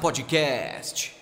Podcast.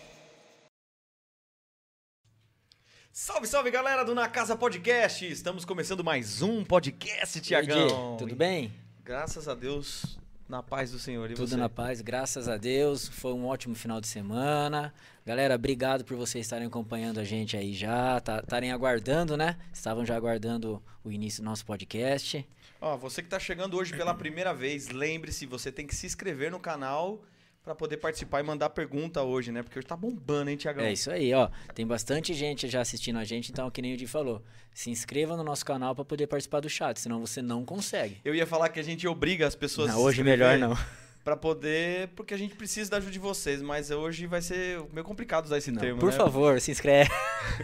Salve, salve galera do Na Casa Podcast! Estamos começando mais um podcast, Tiagão. Tudo bem? Graças a Deus, na paz do Senhor. E Tudo você? na paz, graças a Deus. Foi um ótimo final de semana. Galera, obrigado por vocês estarem acompanhando a gente aí já, tá- estarem aguardando, né? Estavam já aguardando o início do nosso podcast. Ó, você que tá chegando hoje pela primeira vez, lembre-se, você tem que se inscrever no canal pra poder participar e mandar pergunta hoje, né? Porque hoje tá bombando, hein, Tiagão? É isso aí, ó. Tem bastante gente já assistindo a gente, então, que nem o Di falou, se inscreva no nosso canal para poder participar do chat, senão você não consegue. Eu ia falar que a gente obriga as pessoas Não, a se hoje melhor não. Pra poder, porque a gente precisa da ajuda de vocês, mas hoje vai ser meio complicado usar esse Não, termo, Por né? favor, se inscreve.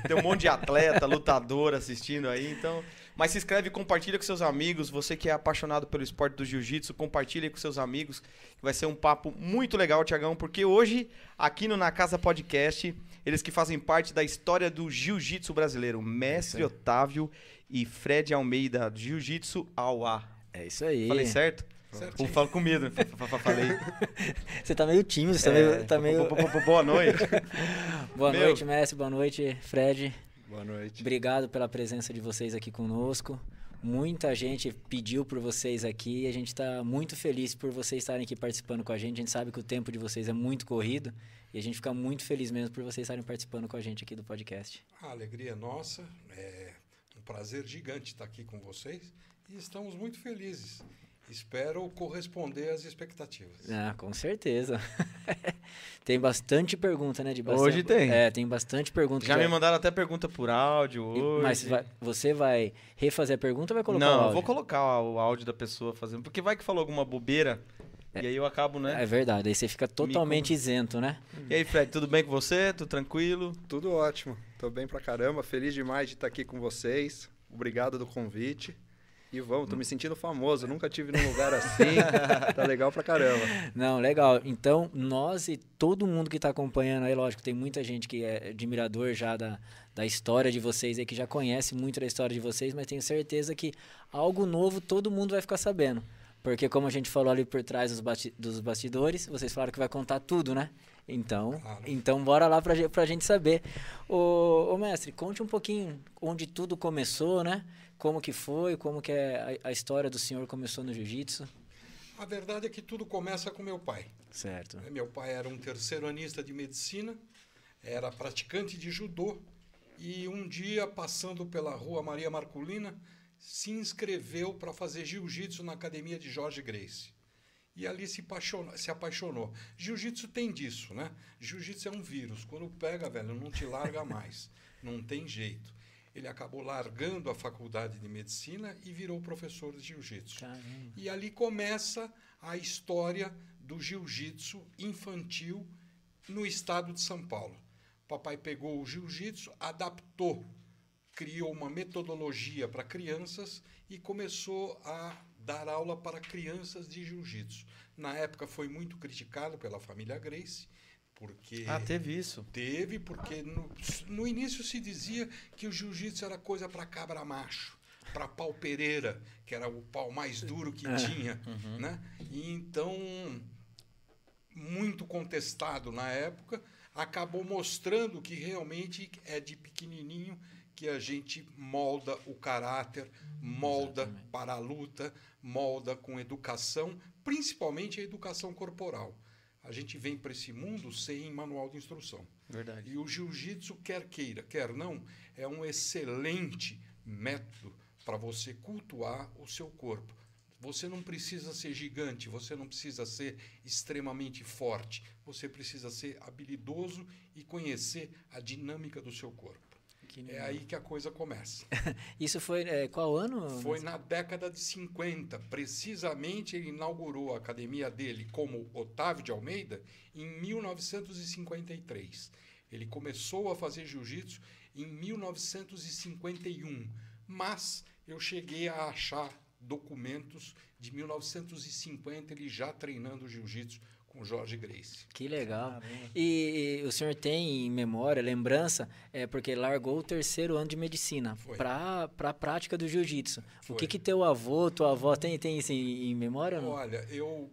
Tem um monte de atleta, lutador assistindo aí, então. Mas se inscreve e compartilha com seus amigos. Você que é apaixonado pelo esporte do jiu-jitsu, compartilha com seus amigos. Vai ser um papo muito legal, Tiagão, porque hoje, aqui no Na Casa Podcast, eles que fazem parte da história do jiu-jitsu brasileiro, Mestre Otávio e Fred Almeida, Jiu-Jitsu Auá. É isso aí. Falei certo? Falo com medo. Fa- fa- fa- Falei. Você tá meio tímido, você tá É, meio... Tá meio... bo- bo- Boa noite. Boa Meu. noite, Messi. Boa noite, Fred. Boa noite. Obrigado pela presença de vocês aqui conosco. Muita gente pediu por vocês aqui e a gente está muito feliz por vocês estarem aqui participando com a gente. A gente sabe que o tempo de vocês é muito corrido e a gente fica muito feliz mesmo por vocês estarem participando com a gente aqui do podcast. A alegria é nossa, é um prazer gigante estar aqui com vocês e estamos muito felizes. Espero corresponder às expectativas. Ah, com certeza. tem bastante pergunta, né? De bastante... Hoje tem. É, tem bastante pergunta. Já me mandaram até pergunta por áudio hoje. Mas vai- você vai refazer a pergunta ou vai colocar o Não, eu áudio? vou colocar o áudio da pessoa fazendo. Porque vai que falou alguma bobeira. E aí eu acabo, né? É verdade, aí você fica totalmente isento, né? E aí, Fred, tudo bem com você? Tudo tranquilo? Tudo ótimo. Tô bem pra caramba. Feliz demais de estar aqui com vocês. Obrigado do convite. E vamos, tô me sentindo famoso. Nunca tive num lugar assim. tá legal pra caramba. Não, legal. Então, nós e todo mundo que está acompanhando aí, lógico, tem muita gente que é admirador já da, da história de vocês aí, que já conhece muito da história de vocês, mas tenho certeza que algo novo todo mundo vai ficar sabendo. Porque, como a gente falou ali por trás dos, basti- dos bastidores, vocês falaram que vai contar tudo, né? Então, Claro. então bora lá pra, pra gente saber. Ô, ô, mestre, conte um pouquinho onde tudo começou, né? Como que foi, como que é a, a história do senhor começou no jiu-jitsu. A verdade é que tudo começa com meu pai. Certo. Meu pai era um terceiro anista de medicina, era praticante de judô e um dia, passando pela rua Maria Marculina, se inscreveu para fazer jiu-jitsu na academia de Jorge Grace. E ali se apaixonou. Se apaixonou. Jiu-jitsu tem disso, né? Jiu-jitsu é um vírus. Quando pega, velho, não te larga mais. Não tem jeito. Ele acabou largando a faculdade de medicina e virou professor de jiu-jitsu. E ali começa a história do jiu-jitsu infantil no estado de São Paulo. Papai pegou o jiu-jitsu, adaptou, criou uma metodologia para crianças e começou a dar aula para crianças de jiu-jitsu. Na época foi muito criticado pela família Grace, porque Ah, teve isso. Teve, porque no, no início se dizia que o jiu-jitsu era coisa para cabra macho, para pau pereira, que era o pau mais duro que tinha. Né? E então, muito contestado na época, acabou mostrando que realmente é de pequenininho que a gente molda o caráter, molda Exatamente. para a luta, molda com educação, principalmente a educação corporal. A gente vem para esse mundo sem manual de instrução. Verdade. E o jiu-jitsu, quer queira, quer não, é um excelente método para você cultuar o seu corpo. Você não precisa ser gigante, você não precisa ser extremamente forte, você precisa ser habilidoso e conhecer a dinâmica do seu corpo. Que É aí que a coisa começa. Isso foi é, qual ano? Foi na década de 50. Precisamente ele inaugurou a academia dele como Otávio de Almeida em 1953. Ele começou a fazer jiu-jitsu em 1951, mas eu cheguei a achar documentos de 1950 ele já treinando jiu-jitsu com Jorge Grace. Que legal. E, e o senhor tem em memória, lembrança, é porque largou o terceiro ano de medicina para a prática do jiu-jitsu. O que que teu avô, tua avó tem, tem isso em, em memória ou não? Olha, eu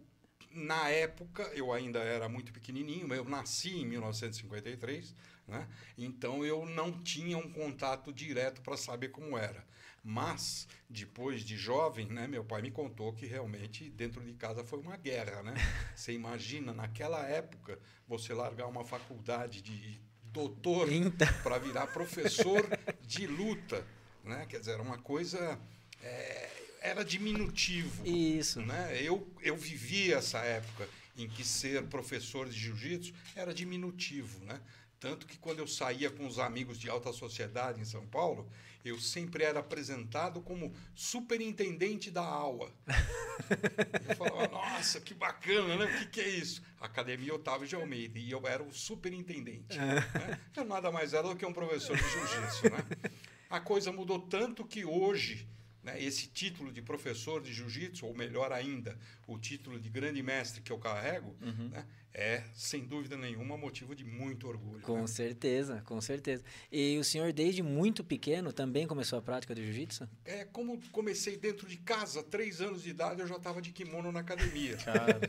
na época, eu ainda era muito pequenininho, eu nasci em 1953, né? então eu não tinha um contato direto para saber como era. Mas, depois de jovem, né, meu pai me contou que realmente dentro de casa foi uma guerra. Né? Você imagina, naquela época, você largar uma faculdade de doutor para virar professor de luta. Né? Quer dizer, era uma coisa. É, era diminutivo. Isso. Né? Eu, eu vivi essa época em que ser professor de jiu-jitsu era diminutivo. Né? Tanto que quando eu saía com os amigos de alta sociedade em São Paulo, eu sempre era apresentado como superintendente da aula. eu falava, nossa, que bacana, né? O que, que é isso? Academia Otávio de Almeida, e eu era o superintendente. né? Eu nada mais era do que um professor de jiu-jitsu. Né? A coisa mudou tanto que hoje né, esse título de professor de jiu-jitsu, ou melhor ainda, o título de grande mestre que eu carrego, uhum. né, é, sem dúvida nenhuma, motivo de muito orgulho. Com né? certeza, com certeza. E o senhor, desde muito pequeno, também começou a prática de jiu-jitsu? É, como comecei dentro de casa, três anos de idade, eu já estava de kimono na academia.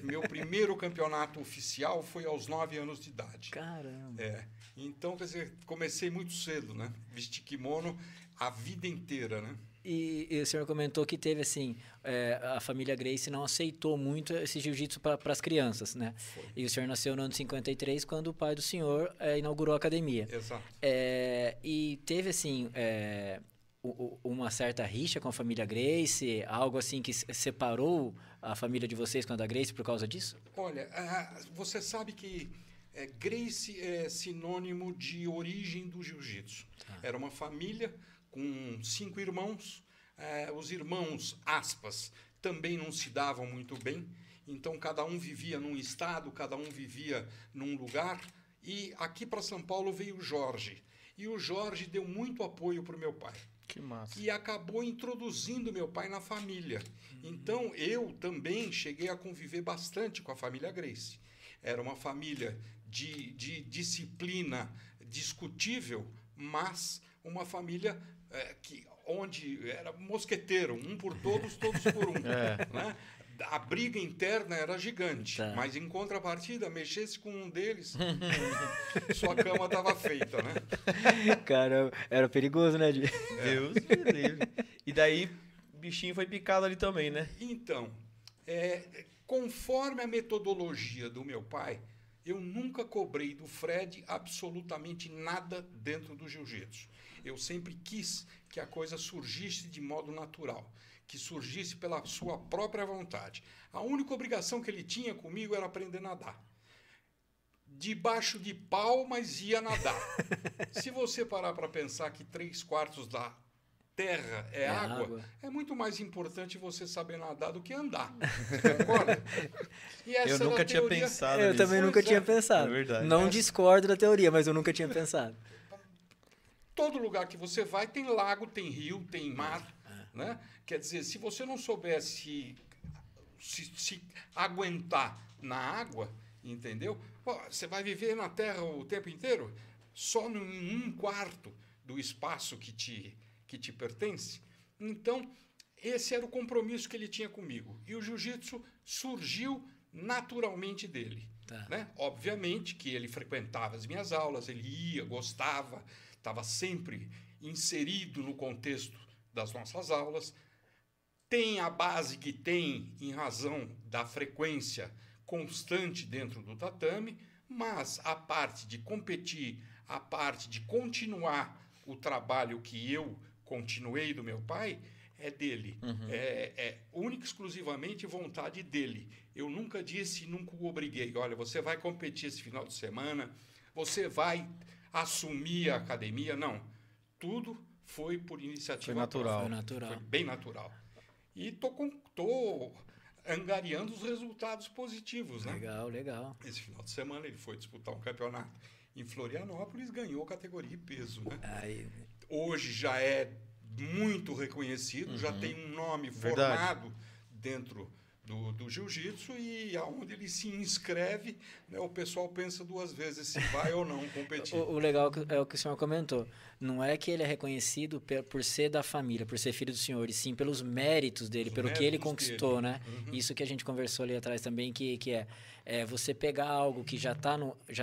Meu primeiro campeonato oficial foi aos nove anos de idade. Caramba! É. Então, quer dizer, comecei muito cedo, né? Vesti kimono a vida inteira, né? E, e, o senhor comentou que teve assim, é, a família Grace não aceitou muito esse jiu-jitsu para as crianças, né? Foi. E o senhor nasceu no ano de 53, quando o pai do senhor é, inaugurou a academia. Exato. É, e teve assim, é, uma certa rixa com a família Grace, algo assim que separou a família de vocês com a da Grace por causa disso? Olha, você sabe que é, Grace é sinônimo de origem do jiu-jitsu. Ah. Era uma família com cinco irmãos. É, os irmãos, aspas, também não se davam muito bem. Então, cada um vivia num estado, cada um vivia num lugar. E aqui para São Paulo veio o Jorge. E o Jorge deu muito apoio para o meu pai. Que massa. E acabou introduzindo meu pai na família. Uhum. Então, eu também cheguei a conviver bastante com a família Grace. Era uma família de, de disciplina discutível, mas uma família é, que, onde era mosqueteiro, um por todos, todos por um. É. Né? A briga interna era gigante, tá. mas em contrapartida, mexesse com um deles, sua cama estava feita, né? Cara, era perigoso, né, Di? É. Deus me livre. E daí, bichinho foi picado ali também, né? Então, é, conforme a metodologia do meu pai, eu nunca cobrei do Fred absolutamente nada dentro do jiu-jitsu. Eu sempre quis que a coisa surgisse de modo natural, que surgisse pela sua própria vontade. A única obrigação que ele tinha comigo era aprender a nadar. Debaixo de pau, mas ia nadar. Se você parar para pensar que três quartos da terra é, é água, água, é muito mais importante você saber nadar do que andar. concorda? eu nunca tinha teoria... pensado Eu nisso. também nunca tinha é. pensado. É verdade. Não discordo da teoria, mas eu nunca tinha pensado. Todo lugar que você vai tem lago, tem rio, tem mar. É. Né? Quer dizer, se você não soubesse se, se aguentar na água, entendeu? Pô, você vai viver na Terra o tempo inteiro? Só em um quarto do espaço que te, que te pertence? Então, esse era o compromisso que ele tinha comigo. E o jiu-jitsu surgiu naturalmente dele. Tá. Né? Obviamente que ele frequentava as minhas aulas, ele ia, gostava, estava sempre inserido no contexto das nossas aulas, tem a base que tem em razão da frequência constante dentro do tatame, mas a parte de competir, a parte de continuar o trabalho que eu continuei do meu pai, é dele. Uhum. É, é única e exclusivamente vontade dele. Eu nunca disse, nunca o obriguei. Olha, você vai competir esse final de semana, você vai assumir a academia, não. Tudo foi por iniciativa foi natural. Foi natural. Foi bem natural. E tô, com, tô angariando os resultados positivos, né? Legal, legal. Esse final de semana ele foi disputar um campeonato em Florianópolis, ganhou categoria e peso, né? Aí... Hoje já é muito reconhecido, uhum. já tem um nome Verdade. formado dentro do, do jiu-jitsu e aonde ele se inscreve, né, o pessoal pensa duas vezes se vai ou não competir. O, o, legal é o que o senhor comentou. não é que ele é reconhecido pe- por ser da família, por ser filho do senhor, e sim pelos méritos dele, Os pelo que ele méritos conquistou, dele. né? Isso que a gente conversou ali atrás também, que, que é, é você pegar algo que já está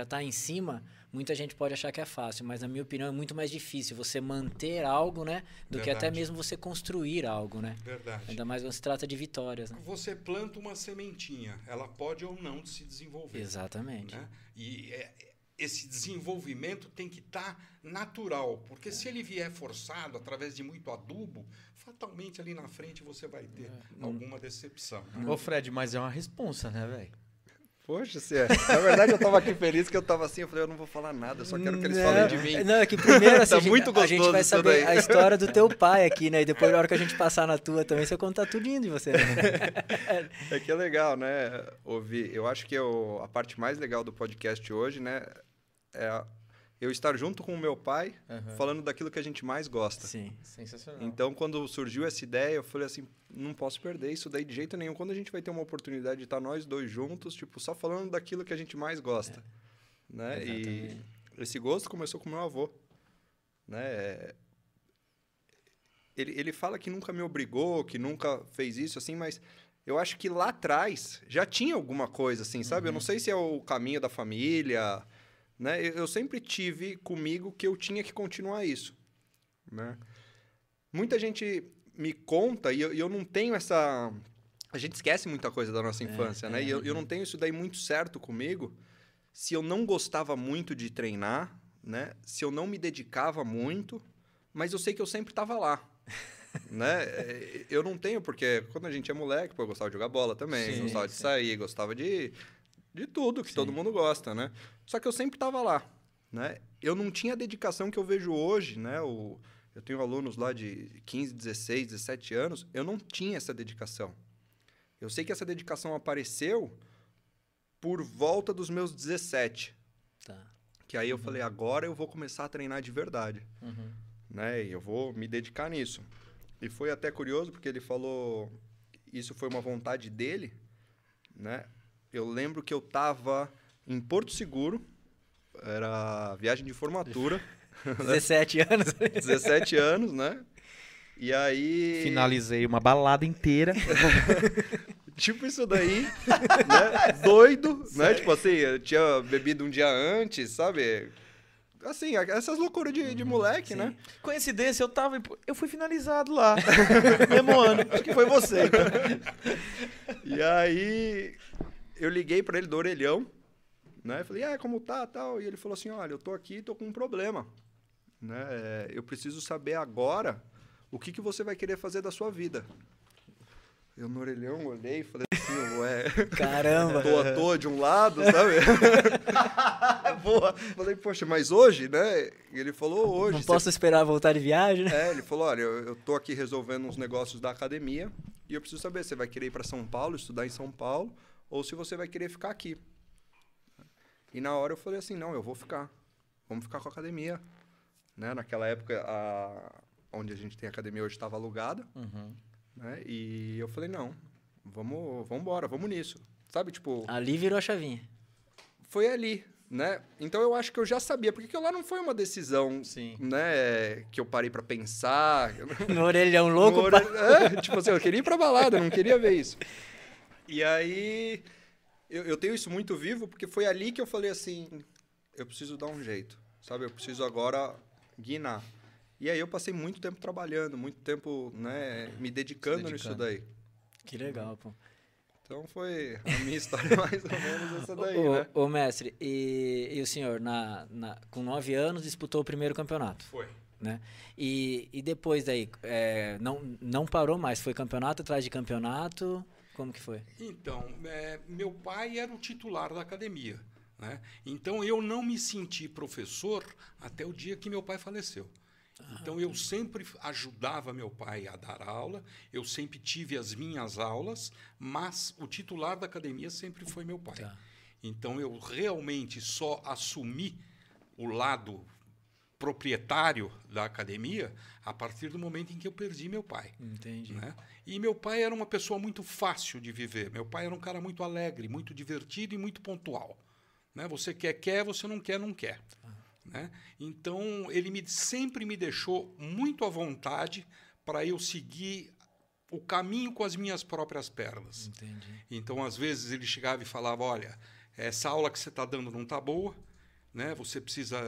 tá em cima, muita gente pode achar que é fácil, mas na minha opinião é muito mais difícil você manter algo, né? Do que até Verdade. mesmo você construir algo, né? Verdade. Ainda mais quando se trata de vitórias, né? Você planta uma sementinha, ela pode ou não se desenvolver. Exatamente. né? E é, esse desenvolvimento tem que estar natural, porque se ele vier forçado através de muito adubo, fatalmente ali na frente você vai ter alguma decepção. né? Ô, Fred, mas é uma responsa, né, velho? Poxa, se é. Na verdade, eu tava aqui feliz que eu tava assim. Eu falei, eu não vou falar nada, eu só quero que eles Não, falem de mim. Não, é que primeiro assim, Tá a gente- a gente vai saber a história do teu pai aqui, né? E depois, na hora que a gente passar na tua também, você contar tudinho de você. Né? É que é legal, né? Ouvir. Eu acho que eu- a parte mais legal do podcast hoje, né? É eu estar junto com o meu pai, Aham. falando daquilo que a gente mais gosta. Sim. Sensacional. Então, quando surgiu essa ideia, eu falei assim, não posso perder isso daí de jeito nenhum. Quando a gente vai ter uma oportunidade de estar nós dois juntos, tipo, só falando daquilo que a gente mais gosta, né? E esse gosto começou com meu avô, né? É, Ele, ele fala que nunca me obrigou, que nunca fez isso, assim, mas eu acho que lá atrás já tinha alguma coisa, assim, sabe? Eu não sei se é o caminho da família, né? Eu, eu sempre tive comigo que eu tinha que continuar isso, né? Muita gente me conta, e eu, eu não tenho essa... A gente esquece muita coisa da nossa infância, né? é. E eu, eu não tenho isso daí muito certo comigo. Se eu não gostava muito de treinar, né? Se eu não me dedicava muito, mas eu sei que eu sempre estava lá. né? É, Eu não tenho, porque quando a gente é moleque, pô, eu gostava de jogar bola também, Sim, gostava de sim. sair, gostava de, de tudo que Sim. todo mundo gosta, né? Só que eu sempre estava lá, né? Eu não tinha a dedicação que eu vejo hoje, né? O, eu tenho alunos lá de 15, 16, 17 anos, eu não tinha essa dedicação. Eu sei que essa dedicação apareceu por volta dos meus 17. Tá. Que aí eu falei, agora eu vou começar a treinar de verdade, Uhum. né? E eu vou me dedicar nisso. E foi até curioso porque ele falou, isso foi uma vontade dele, né? Eu lembro que eu tava em Porto Seguro, era viagem de formatura, 17 anos. 17 anos, né? E aí Finalizei uma balada inteira. Tipo isso daí, né? Doido, né? Tipo assim, eu tinha bebido um dia antes, sabe? Assim, essas loucuras de, de moleque, né? Coincidência, eu tava. Eu fui finalizado lá. Mesmo ano. Acho que foi você. então. E aí eu liguei pra ele do orelhão, né? Falei, ah, como tá, tal? E ele falou assim, olha, eu tô aqui, tô com um problema, né? É, Eu preciso saber agora o que, que você vai querer fazer da sua vida. Eu no orelhão olhei e falei assim, ué, Caramba. tô à toa de um lado, sabe? Boa. Falei, poxa, mas hoje, né? Ele falou hoje. Não você- posso esperar voltar de viagem, né? É, ele falou, olha, eu, eu tô aqui resolvendo uns negócios da academia e eu preciso saber você vai querer ir para São Paulo, estudar em São Paulo, ou se você vai querer ficar aqui. E na hora eu falei assim, não, eu vou ficar. Vamos ficar com a academia. Né? Naquela época, a... onde a gente tem academia hoje estava alugada, Uhum. né? E eu falei, não, vamos, vamos embora, vamos nisso. Sabe, tipo, Ali virou a chavinha. foi ali, né? Então eu acho que eu já sabia, porque lá não foi uma decisão, Sim. né, que eu parei para pensar. No orelhão louco. No pá. ore- É, tipo assim, eu queria ir pra balada, não queria ver isso. E aí, eu, eu tenho isso muito vivo, porque foi ali que eu falei assim, eu preciso dar um jeito, sabe? Eu preciso agora guinar. E aí eu passei muito tempo trabalhando, muito tempo, né, me dedicando, Se nisso dedicando. daí. Que legal, pô. Então foi a minha história mais ou menos essa daí, ô, né? ô, mestre, e, e o senhor, na, na- com nove anos, disputou o primeiro campeonato, Foi. né? E, e depois daí, é, não, não parou mais? Foi campeonato atrás de campeonato? Como que foi? Então, é, meu pai era o titular da academia. Né? Então, eu não me senti professor até o dia que meu pai faleceu. Então, eu sempre ajudava meu pai a dar aula, eu sempre tive as minhas aulas, mas o titular da academia sempre foi meu pai. Tá. Então, eu realmente só assumi o lado proprietário da academia a partir do momento em que eu perdi meu pai Entendi. né? E meu pai era uma pessoa muito fácil de viver. Meu pai era um cara muito alegre, muito divertido e muito pontual. Né? Você quer, quer, você não quer, não quer. Né? Então, ele me, sempre me deixou muito à vontade para eu seguir o caminho com as minhas próprias pernas. Entendi. Então, às vezes, ele chegava e falava: Olha, essa aula que você está dando não está boa, né? você precisa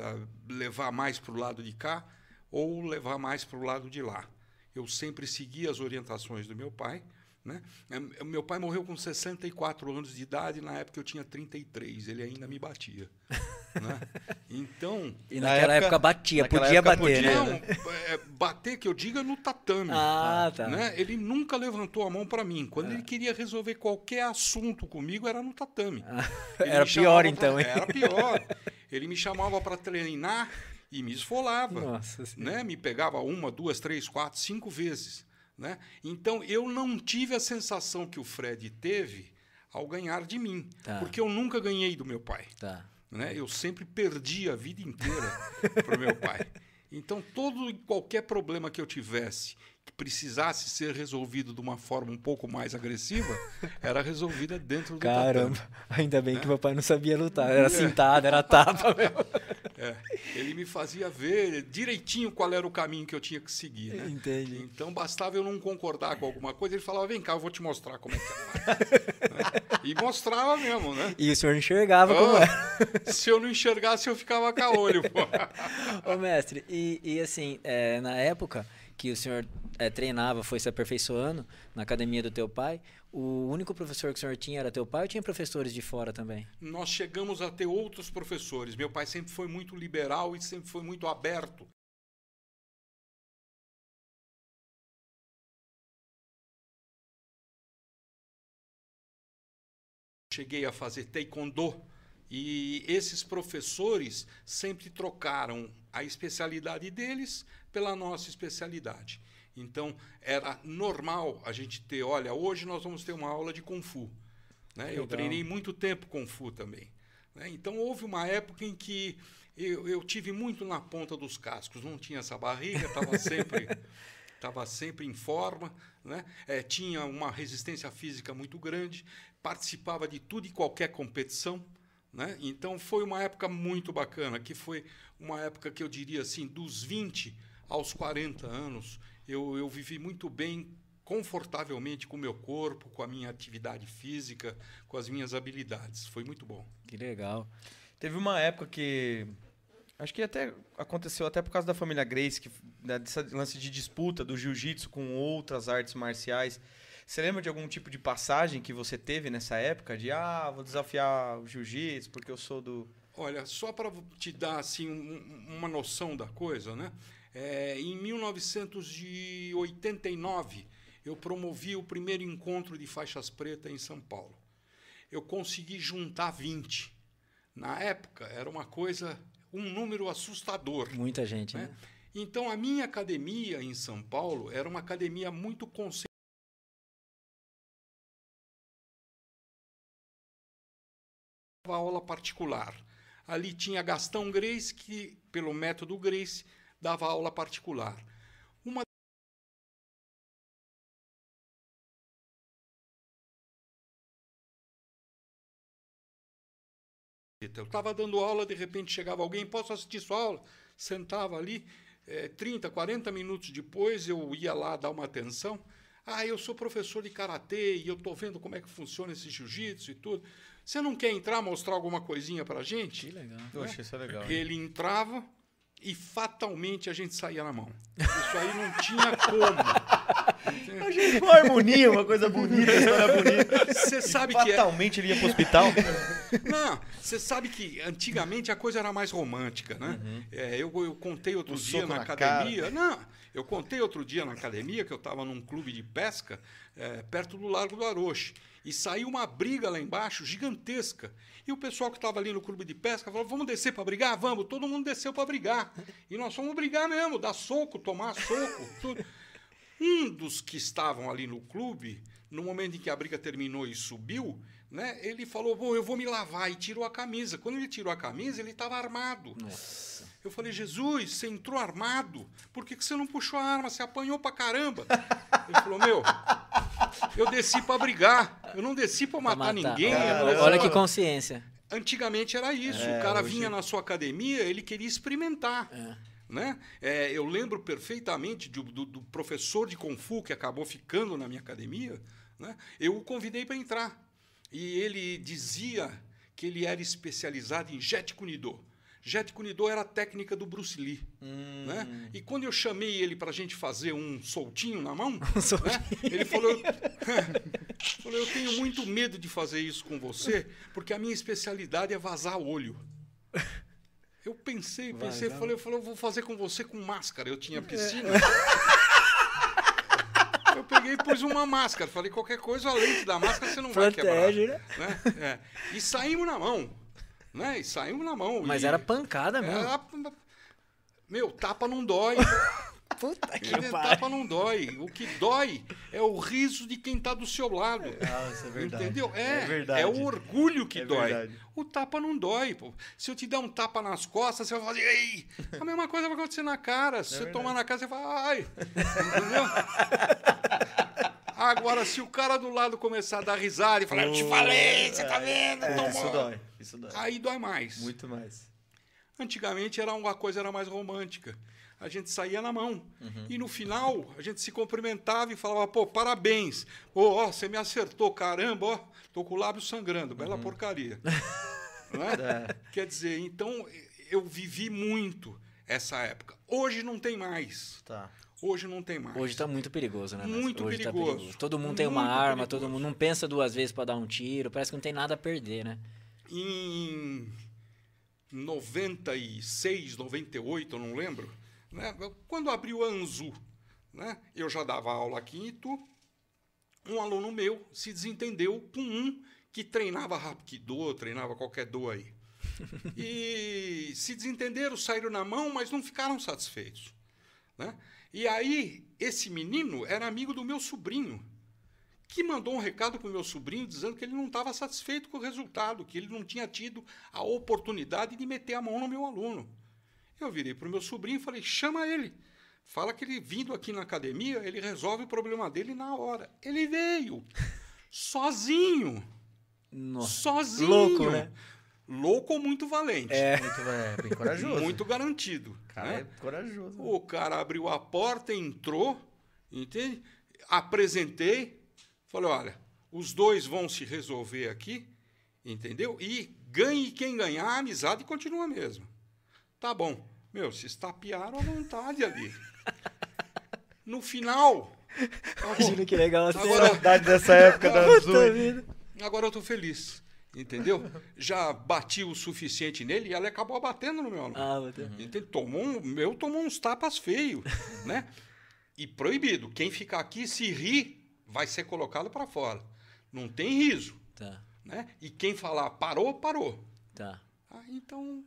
levar mais para o lado de cá ou levar mais para o lado de lá. Eu sempre segui as orientações do meu pai. Né? É, meu pai morreu com 64 anos de idade, na época eu tinha 33, ele ainda me batia. né? Então. E naquela na época, época, batia, podia época bater, podia, né? Não, é, bater que eu diga no tatame. Ah, tá. Né? Ele nunca levantou a mão para mim. Quando ah. ele queria resolver qualquer assunto comigo, era no tatame. Ah, era pior, então, hein? Era pior. Ele me chamava para treinar e me esfolava. Nossa né? Me pegava uma, duas, três, quatro, cinco vezes. Né? Então, eu não tive a sensação que o Fred teve ao ganhar de mim, tá. porque eu nunca ganhei do meu pai. Tá. Né? Eu sempre perdi a vida inteira para o meu pai. Então, todo e qualquer problema que eu tivesse que precisasse ser resolvido de uma forma um pouco mais agressiva, era resolvida dentro do Caramba, tatame. ainda bem né? que meu pai não sabia lutar. Era é. cintada, era tapa. É, ele me fazia ver direitinho qual era o caminho que eu tinha que seguir. Né? Entendi. Então bastava eu não concordar com alguma coisa, ele falava: vem cá, eu vou te mostrar como é que é. né? E mostrava mesmo, né? E o senhor enxergava como é. Se eu não enxergasse, eu ficava caolho. Ô, mestre, e, e assim, é, na época que o senhor é, treinava, foi se aperfeiçoando na academia do teu pai, o único professor que o senhor tinha era teu pai ou tinha professores de fora também? Nós chegamos a ter outros professores. Meu pai sempre foi muito liberal e sempre foi muito aberto. Cheguei a fazer taekwondo e esses professores sempre trocaram a especialidade deles pela nossa especialidade. Então, era normal a gente ter, olha, hoje nós vamos ter uma aula de Kung Fu. Né? Eu treinei muito tempo Kung Fu também. Né? Então, houve uma época em que eu, eu tive muito na ponta dos cascos. Não tinha essa barriga, estava sempre, sempre em forma. Né? É, tinha uma resistência física muito grande. Participava de tudo e qualquer competição. Né? Então, foi uma época muito bacana, que foi uma época que eu diria assim, dos 20 aos 40 anos, eu, eu vivi muito bem, confortavelmente com o meu corpo, com a minha atividade física, com as minhas habilidades. Foi muito bom. Que legal. Teve uma época que Acho que até aconteceu até por causa da família Grace, que né, desse lance de disputa do jiu-jitsu com outras artes marciais. Você lembra de algum tipo de passagem que você teve nessa época? De, ah, vou desafiar o jiu-jitsu porque eu sou do. Olha, só para te dar assim, um, uma noção da coisa, né? É, em 1989, eu promovi o primeiro encontro de faixas pretas em São Paulo. Eu consegui juntar 20. Na época, era uma coisa, um número assustador. Muita gente, né? né? Então, a minha academia em São Paulo era uma academia muito conceituada. aula particular. Ali tinha Gastão Grace, que, pelo método Grace, dava aula particular. Uma Eu estava dando aula, de repente chegava alguém, posso assistir sua aula? Sentava ali, é, 30, 40 minutos depois eu ia lá dar uma atenção. Ah, eu sou professor de karatê e eu estou vendo como é que funciona esse jiu-jitsu e tudo. Você não quer entrar mostrar alguma coisinha para a gente? Que legal. Poxa, isso é legal. Ele entrava, e fatalmente a gente saía na mão. Isso aí não tinha como. A gente uma harmonia, uma coisa bonita, uma história bonita. Você sabe que. É- fatalmente é... ele ia pro hospital? Não, você sabe que antigamente a coisa era mais romântica, né? Uhum. É, eu, eu contei outro dia na, na academia. Cara. Não, eu contei outro dia na academia que eu estava num clube de pesca é, perto do Largo do Aroche. E saiu uma briga lá embaixo gigantesca. E o pessoal que estava ali no clube de pesca falou: vamos descer para brigar? Vamos. Todo mundo desceu para brigar. E nós fomos brigar mesmo, dar soco, tomar soco, tudo. Um dos que estavam ali no clube, no momento em que a briga terminou e subiu, né, ele falou: Bom, eu vou me lavar. E tirou a camisa. Quando ele tirou a camisa, ele estava armado. Nossa. Eu falei: Jesus, você entrou armado. Por que, que você não puxou a arma? Você apanhou pra caramba. ele falou: Meu, eu desci para brigar. Eu não desci para matar, matar, ninguém. Olha que consciência. Antigamente era isso. É, o cara hoje- vinha na sua academia, ele queria experimentar. É. Né? É, eu lembro perfeitamente de- do, do professor de Kung Fu que acabou ficando na minha academia. Né? Eu o convidei para entrar. E ele dizia que ele era especializado em Jet Kunido. Jet Kunido era a técnica do Bruce Lee. Hum. Né? E quando eu chamei ele para a gente fazer um soltinho na mão, né? ele falou, falou: Eu tenho muito medo de fazer isso com você, porque a minha especialidade é vazar olho. Eu pensei, pensei, Vazar. falei, eu falei, eu vou fazer com você com máscara. Eu tinha piscina. Eu peguei e pus uma máscara. Falei, qualquer coisa, a lente da máscara você não vai quebrar. Protege, né? né? É. E saímos na mão. Né? E saímos na mão. Mas E- era pancada mesmo. era- Meu, tapa não dói. Puta que pariu. Tapa não dói. O que dói é o riso de quem está do seu lado. Nossa, é verdade. Entendeu? É, É verdade. é o orgulho que É dói. verdade. O tapa não dói. Pô. Se eu te der um tapa nas costas, você vai fazer. Ei! A mesma coisa vai acontecer na cara. Se você É verdade. tomar na cara, você fala. Ai! Entendeu? Agora, se o cara do lado começar a dar risada e falar, eu te falei, você tá vendo? É, Tomou." isso dói. Isso dói. Aí dói mais. Muito mais. Antigamente era uma coisa era mais romântica. A gente saía na mão. Uhum. E no final, a gente se cumprimentava e falava, pô, parabéns. Ô, ó, você me acertou, caramba, ó, tô com o lábio sangrando, bela porcaria. Não é? Uhum. É. Quer dizer, então eu vivi muito essa época. Hoje não tem mais. Tá. Hoje não tem mais. Hoje tá muito perigoso, né? Muito Hoje perigoso. Tá perigoso. Todo mundo tem uma Muito arma, todo perigoso. mundo não pensa duas vezes pra dar um tiro, parece que não tem nada a perder, né? em 96, 98, eu não lembro, né? quando abriu a Anzu, né? eu já dava aula Itu, um aluno meu se desentendeu com um que treinava Rapkido, treinava qualquer do aí. E se desentenderam, saíram na mão, mas não ficaram satisfeitos. Né? E aí, esse menino era amigo do meu sobrinho, que mandou um recado para o meu sobrinho dizendo que ele não estava satisfeito com o resultado, que ele não tinha tido a oportunidade de meter a mão no meu aluno. Eu virei para o meu sobrinho e falei: chama ele. Fala que ele vindo aqui na academia, ele resolve o problema dele na hora. Ele veio. Sozinho. Nossa. Sozinho. Louco, né? Louco ou muito valente. Muito, é, bem corajoso. Muito garantido. Cara, né? é corajoso. O cara abriu a porta, entrou, entende? Apresentei, falei, olha, os dois vão se resolver aqui, entendeu? E ganhe quem ganhar, a amizade continua a mesma. Tá bom. Meu, se estapearam à vontade ali. No final, Imagina que legal. Agora- Saudade dessa época da Azul. vida. agora eu tô feliz, entendeu? Já bati o suficiente nele e ela acabou batendo no meu aluno. Ah, vou ter- Entende? Tomou um, meu tomou uns tapas feios, né? E proibido. Quem ficar aqui se rir vai ser colocado para fora. Não tem riso, Tá, né? E quem falar parou, parou. tá. Ah, então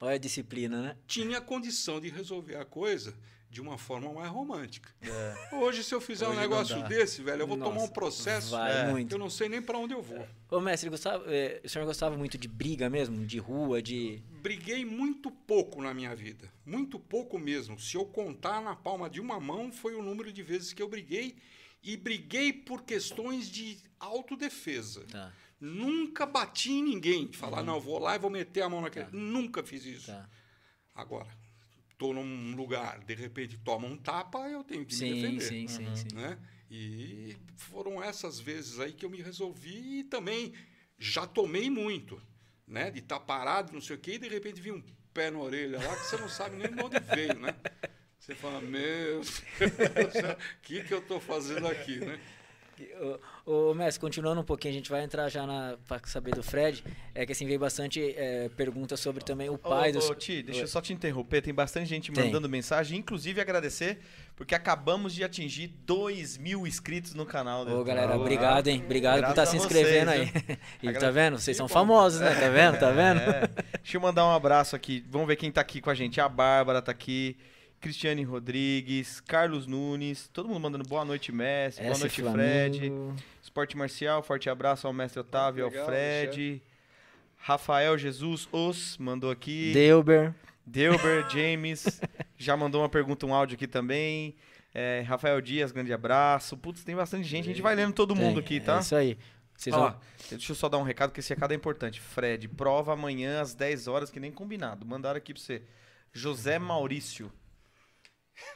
Olha a disciplina, né? tinha condição de resolver a coisa de uma forma mais romântica. É. Hoje se eu fizer Hoje um negócio desse, velho, eu vou tomar um Nossa, processo. É. muito. Eu não sei nem para onde eu vou. Ô, mestre, gostava, é, o senhor gostava muito de briga mesmo? De rua, de. Briguei muito pouco na minha vida. Muito pouco mesmo. Se eu contar na palma de uma mão, foi o número de vezes que eu briguei. E briguei por questões de autodefesa. Tá, Nunca bati em ninguém. Falar, não, vou lá e vou meter a mão naquele. Tá. Nunca fiz isso. tá. Agora, estou num lugar, de repente toma um tapa, eu tenho que me Sim, defender. sim, sim, sim. né? E foram essas vezes aí que eu me resolvi e também já tomei muito, né? De estar parado, não sei o quê, e de repente vi um pé na orelha lá que você não sabe nem de onde veio, né? Você fala, meu Deus, o que, que eu estou fazendo aqui, né? Ô, ô, mestre, continuando um pouquinho, a gente vai entrar já na, pra saber do Fred. É que assim, veio bastante é, pergunta sobre também o pai Ô, dos. ô, Ti, deixa eu só te interromper. Tem bastante gente Tem. mandando mensagem, inclusive agradecer, porque acabamos de atingir 2 mil inscritos no canal. Ô, do- galera, obrigado, hein? Obrigado por estar se a inscrevendo vocês, aí. E tá Agra- vendo? Vocês são famosos, né? Tá vendo? Tá vendo? É. Deixa eu mandar um abraço aqui. Vamos ver quem tá aqui com a gente. A Bárbara tá aqui. Cristiane Rodrigues, Carlos Nunes, todo mundo mandando boa noite, mestre. boa noite, Flamengo. Fred. Esporte Marcial, forte abraço ao mestre Otávio, Legal, ao Fred. Rafael Jesus Os mandou aqui. Delber. Delber, James, já mandou uma pergunta, um áudio aqui também. É, Rafael Dias, grande abraço. Putz, tem bastante gente. A gente vai lendo todo mundo Tem, aqui, tá? É isso aí. Vocês Ó, vão... deixa eu só dar um recado, que esse recado é importante. Fred, prova amanhã às 10 horas, que nem combinado. Mandaram aqui pra você. José Maurício.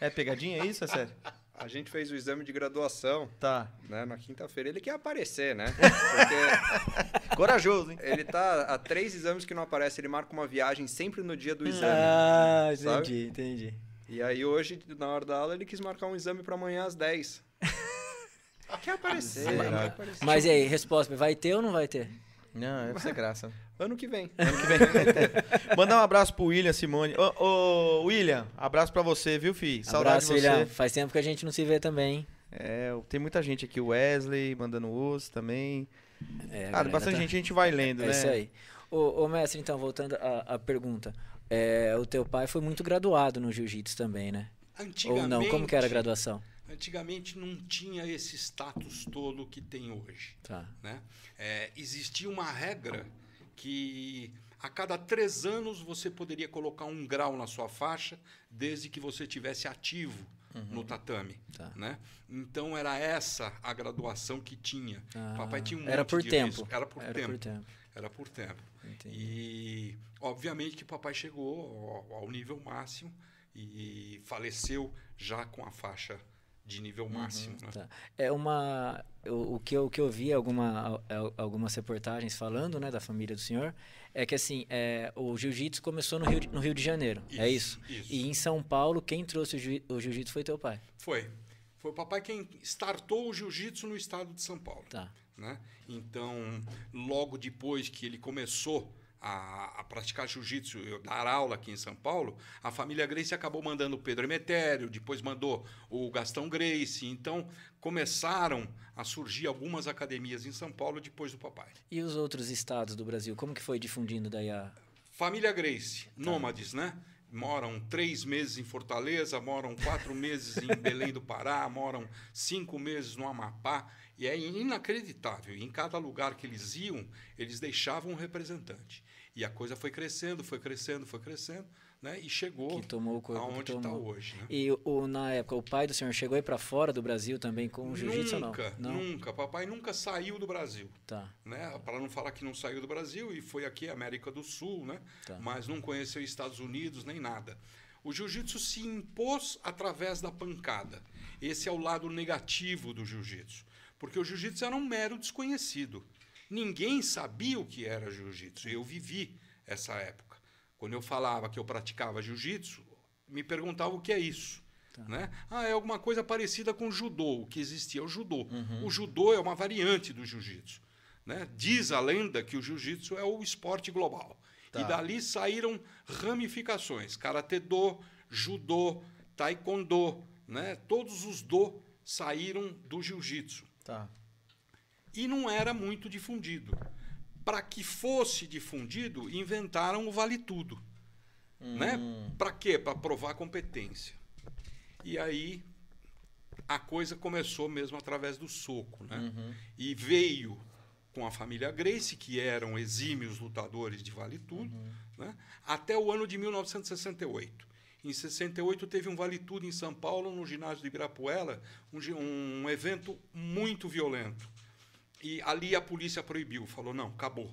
É pegadinha, é isso? É sério? A gente fez o exame de graduação, Tá. né? Na quinta-feira. Ele quer aparecer, né? Porque Corajoso, hein? ele tá há três exames que não aparece. Ele marca uma viagem sempre no dia do exame. Ah, sabe? entendi, entendi. E aí hoje, na hora da aula, ele quis marcar um exame pra amanhã às 10. quer aparecer, quer aparecer. Mas e aí, resposta, vai ter ou não vai ter? Não, é pra ser graça. Ano que vem. Ano que vem. Mandar um abraço pro William Simone. Ô, ô, William, abraço pra você, viu, fi? Saudade Abraço, de você. William. Faz tempo que a gente não se vê também, hein? É, tem muita gente aqui, o Wesley mandando osso também. É, a Cara, bastante tá- gente a gente vai lendo, É né? isso aí. Ô, ô, mestre, então, voltando à, à pergunta. É, o teu pai foi muito graduado no jiu-jitsu também, né? Ou não? Como que era a graduação? Antigamente não tinha esse status todo que tem hoje. Tá. né? É, existia uma regra que a cada três anos você poderia colocar um grau na sua faixa, desde que você tivesse ativo no tatame. Tá. Né? Então era essa a graduação que tinha. Ah, Papai tinha um era por de tempo. risco. Era por Era tempo. por tempo. Era por tempo. Entendi. E obviamente que papai chegou ao, ao nível máximo e faleceu já com a faixa de nível máximo. né? Tá. É uma. O, o que eu, o que eu vi alguma, al- algumas reportagens falando, né, da família do senhor, é que assim, é, o jiu-jitsu começou no Rio, de, no Rio de Janeiro. é isso? Isso. E em São Paulo, quem trouxe o jiu-jitsu foi teu pai. Foi. Foi o papai quem startou o jiu-jitsu no estado de São Paulo. Tá. né? Então, logo depois que ele começou a, a praticar jiu-jitsu, dar aula aqui em São Paulo, a família Grace acabou mandando o Pedro Emetério, depois mandou o Gastão Grace. Então, começaram a surgir algumas academias em São Paulo depois do papai. E os outros estados do Brasil, como que foi difundindo daí a. Família Grace, nômades, né? Moram três meses em Fortaleza, moram quatro meses em Belém do Pará, moram cinco meses no Amapá. E é inacreditável. Em cada lugar que eles iam, eles deixavam um representante. E a coisa foi crescendo, foi crescendo, foi crescendo, né? E chegou Que tomou o aonde está hoje. Né? E o, na época, o pai do senhor chegou aí pra fora do Brasil também com o jiu-jitsu ou não? Nunca, nunca. Papai nunca saiu do Brasil. Tá. né? Para não falar que não saiu do Brasil e foi aqui América do Sul, né? Tá. Mas não conheceu Estados Unidos nem nada. O jiu-jitsu se impôs através da pancada. Esse é o lado negativo do jiu-jitsu, porque o jiu-jitsu era um mero desconhecido. Ninguém sabia o que era jiu-jitsu. Eu vivi essa época. Quando eu falava que eu praticava jiu-jitsu, me perguntavam o que é isso. Né? Ah, é alguma coisa parecida com judô, o que existia é o judô. O judô é uma variante do jiu-jitsu. Né? Diz a lenda que o jiu-jitsu é o esporte global. Tá. E dali saíram ramificações: karatê do, judô, taekwondo, né? Todos os do saíram do jiu-jitsu Tá. E não era muito difundido. Para que fosse difundido, inventaram o vale tudo, né? Para quê? Para provar competência. E aí a coisa começou mesmo através do soco, né? E veio com a família Grace, que eram exímios lutadores de vale tudo, né? Até o ano de 1968. Em 68 teve um vale tudo em São Paulo, no ginásio de Ibirapuera, um, um evento muito violento. E ali a polícia proibiu, falou: não, acabou.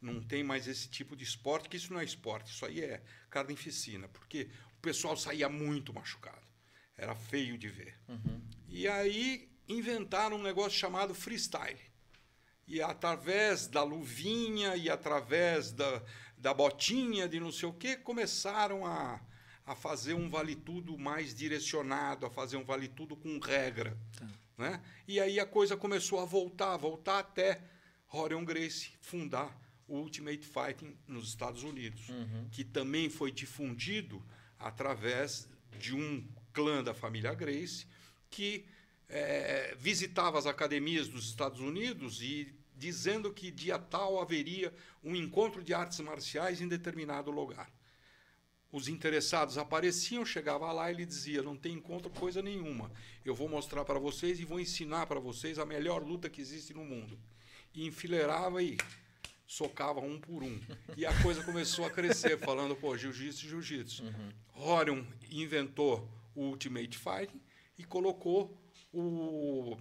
Não tem mais esse tipo de esporte, que isso não é esporte, isso aí é carnificina, porque o pessoal saía muito machucado. Era feio de ver. E aí inventaram um negócio chamado freestyle. E através da luvinha e através da, da botinha de não sei o quê, começaram a, a fazer um vale-tudo mais direcionado, a fazer um vale-tudo com regra. Né? E aí a coisa começou a voltar, voltar até Rorion Grace fundar o Ultimate Fighting nos Estados Unidos, que também foi difundido através de um clã da família Grace que eh, visitava as academias dos Estados Unidos e dizendo que dia tal haveria um encontro de artes marciais em determinado lugar. Os interessados apareciam, chegava lá e ele dizia: não tem encontro coisa nenhuma. Eu vou mostrar para vocês e vou ensinar para vocês a melhor luta que existe no mundo. E enfileirava e socava um por um. E a coisa começou a crescer, falando, pô, jiu-jitsu, jiu-jitsu. Horion inventou o Ultimate Fighting e colocou o,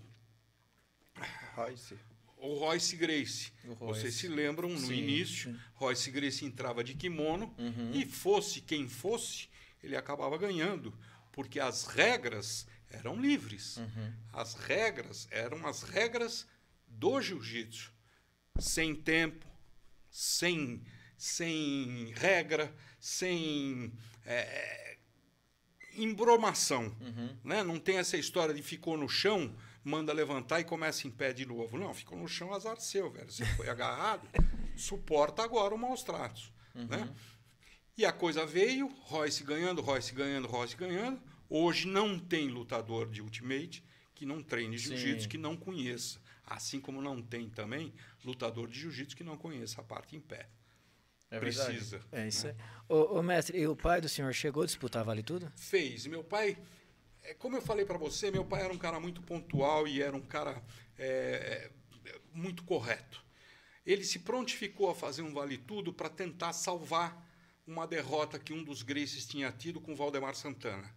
Royce. O Royce Grace. O Royce. Vocês se lembram, no Sim, início, Royce Grace entrava de kimono Uhum. e fosse quem fosse, ele acabava ganhando, porque as regras eram livres. Uhum. As regras eram as regras do jiu-jitsu. Sem tempo, sem, sem regra, sem é, embromação. Uhum. Né? Não tem essa história de ficou no chão, manda levantar e começa em pé de novo. Não, ficou no chão, azar seu, velho. Você foi agarrado, suporta agora o maus tratos. Né? E a coisa veio, Royce ganhando, Royce ganhando, Royce ganhando. Hoje não tem lutador de Ultimate que não treine jiu-jitsu, que não conheça. Assim como não tem também lutador de jiu-jitsu que não conheça a parte em pé. É verdade. Precisa. É isso aí. Ô, ô, mestre, e o pai do senhor chegou a disputar Vale Tudo? fez. Meu pai, é, como eu falei para você, meu pai era um cara muito pontual e era um cara é, muito correto. Ele se prontificou a fazer um vale tudo para tentar salvar uma derrota que um dos Gracies tinha tido com Valdemar Santana.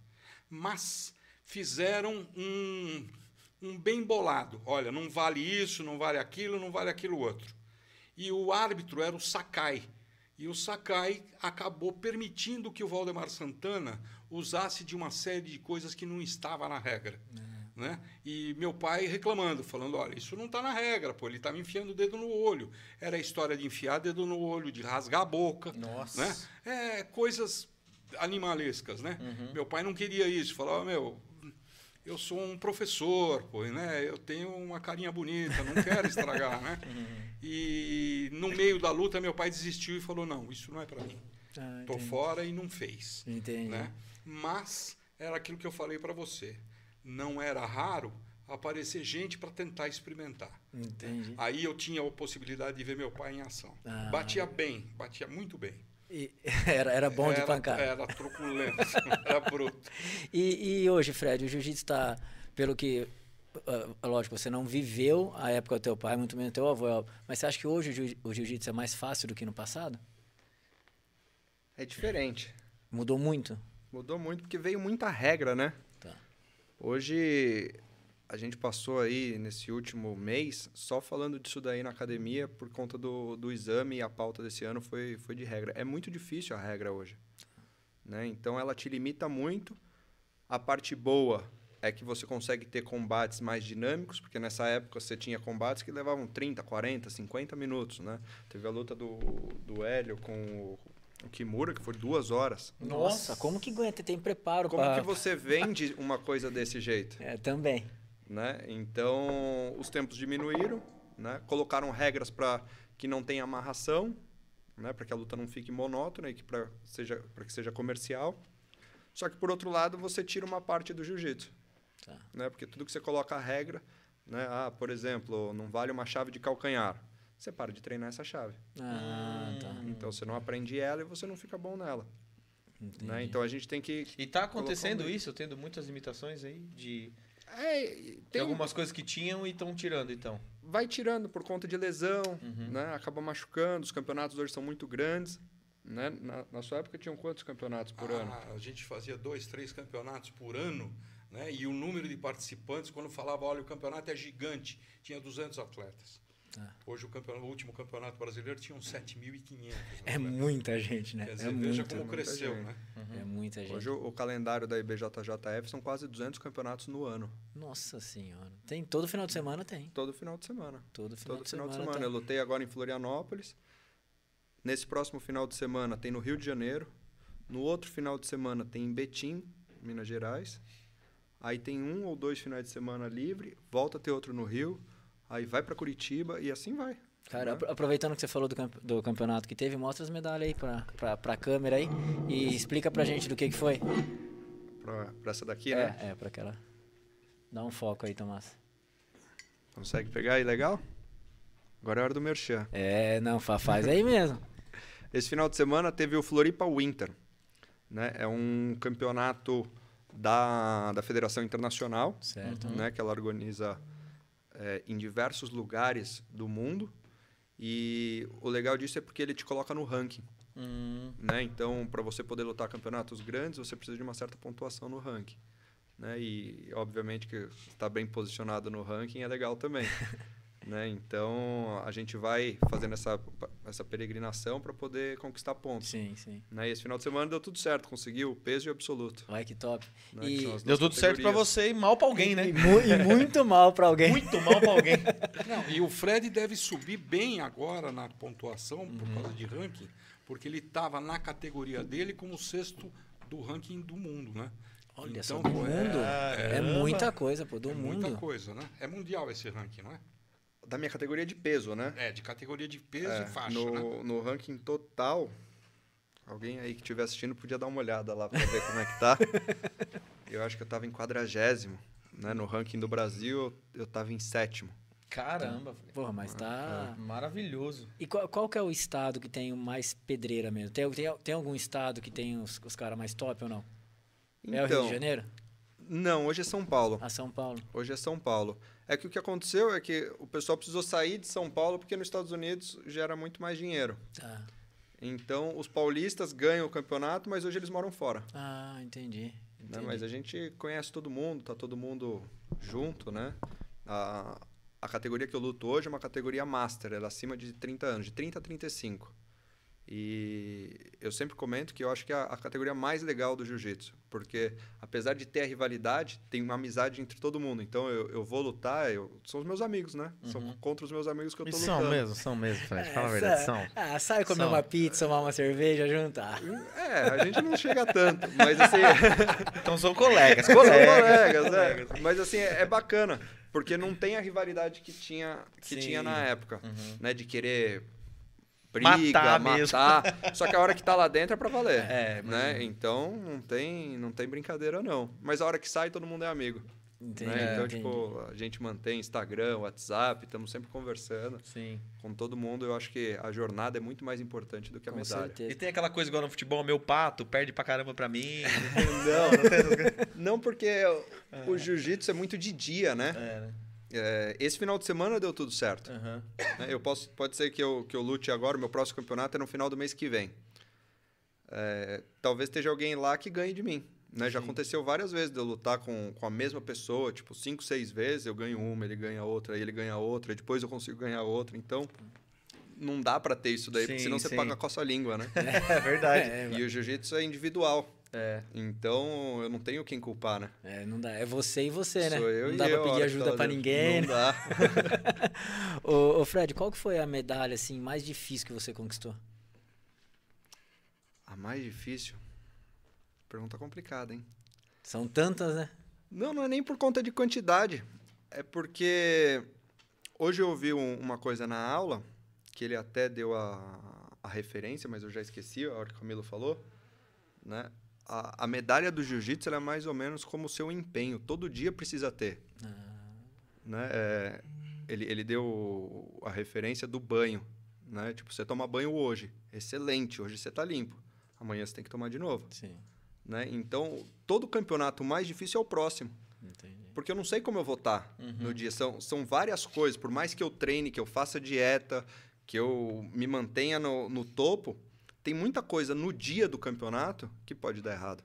Mas fizeram um, um bem bolado. Olha, não vale isso, não vale aquilo, não vale aquilo outro. E o árbitro era o Sakai. E o Sakai acabou permitindo que o Valdemar Santana usasse de uma série de coisas que não estava na regra. Né? E meu pai reclamando, falando: olha, isso não está na regra, pô, ele está me enfiando o dedo no olho. Era a história de enfiar dedo no olho, de rasgar a boca. Nossa. Né? É, coisas animalescas, né? Uhum. Meu pai não queria isso, falava: meu, eu sou um professor, pô, né? Eu tenho uma carinha bonita, não quero estragar, né? Uhum. E no meio da luta meu pai desistiu e falou: "Não, isso não é para mim. Ah, Tô entendi. fora" e não fez, Entendi. né? Mas era aquilo que eu falei para você. Não era raro aparecer gente para tentar experimentar. Entendi. Aí eu tinha a possibilidade de ver meu pai em ação. Ah. Batia bem, batia muito bem. E era, era bom de era, pancada. Era truculento, era bruto. E, e hoje, Fred, o jiu-jitsu está, pelo que. ah, lógico, você não viveu a época do teu pai, muito menos do teu avô, mas você acha que hoje o jiu-jitsu é mais fácil do que no passado? É diferente. Mudou muito? Mudou muito porque veio muita regra, né? Tá. Hoje a gente passou aí nesse último mês só falando disso daí na academia por conta do, do exame e a pauta desse ano foi, foi de regra. É muito difícil a regra hoje. Né? Então ela te limita muito. A parte boa é que você consegue ter combates mais dinâmicos, porque nessa época você tinha combates que levavam 30, 40, 50 minutos. Né? Teve a luta do, do Hélio com o, Kimura, que foi duas horas. Nossa, como que aguenta? Tem preparo Como pra... que você vende uma coisa desse jeito? É, também. Né? Então, os tempos diminuíram, né? Colocaram regras para que não tenha amarração, né? Para que a luta não fique monótona e que para seja para que seja comercial. Só que por outro lado, você tira uma parte do jiu-jitsu, Tá. né? Porque tudo que você coloca a regra, né? Ah, por exemplo, não vale uma chave de calcanhar. Você para de treinar essa chave. Ah, tá. Então você não aprende ela e você não fica bom nela, né? Então a gente tem que E tá acontecendo um- isso, tendo muitas limitações aí de, é, de tem algumas coisas que tinham e estão tirando, então. vai tirando por conta de lesão, Uhum. né? Acaba machucando. Os campeonatos hoje são muito grandes, né? Na, na sua época tinham quantos campeonatos por ano? Ah, a gente fazia dois, três campeonatos por ano, né? E o número de participantes, quando falava, olha, o campeonato é gigante, tinha 200 atletas. Ah. Hoje o, campeonato, o último campeonato brasileiro tinha uns 7.500. É atletas. muita gente, né? Quer é dizer, veja muito, como muita cresceu, gente. né? é muita gente. Hoje o, o calendário da IBJJF são quase 200 campeonatos no ano, Nossa senhora. Tem todo final de semana tem. todo final de semana. Todo final, Todo de, final de semana, semana. Eu lutei agora em Florianópolis. Nesse próximo final de semana tem no Rio de Janeiro. No outro final de semana tem em Betim, Minas Gerais. Aí tem um ou dois finais de semana livre, volta a ter outro no Rio, aí vai para Curitiba e assim vai. Cara, né? apro- aproveitando que você falou do, camp- do campeonato que teve, mostra as medalhas aí pra, pra, pra câmera aí e explica pra gente do que, que foi. Pra, pra essa daqui, né? É, é, pra aquela. Dá um foco aí, Tomás. Consegue pegar aí, legal? Agora é hora do merchan. É, não, fa- faz aí mesmo. Esse final de semana teve o Floripa Winter. Né? É um campeonato da, da Federação Internacional, Certo. né? que ela organiza é, em diversos lugares do mundo. E o legal disso é porque ele te coloca no ranking. Hum, Né? Então, para você poder lutar campeonatos grandes, você precisa de uma certa pontuação no ranking. Né? E, obviamente, que estar bem posicionado no ranking é legal também. Né? Então a gente vai fazendo essa, essa peregrinação para poder conquistar pontos. Sim, sim. Né? E esse final de semana deu tudo certo, conseguiu o peso e o absoluto. Olha que top. né? Que E, Deu tudo certo pra categorias. você e mal pra alguém, né? e mu- e muito mal pra alguém. Muito mal pra alguém. Não, e o Fred deve subir bem agora na pontuação por Uhum. causa de ranking, porque ele estava na categoria dele como sexto do ranking do mundo, né? Olha Então, só, do pô, é- mundo. É, Caramba. muita coisa, pô, do é mundo. muita coisa, né? É mundial esse ranking, não é? Da minha categoria de peso, né? É, de categoria de peso É, e faixa, no, né? no ranking total, alguém aí que estiver assistindo podia dar uma olhada lá para ver como é que tá. eu acho que eu tava em quadragésimo. Né? No ranking do Brasil, eu tava em sétimo. Caramba, Fred. Porra, mas tá. Maravilhoso. E qual, qual que é o estado que tem o mais pedreira mesmo? Tem, tem, tem algum estado que tem os, os caras mais top ou não? é o Rio Então, de Janeiro? Não, hoje é São Paulo. A São Paulo. Hoje é São Paulo. É que o que aconteceu é que o pessoal precisou sair de São Paulo porque nos Estados Unidos gera muito mais dinheiro. Tá. Então, os paulistas ganham o campeonato, mas hoje eles moram fora. Ah, entendi. né? entendi. Mas a gente conhece todo mundo, tá todo mundo junto, né? A, a categoria que eu luto hoje é uma categoria master, ela é acima de 30 anos, de 30 a 35. E eu sempre comento que eu acho que é a, a categoria mais legal do jiu-jitsu, porque apesar de ter a rivalidade, tem uma amizade entre todo mundo. Então eu, eu vou lutar, eu, são os meus amigos, né? São contra os meus amigos que eu E tô são lutando. mesmo, são mesmo, Fred. É, Fala a verdade, sa- são. Ah, sai comer São. uma pizza, tomar uma cerveja junto. Ah, É, a gente não chega tanto, mas assim, Então são colegas, São colegas. colegas, é. Mas assim, é, é bacana, porque não tem a rivalidade que tinha, que Sim. tinha na época, Uhum. né? De querer briga, Matar matar. Só que a hora que tá lá dentro é pra valer. É, né? Então não tem, não tem brincadeira, não. Mas a hora que sai, todo mundo é amigo. entendi. né? Então, entendi. tipo, a gente mantém Instagram, WhatsApp, estamos sempre conversando Sim. com todo mundo. Eu acho que a jornada é muito mais importante do que a Com medalha. certeza. E tem aquela coisa igual no futebol, meu pato perde pra caramba pra mim. Não, não porque o jiu-jitsu é muito de dia, né? É, né? É, esse final de semana deu tudo certo. Né? Eu posso, pode ser que eu, que eu lute agora, meu próximo campeonato é no final do mês que vem. É, talvez esteja alguém lá que ganhe de mim. Né? Já aconteceu várias vezes de eu lutar com, com a mesma pessoa, tipo, cinco, seis vezes, eu ganho uma, ele ganha outra, aí ele ganha outra, e depois eu consigo ganhar outra. Então, não dá pra ter isso daí, porque Sim, senão você sim. paga com a sua língua, né? É verdade. É, E o jiu-jitsu é individual. É. Então, eu não tenho quem culpar, né? é, não dá. É você e você, né? Sou eu não e dá eu, pra pedir ajuda pra fazendo. ninguém. Não dá. ô, ô, Fred, qual que foi a medalha assim mais difícil que você conquistou? A mais difícil? Pergunta complicada, hein? São tantas, né? Não, não é nem por conta de quantidade. É porque hoje eu ouvi um- uma coisa na aula, que ele até deu a, a referência, mas eu já esqueci a hora que o Camilo falou. Né? A, a medalha do jiu-jitsu é mais ou menos como o seu empenho. Todo dia precisa ter. Né? É, ele, ele deu a referência do banho. Né? Tipo, você toma banho hoje. Excelente, hoje você está limpo. Amanhã você tem que tomar de novo. Sim, Né? Então, todo campeonato mais difícil é o próximo. entendi. Porque eu não sei como eu vou estar no dia. São, são várias coisas. Por mais que eu treine, que eu faça dieta, que eu me mantenha no, no topo, tem muita coisa no dia do campeonato que pode dar errado.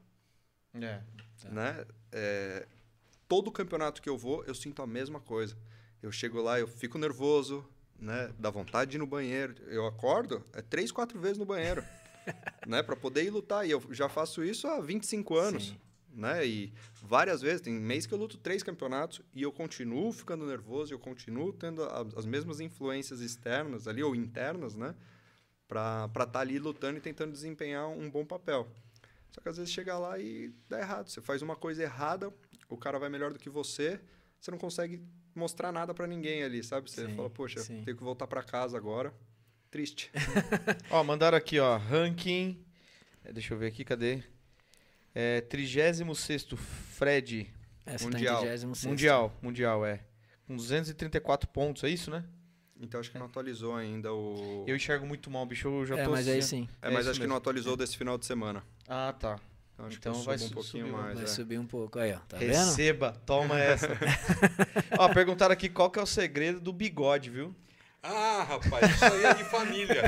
É. Tá. Né? É, todo campeonato que eu vou, eu sinto a mesma coisa. Eu chego lá, eu fico nervoso, né? Dá vontade de ir no banheiro. Eu acordo, é três, quatro vezes no banheiro. né? Para poder ir lutar. E eu já faço isso há 25 anos. Sim. Né? E várias vezes, tem mês que eu luto três campeonatos e eu continuo ficando nervoso, eu continuo tendo as mesmas influências externas ali, ou internas, né? Pra estar tá ali lutando e tentando desempenhar um bom papel. Só que às vezes chega lá e dá errado. Você faz uma coisa errada, o cara vai melhor do que você, você não consegue mostrar nada pra ninguém ali, sabe? Você Sim, fala, poxa, sim. tenho que voltar pra casa agora. Triste. Ó, mandaram aqui, ó, ranking. é, Deixa eu ver aqui, cadê? É, 36 Fred Essa Mundial. tá em 36º. Mundial. Mundial, é. Com 234 pontos, é isso, né? Então acho que não atualizou ainda o. Eu enxergo muito mal, bicho. Eu já É, tô mas aí assim- sim. É, É mas acho que mesmo. não atualizou desse final de semana. Ah, tá. Então, acho Então que vai um pouquinho subir, mais. Vai é. subir um pouco. Aí, ó. Tá vendo? Receba, toma essa. ó, perguntaram aqui qual que é o segredo do bigode, viu? Ah, rapaz, isso aí é de família.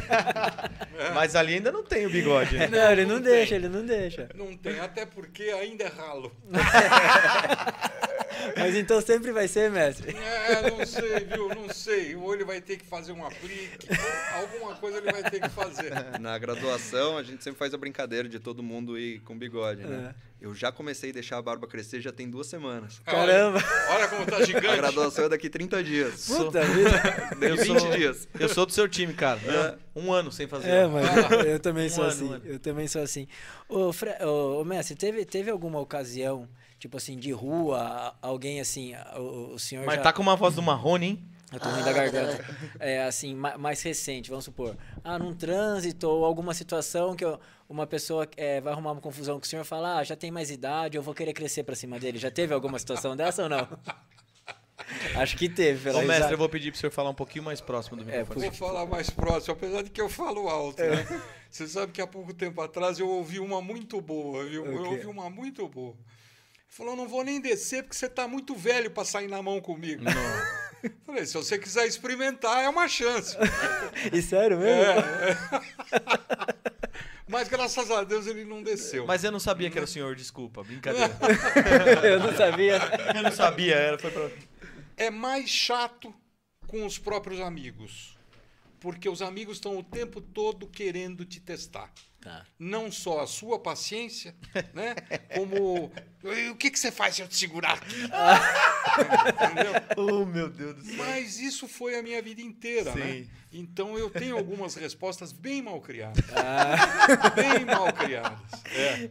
Mas ali ainda não tem o bigode. né? Não, ele não deixa, ele não deixa. Não tem, até porque ainda é ralo. Mas então sempre vai ser, mestre. É, não sei, viu? Não sei. Ou ele vai ter que fazer um aplique, alguma coisa ele vai ter que fazer. Na graduação, a gente sempre faz a brincadeira de todo mundo ir com bigode, né? Eu já comecei a deixar a barba crescer já tem duas semanas. Caramba. Olha, olha como tá A gigante. graduação é daqui 30 dias. Puta vida. Eu Em 20 sou, dias. eu sou do seu time, cara. Um ano sem fazer. É, mas eu também sou Um ano, assim. um. Eu também sou assim. Ô, Fre... ô, ô, mestre, teve, teve alguma ocasião, tipo assim, de rua, alguém assim, o, o senhor Mas já... tá com uma voz do Marrone, hein? Eu tô ruim da garganta. É assim, ma- mais recente, vamos supor. Ah, num trânsito ou alguma situação que eu- uma pessoa é, vai arrumar uma confusão com o senhor e fala, ah, já tem mais idade, eu vou querer crescer pra cima dele. Já teve alguma situação dessa ou não? Acho que teve, Ô, mestre, risada. eu vou pedir pro senhor falar um pouquinho mais próximo do microfone. Vou falar mais próximo, apesar de que eu falo alto. É. Né? Você sabe que há pouco tempo atrás eu ouvi uma muito boa, viu? Eu ouvi uma muito boa. Falou, não vou nem descer porque você tá muito velho para sair na mão comigo. Falei, se você quiser experimentar, é uma chance. E sério mesmo? É, Mas graças a Deus ele não desceu. Mas eu não sabia que era o senhor, desculpa. Brincadeira. eu não sabia. Eu não sabia, era, foi pra... é mais chato com os próprios amigos. Porque os amigos estão o tempo todo querendo te testar. Tá. Não só a sua paciência, né? Como. O que, que você faz se eu te segurar aqui? Entendeu? Oh, meu Deus do céu. Mas isso foi a minha vida inteira, né? Sim. Então eu tenho algumas respostas bem mal criadas. Ah. Bem mal criadas. É.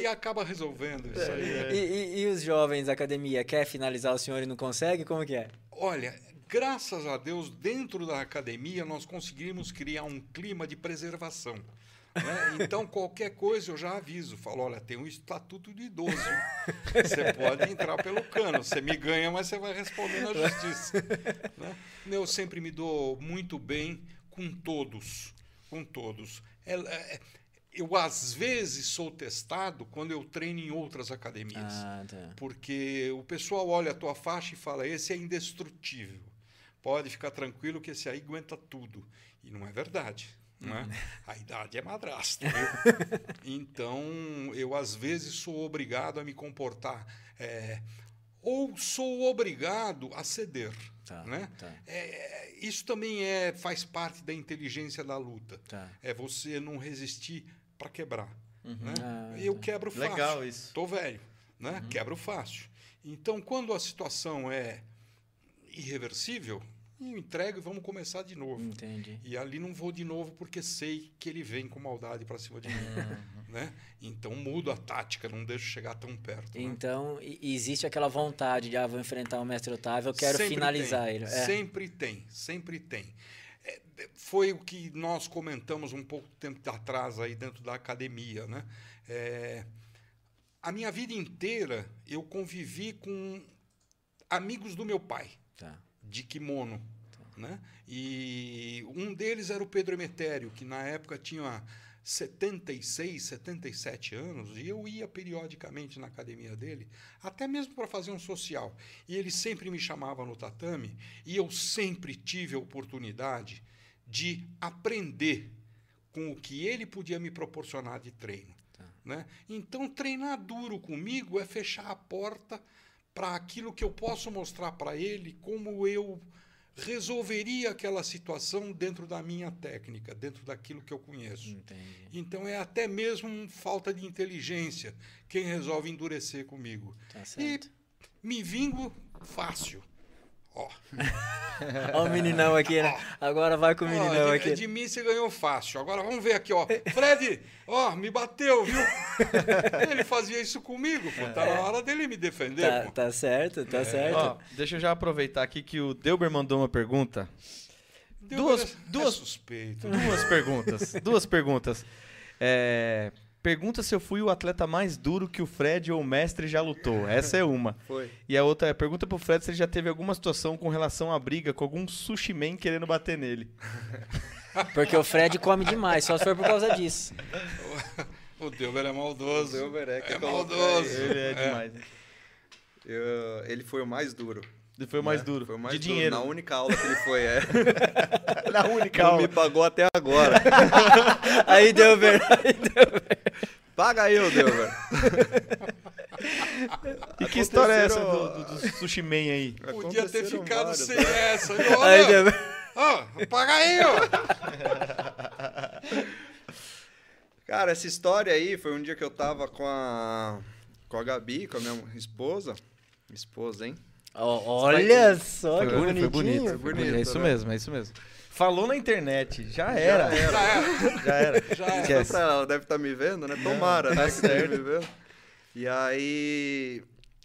E acaba resolvendo isso aí. E, e- e os jovens da academia, quer finalizar o senhor e não consegue? Como que é? Olha, graças a Deus, dentro da academia, nós conseguimos criar um clima de preservação. Né? Então, qualquer coisa eu já aviso. Falo, olha, tem um estatuto de idoso. Você pode entrar pelo cano. Você me ganha, mas você vai responder na justiça. né? Eu sempre me dou muito bem com todos. Com todos. É- é- eu, às vezes, sou testado quando eu treino em outras academias. Ah, tá. Porque o pessoal olha a tua faixa e fala: esse é indestrutível. Pode ficar tranquilo que esse aí aguenta tudo. E não é verdade. Né? A idade é madrasta. então, eu às vezes sou obrigado a me comportar. é, ou sou obrigado a ceder. Tá, né? tá. É, isso também é, faz parte da inteligência da luta. Tá. É você não resistir para quebrar. Né? Ah, eu quebro fácil. Legal isso. Tô velho, né? Quebro fácil. Então, quando a situação é irreversível, eu entrego e vamos começar de novo. Entendi. E ali não vou de novo porque sei que ele vem com maldade para cima de mim, né? Então mudo a tática, não deixo chegar tão perto. né? Então, e- e existe aquela vontade de, ah, vou enfrentar o mestre Otávio, eu quero Sempre finalizar tem, ele. É. Sempre tem, sempre tem. É, foi o que nós comentamos um pouco tempo atrás aí dentro da academia, né? É, a minha vida inteira eu convivi com amigos do meu pai Tá. De kimono. Né? E um deles era o Pedro Emetério, que na época tinha 76, 77 anos, e eu ia periodicamente na academia dele, até mesmo para fazer um social. E ele sempre me chamava no tatame, e eu sempre tive a oportunidade de aprender com o que ele podia me proporcionar de treino. Né? Então, treinar duro comigo é fechar a porta para aquilo que eu posso mostrar para ele, como eu resolveria aquela situação dentro da minha técnica, dentro daquilo que eu conheço. Entendi. Então, é até mesmo falta de inteligência quem resolve endurecer comigo. Tá E certo. me vingo fácil. Ó, Olha o meninão aqui, né? Agora vai com o meninão Ó, de, aqui. de mim você ganhou fácil. Agora vamos ver aqui, ó. Fred, ó, me bateu, viu? Ele fazia isso comigo, pô. Tá na hora dele me defender, Tá, pô. tá certo, É. tá certo. Ó, deixa eu já aproveitar aqui que o Delber mandou uma pergunta. Deu- duas- é duas- suspeito. Duas perguntas. Duas perguntas. É, pergunta se eu fui o atleta mais duro que o Fred ou o mestre já lutou. Essa é uma. Foi. E a outra é pergunta pro Fred se ele já teve alguma situação com relação à briga com algum sushi man querendo bater nele. Porque o Fred come demais, só se for por causa disso. O Delber é maldoso. O Delber é que é maldoso. ele. Ele é demais. né? Eu- ele foi o mais duro. Ele foi o mais né? duro. Foi o mais de duro. dinheiro. Na única aula que ele foi, é. Na única Não aula. me pagou até agora. Aí deu. Paga aí, ô Deus, velho. E que história é essa do, do, do Sushi Man aí? Podia ter ficado várias, sem né? essa. E, Aí Olha, deu ó, paga aí, ó. Cara, essa história aí foi um dia que eu tava com a. com a Gabi, com a minha esposa. Esposa, hein? Olha só, Foi que bonito, foi bonitinho. bonito, foi bonito. É isso né? mesmo, é isso mesmo. Falou na internet, já era. Já era. Já era. Já era. Só pra ela, ela deve estar me vendo, né? Tomara, tá né? certo. me vendo. E aí,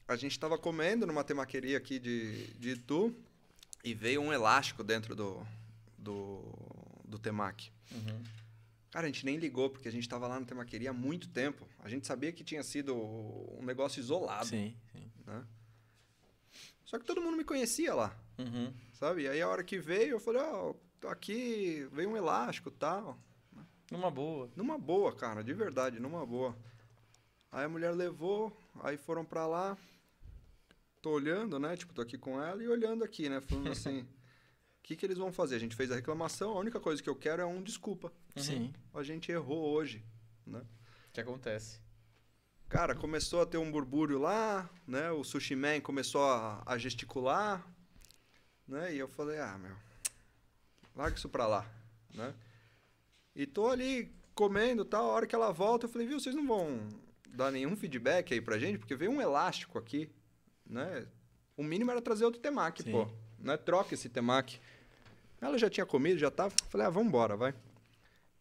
a gente tava comendo numa temaqueria aqui de, de Itu e veio um elástico dentro do, do, do temaki. Uhum. Cara, a gente nem ligou, porque a gente tava lá na temaqueria há muito tempo. A gente sabia que tinha sido um negócio isolado, Sim, sim. né? Só que todo mundo me conhecia lá, Uhum. sabe? E aí a hora que veio, eu falei, ó, tô aqui veio um elástico e tal. Numa boa. Numa boa, cara, de verdade, numa boa. Aí a mulher levou, aí foram pra lá. Tô olhando, né? Tipo, tô aqui com ela e olhando aqui, né? Falando assim, o que que eles vão fazer? A gente fez a reclamação, a única coisa que eu quero é um desculpa. Sim. A gente errou hoje, né? O que acontece? Cara, começou a ter um burbúrio lá, né? O sushi man começou a, a gesticular, né? E eu falei, ah, meu, larga isso pra lá, né? E tô ali comendo tal, a hora que ela volta, eu falei, viu, vocês não vão dar nenhum feedback aí pra gente? Porque veio um elástico aqui, né? O mínimo era trazer outro temaki, Sim. pô, né? Troca esse temaki. Ela já tinha comido, já tava, falei, ah, vamos embora, vai.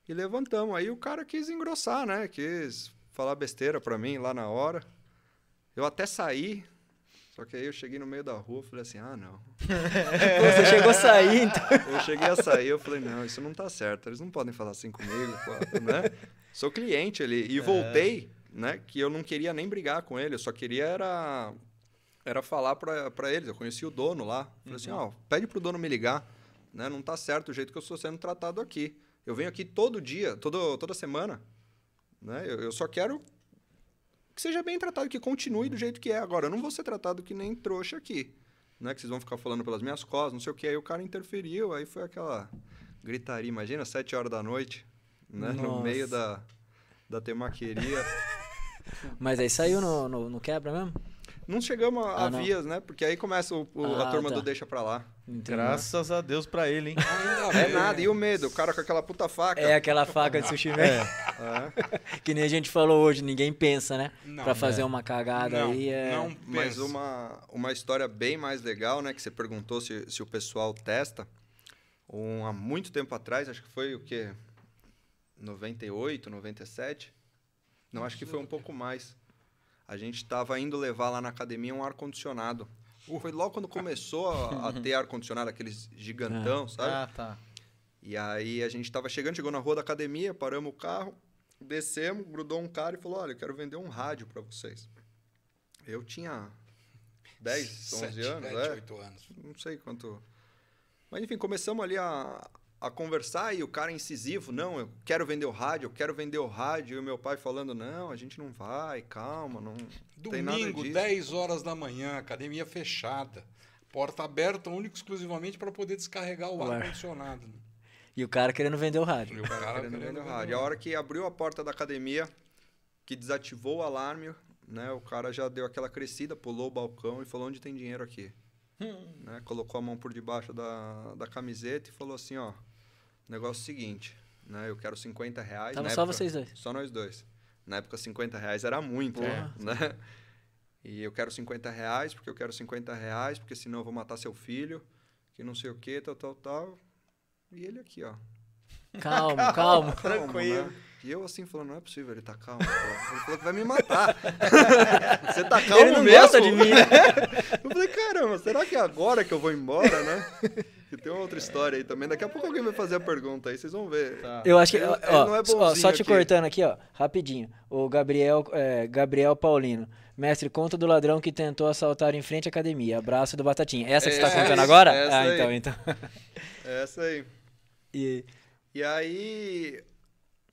E levantamos. Aí o cara quis engrossar, né? Quis falar besteira pra mim lá na hora. Eu até saí, só que aí eu cheguei no meio da rua, falei assim, ah, não. Pô, Você chegou a sair, então. Eu cheguei a sair, eu falei, não, isso não tá certo. Eles não podem falar assim comigo, né? Sou cliente ali. E voltei, né? Que eu não queria nem brigar com ele, eu só queria era, era falar pra, pra eles. Eu conheci o dono lá. Falei assim, ó, pede pro dono me ligar. Né? Não tá certo o jeito que eu estou sendo tratado aqui. Eu venho aqui todo dia, todo, toda semana. Né? Eu, eu só quero que seja bem tratado, que continue do jeito que é. Agora, eu não vou ser tratado que nem trouxa aqui. Né? Que vocês vão ficar falando pelas minhas costas, não sei o que. Aí o cara interferiu, aí foi aquela gritaria. Imagina, sete horas da noite, né? no meio da, da temaqueria. Mas aí saiu no, no, no quebra mesmo? Não chegamos a, Ah, a não. vias, né? Porque aí começa o, o- a Ah, turma tá. do deixa pra lá. Entendeu? Graças a Deus pra ele, hein? É nada. E o medo? O cara com aquela puta faca. É aquela faca de sushi man. É. Que nem a gente falou hoje, ninguém pensa, né? Não, pra fazer é. uma cagada não, aí é. não Mas uma, uma história bem mais legal, né? Que você perguntou se, se o pessoal testa. Um, há muito tempo atrás, acho que foi o quê? 98, 97? Não, acho que foi um pouco mais. A gente estava indo levar lá na academia um ar-condicionado. Foi logo quando começou a, a ter ar-condicionado, aqueles gigantão, sabe? Ah, tá. E aí a gente estava chegando, chegou na rua da academia, paramos o carro, descemos, grudou um cara e falou: Olha, eu quero vender um rádio para vocês. Eu tinha 10, 11 Sete, anos, sete, é, oito anos. não sei quanto. Mas enfim, começamos ali a, a conversar e o cara incisivo: Não, eu quero vender o rádio, eu quero vender o rádio. E o meu pai falando: Não, a gente não vai, calma, não tem nada Domingo, disso. 10 horas da manhã, academia fechada. Porta aberta, único e exclusivamente para poder descarregar o O ar. ar-condicionado. né? E o cara querendo vender o rádio. E o cara querendo querendo vender o rádio. A hora que abriu a porta da academia, que desativou o alarme, né? O cara já deu aquela crescida, pulou o balcão e falou onde tem dinheiro aqui. Né? Colocou a mão por debaixo da, da camiseta e falou assim, ó, negócio seguinte, né? Eu quero 50 reais. Tava Na só época- vocês dois. Só nós dois. Na época, 50 reais era muito, Porra. né? E eu quero 50 reais, porque eu quero 50 reais, porque senão eu vou matar seu filho, que não sei o que, tal, tal, tal. E ele aqui, ó. Calma, calma. Calmo, Tranquilo. né? E eu assim falando, não é possível, ele tá calmo. pô. Ele falou que vai me matar. Você tá calmo Ele não mesmo? gosta de mim. Eu falei, caramba, será que é agora que eu vou embora, né? E tem uma outra história aí também. Daqui a pouco alguém vai fazer a pergunta aí, vocês vão ver. Tá. Eu acho que. Ele- ó, ele não é ó, só te aqui. cortando aqui, ó, rapidinho. O Gabriel, é, Gabriel Paulino. Mestre, conta do ladrão que tentou assaltar em frente à academia. Abraço do Batatinha. Essa que você tá É, contando isso, agora? essa ah, aí. então, então. É essa aí. E, E aí,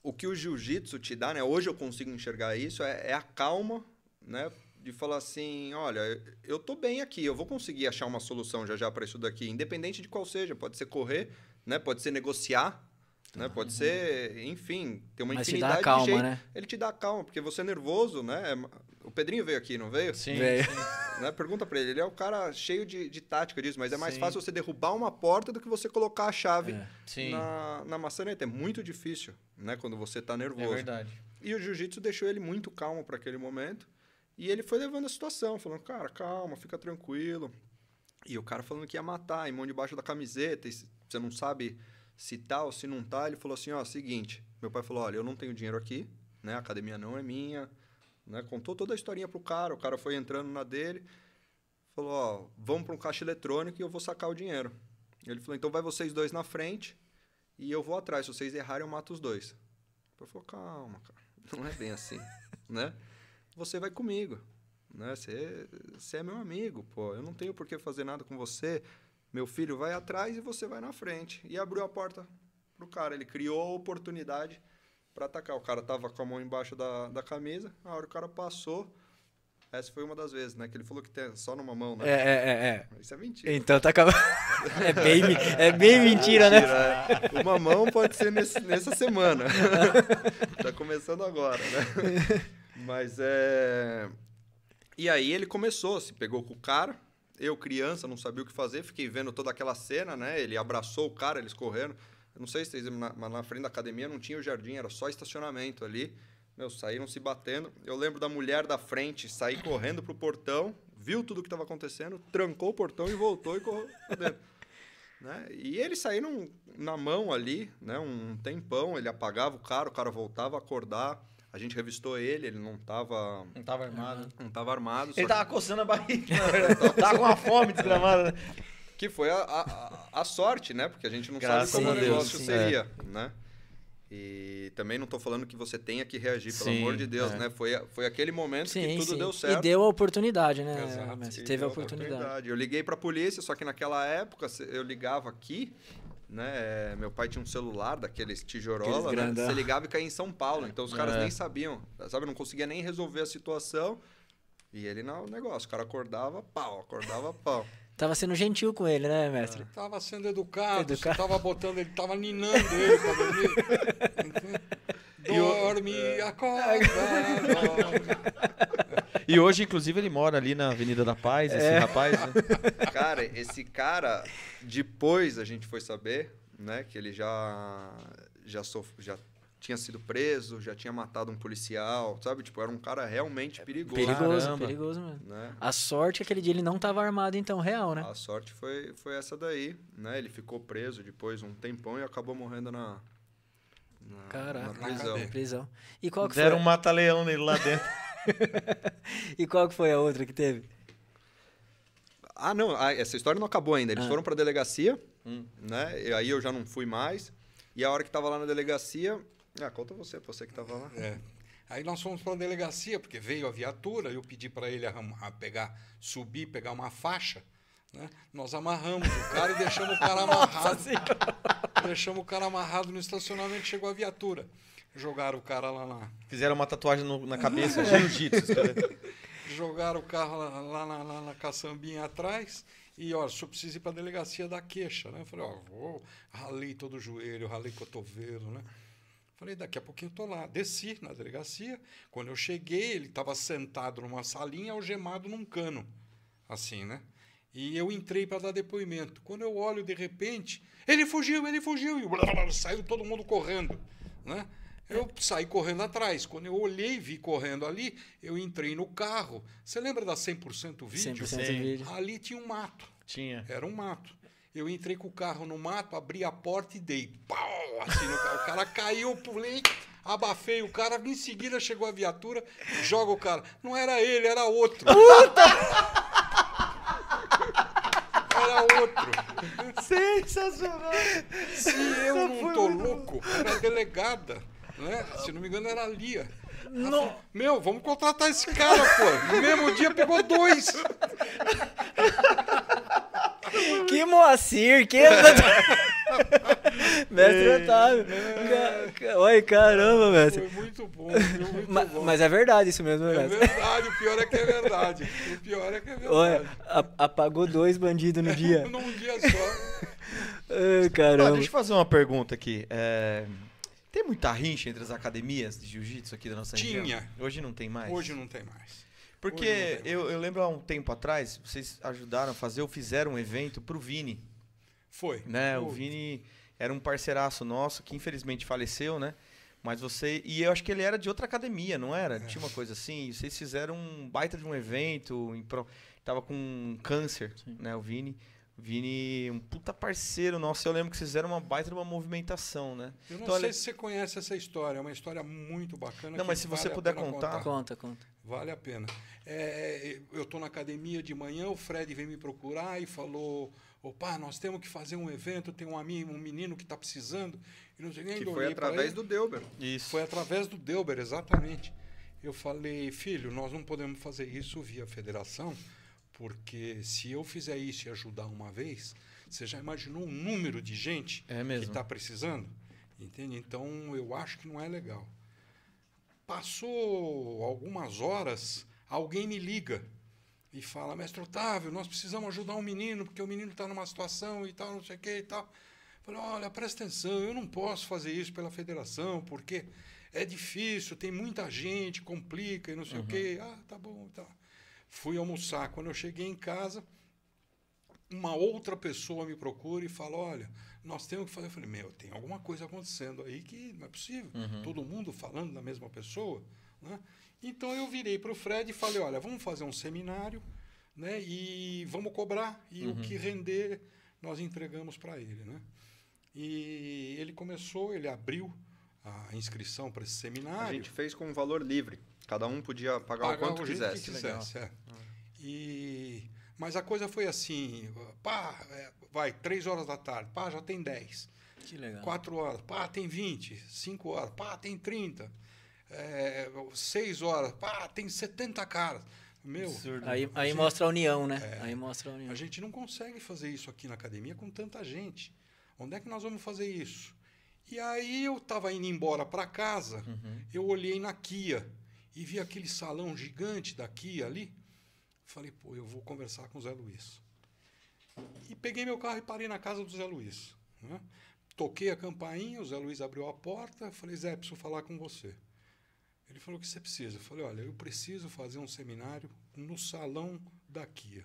o que o jiu-jitsu te dá, né? Hoje eu consigo enxergar isso, é, é a calma, né? De falar assim, olha, eu tô bem aqui, eu vou conseguir achar uma solução já já para isso daqui, independente de qual seja, pode ser correr, né? Pode ser negociar, né? Pode ser, enfim, ter uma Mas te infinidade dá calma, de jeitos. né? Ele te dá calma, porque você é nervoso, né? O Pedrinho veio aqui, não veio? Sim. Velho. Né? Pergunta pra ele, ele é o cara cheio de, de tática disso, mas é mais Sim. fácil você derrubar uma porta do que você colocar a chave É. Na, na maçaneta. É muito difícil, né? Quando você tá É nervoso. verdade. E o jiu-jitsu deixou ele muito calmo para aquele momento. E ele foi levando a situação, falando, cara, calma, fica tranquilo. E o cara falando que ia matar, em mão debaixo da camiseta, e você não sabe se tá ou se não tá. Ele falou assim, ó, seguinte, meu pai falou, olha, eu não tenho dinheiro aqui, né? A academia não é minha, né? Contou toda a historinha pro cara, o cara foi entrando na dele. Falou, ó, vamos para um caixa eletrônico e eu vou sacar o dinheiro. Ele falou, então vai vocês dois na frente e eu vou atrás. Se vocês errarem, eu mato os dois. Eu falei, calma, cara. Não é bem assim, né? Você vai comigo, né? Você, você é meu amigo, pô. Eu não tenho por que fazer nada com você. Meu filho vai atrás e você vai na frente. E abriu a porta pro cara. Ele criou a oportunidade para atacar. O cara tava com a mão embaixo da, da camisa. A hora o cara passou... Essa foi uma das vezes, né? Que ele falou que tem só numa mão, É, né? é, é, é. Isso é mentira. Então tá acabando. É bem, me- é bem mentira, né? Mentira, é. Uma mão pode ser nesse- nessa semana. tá começando agora, né? Mas é. E aí ele começou, se pegou com o cara. Eu, criança, não sabia o que fazer, fiquei vendo toda aquela cena, né? Ele abraçou o cara, eles correndo. Eu não sei se vocês lembram, mas na frente da academia não tinha o jardim, era só estacionamento ali. Meu, saíram se batendo. Eu lembro da mulher da frente sair correndo pro portão, viu tudo o que estava acontecendo, trancou o portão e voltou e correu dentro. Né? E eles saíram na mão ali, né? Um tempão, ele apagava o cara, o cara voltava a acordar. A gente revistou ele, ele não estava Não tava armado. não tava armado. Ele que- tava coçando a barriga, na verdade. Tava com uma fome desgramada. né? Que foi a, a, a- a sorte, né? Porque a gente não Graças sabe como a o Deus, negócio sim. seria, né? E também não tô falando que você tenha que reagir, pelo Sim, amor de Deus, é. né? Foi, a- foi aquele momento que Sim, tudo sim. deu certo. E deu a oportunidade, né? Exato. Teve a deu oportunidade. Eu liguei pra polícia, só que naquela época eu ligava aqui, né? Meu pai tinha um celular daqueles tijorola, Aqueles né? Você ligava e caía em São Paulo. Então os caras É. nem sabiam, sabe? Não conseguia nem resolver a situação. E ele no negócio, o cara acordava pau, acordava pau. Tava sendo gentil com ele, né, mestre? Tava sendo educado, Educado. você tava botando ele, tava ninando ele pra dormir. Dorme, acorda, dorme. E hoje, inclusive, ele mora ali na Avenida da Paz, esse rapaz. né? Cara, esse cara, depois a gente foi saber, né, que ele já já sof... já tinha sido preso, já tinha matado um policial, sabe? Tipo, era um cara realmente perigoso, Perigoso, Caramba. perigoso mesmo. né? A sorte é que aquele dia ele não tava armado, então, real, né? A sorte foi, foi essa daí, né? Ele ficou preso depois um tempão e acabou morrendo na, na, Caraca. na prisão. Prisão. E qual que Deram um foi? mata-leão nele lá dentro. E qual que foi a outra que teve? Ah, não, ah, essa história não acabou ainda. Eles Ah. foram pra delegacia, né? E aí eu já não fui mais. E a hora que tava lá na delegacia, ah, conta você, você que tava lá. É. Aí nós fomos para a delegacia, porque veio a viatura, eu pedi para ele arram- a pegar, subir, pegar uma faixa. Né? Nós amarramos o cara e deixamos o cara amarrado. deixamos o cara amarrado no estacionamento, chegou a viatura. Jogaram o cara lá na. Fizeram uma tatuagem no- na cabeça, jiu-jitsu. Jogaram o carro lá, lá na, lá na caçambinha atrás e, olha, só precisa ir para a delegacia da queixa, né? Eu falei, ó, vou, ralei todo o joelho, ralei cotovelo, né? Falei, daqui a pouquinho eu tô lá. Desci na delegacia. Quando eu cheguei, ele estava sentado numa salinha, algemado num cano, assim, né? E eu entrei para dar depoimento. Quando eu olho, de repente, ele fugiu, ele fugiu. E blá, blá, blá, saiu todo mundo correndo, né? Eu saí correndo atrás. Quando eu olhei e vi correndo ali, eu entrei no carro. Você lembra da 100% vídeo? 100% Sim. vídeo. Ali tinha um mato. Tinha. Era um mato. Eu entrei com o carro no mato, abri a porta e dei pau, assim no carro. O cara caiu, pulei, abafei o cara, em seguida chegou a viatura, joga o cara. Não era ele, era outro. Era outro. Sensacional. Se eu não tô louco, era a delegada, né? Se não me engano, era a Lia. Ela falou, Meu, vamos contratar esse cara, pô. No mesmo dia pegou dois. Que Moacir, que... Mestre Otávio. É. Ca- ca- Oi, caramba, mestre. Foi muito bom? Muito Ma- bom. Mas é verdade isso mesmo, né, É mestre? verdade, o pior é que é verdade. O pior é que é verdade. Olha, apagou dois bandidos no dia. Num dia só. Ai, caramba. deixa eu fazer uma pergunta aqui. É, Tem muita rincha entre as academias de jiu-jitsu aqui da nossa região? Tinha. Hoje não tem mais? Hoje não tem mais. Porque tem eu, eu lembro há um tempo atrás, vocês ajudaram a fazer, ou fizeram um evento pro Vini, Foi. né? O. Vini era um parceiraço nosso, que infelizmente faleceu, né? Mas você... E eu acho que ele era de outra academia, não era? É. Tinha uma coisa assim. E vocês fizeram um baita de um evento, em pro... tava com câncer, né? O Vini. Vini, um puta parceiro nosso. Eu lembro que vocês fizeram uma baita de uma movimentação, né? Eu não Então, sei olha- se você conhece essa história, é uma história muito bacana. Não, mas se você vale a puder contar. Conta, conta. Vale a pena. É, eu estou na academia de manhã, o Fred veio me procurar e falou: opa, nós temos que fazer um evento, tem um amigo, um menino que está precisando. E não sei nem Que foi através do Delber. Isso. Foi através do Delber, exatamente. Eu falei, filho, nós não podemos fazer isso via federação, porque se eu fizer isso e ajudar uma vez, você já imaginou o número de gente É que está precisando? Entende? Então eu acho que não é legal. Passou algumas horas, alguém me liga e fala, mestre Otávio, nós precisamos ajudar um menino, porque o menino está numa situação e tal, não sei o que e tal. Falei, olha, presta atenção, eu não posso fazer isso pela federação, porque é difícil, tem muita gente, complica e não sei o quê. Ah, tá bom, tá. Fui almoçar. Quando eu cheguei em casa, uma outra pessoa me procura e fala, olha, nós temos que fazer. Eu falei, meu, tem alguma coisa acontecendo aí que não é possível. Todo mundo falando da mesma pessoa. Né? Então eu virei para o Fred e falei, olha, vamos fazer um seminário né, e vamos cobrar. E o que render, nós entregamos para ele. Né? E ele começou, ele abriu a inscrição para esse A seminário. gente fez com valor livre. Cada um podia pagar, o quanto jeito quisesse. que quisesse. é. E, mas a coisa foi assim, pá, é, vai, três horas da tarde, pá, já tem 10. Que legal. Quatro horas, pá, tem 20. Cinco horas, pá, tem 30. É, seis horas, pá, tem 70 caras. Meu, Absurdo. Aí, aí Gente, mostra a união, né? É. Aí mostra a união. a gente não consegue fazer isso aqui na academia com tanta gente. Onde é que nós vamos fazer isso? E aí eu estava indo embora para casa, eu olhei na Kia e vi aquele salão gigante da Kia ali. Falei, pô, eu vou conversar com o Zé Luiz. E peguei meu carro e parei na casa do Zé Luiz. né? Toquei a campainha, o Zé Luiz abriu a porta, falei, Zé, preciso falar com você. Ele falou o que você precisa. Eu falei, olha, eu preciso fazer um seminário no salão da Kia.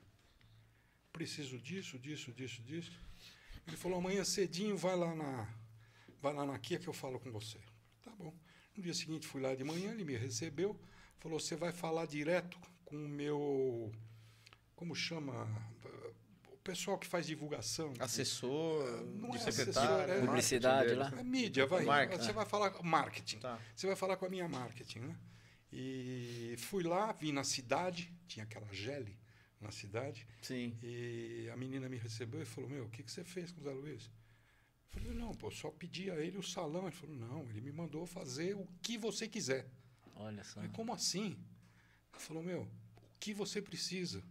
Preciso disso, disso, disso, disso. Ele falou, amanhã cedinho vai lá na, vai lá na Kia que eu falo com você. Tá bom. No dia seguinte fui lá de manhã, ele me recebeu, falou, você vai falar direto com o meu, como chama, o pessoal que faz divulgação. Assessor, Não de é secretário. assessor, é Publicidade lá. É mídia, vai. Marketing. Você vai falar com marketing. Tá. Você vai falar com a minha marketing, né? E fui lá, vim na cidade, tinha aquela gele na cidade, Sim. e a menina me recebeu e falou: Meu, o que, que você fez com o Zé Luiz? Eu falei: Não, pô, só pedi a ele o salão. Ele falou: Não, ele me mandou fazer o que você quiser. Olha só. Falei: Como assim? Ele falou: Meu, o que você precisa? Eu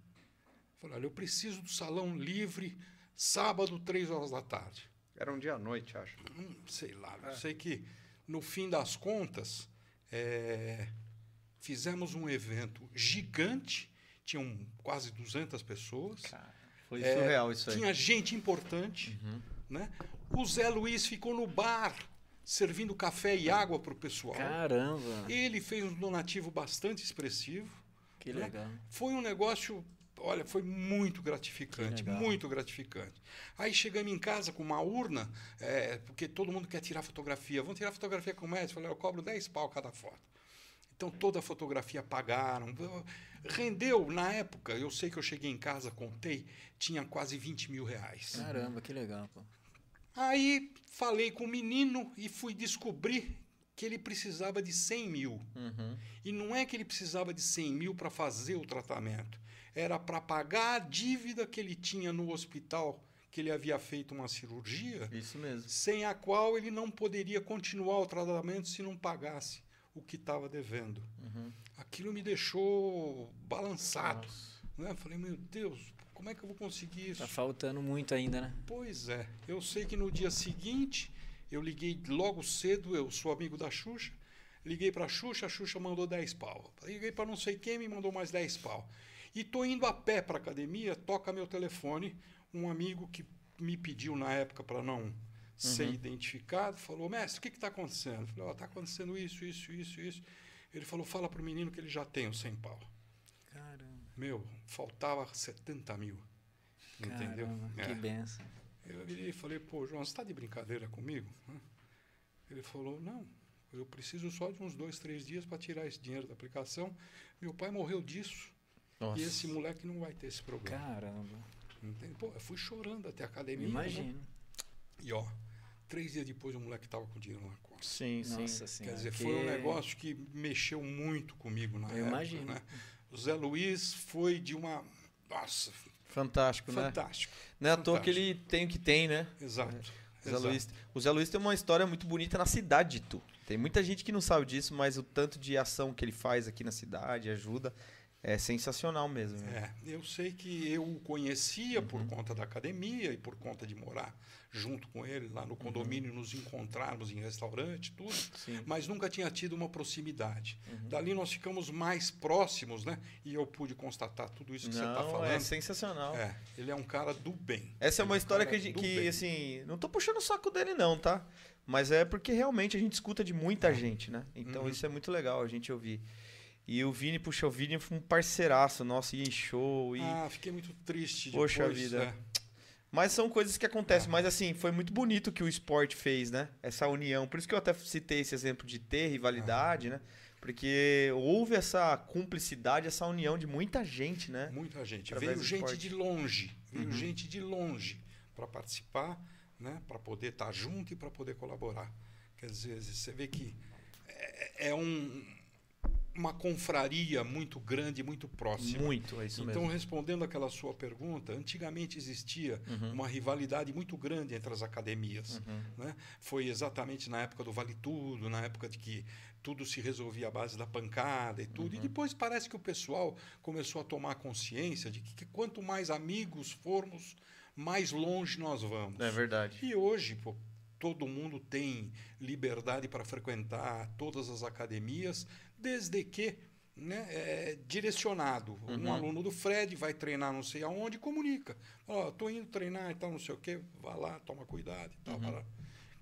falei: Olha, eu preciso do salão livre sábado, três horas da tarde. Era um dia à noite, acho. Hum, sei lá, É. eu sei que no fim das contas é, fizemos um evento gigante, tinham quase 200 pessoas, Foi É, surreal isso aí. tinha gente importante, Uhum. Né? O Zé Luiz ficou no bar servindo café e água para o pessoal. Caramba. Ele fez um donativo bastante expressivo. Que né? legal. Foi um negócio, olha, foi muito gratificante, muito gratificante. Aí chegamos em casa com uma urna, é, porque todo mundo quer tirar fotografia. Vamos tirar fotografia com o médico? Eu falei, eu cobro 10 pau cada foto. Então toda a fotografia pagaram. Rendeu, na época, eu sei que eu cheguei em casa, contei, tinha quase 20 mil reais. Caramba, que legal, pô. Aí falei com o menino e fui descobrir que ele precisava de 100 mil. Uhum. E não é que ele precisava de 100 mil para fazer o tratamento. Era para pagar a dívida que ele tinha no hospital, que ele havia feito uma cirurgia, Isso mesmo. sem a qual ele não poderia continuar o tratamento se não pagasse o que estava devendo. Uhum. Aquilo me deixou balançado. Né? Falei, meu Deus, como é que eu vou conseguir isso? Tá faltando muito ainda, né? Pois é. Eu sei que no dia seguinte, eu liguei logo cedo, eu sou amigo da Xuxa, liguei para a Xuxa, a Xuxa mandou 10 pau. Liguei para não sei quem, me mandou mais 10 pau. E tô indo a pé para academia, toca meu telefone, um amigo que me pediu na época para não ser identificado, falou: "Mestre, o que está acontecendo?" Eu falei: "Ó, tá acontecendo isso, isso, isso, isso". Ele falou: "Fala pro menino que ele já tem os 100 pau". Caramba. Meu, faltava 70 mil. Entendeu? Caramba, É. Que benção. Eu virei e falei, pô, João, você está de brincadeira comigo? Ele falou, não, eu preciso só de uns dois, três dias para tirar esse dinheiro da aplicação. Meu pai morreu disso Nossa. e esse moleque não vai ter esse problema. Caramba. Entende? Pô, eu fui chorando até a academia. né? Imagino. E ó, três dias depois o moleque estava com dinheiro na conta. Sim, sim. Nossa senhora. Quer dizer, que- foi um negócio que mexeu muito comigo na Eu época. imagino. Né? O Zé Luiz foi de uma... Nossa, Fantástico, né? fantástico. Não é à toa que ele tem o que tem, né? Exato. O Zé, exato. Luiz, o Zé Luiz tem uma história muito bonita na cidade de Tu. Tem muita gente que não sabe disso, mas o tanto de ação que ele faz aqui na cidade, ajuda, é sensacional mesmo. né? É, eu sei que eu o conhecia por conta da academia e por conta de morar junto com ele lá no condomínio, nos encontrarmos em restaurante, tudo, Sim. mas nunca tinha tido uma proximidade. Dali nós ficamos mais próximos, né? E eu pude constatar tudo isso que você está Não, falando. é sensacional. É, ele é um cara do bem. Essa é uma Ele um história que, cara a gente- do que, bem. assim, não tô puxando o saco dele não, tá? Mas é porque realmente a gente escuta de muita É. gente, né? Então Uhum. isso é muito legal a gente ouvir. E o Vini, puxa, o Vini foi um parceiraço nosso, ia em show. E... Ah, fiquei muito triste Poxa depois. vida. é. Mas são coisas que acontecem. Mas assim, foi muito bonito o que o esporte fez, né? Essa união. Por isso que eu até citei esse exemplo de ter rivalidade, né? Porque houve essa cumplicidade, essa união de muita gente, né? Muita gente. Através Veio gente de longe, veio Uhum. gente de longe para participar, né? para poder estar junto e para poder colaborar. Quer dizer, você vê que é, é um, uma confraria muito grande, muito próxima. Muito, é isso Então, mesmo. respondendo aquela sua pergunta, antigamente existia Uhum. uma rivalidade muito grande entre as academias. Uhum. Né? Foi exatamente na época do Vale Tudo, na época de que tudo se resolvia à base da pancada e tudo. E Uhum. depois parece que o pessoal começou a tomar consciência de que, que quanto mais amigos formos, mais longe nós vamos. É verdade. E hoje, pô, todo mundo tem liberdade para frequentar todas as academias, desde que né, é direcionado. Um Uhum. aluno do Fred vai treinar não sei aonde, comunica. Ó, tô indo treinar e tal, não sei o quê, vá lá, toma cuidado e tal. Uhum.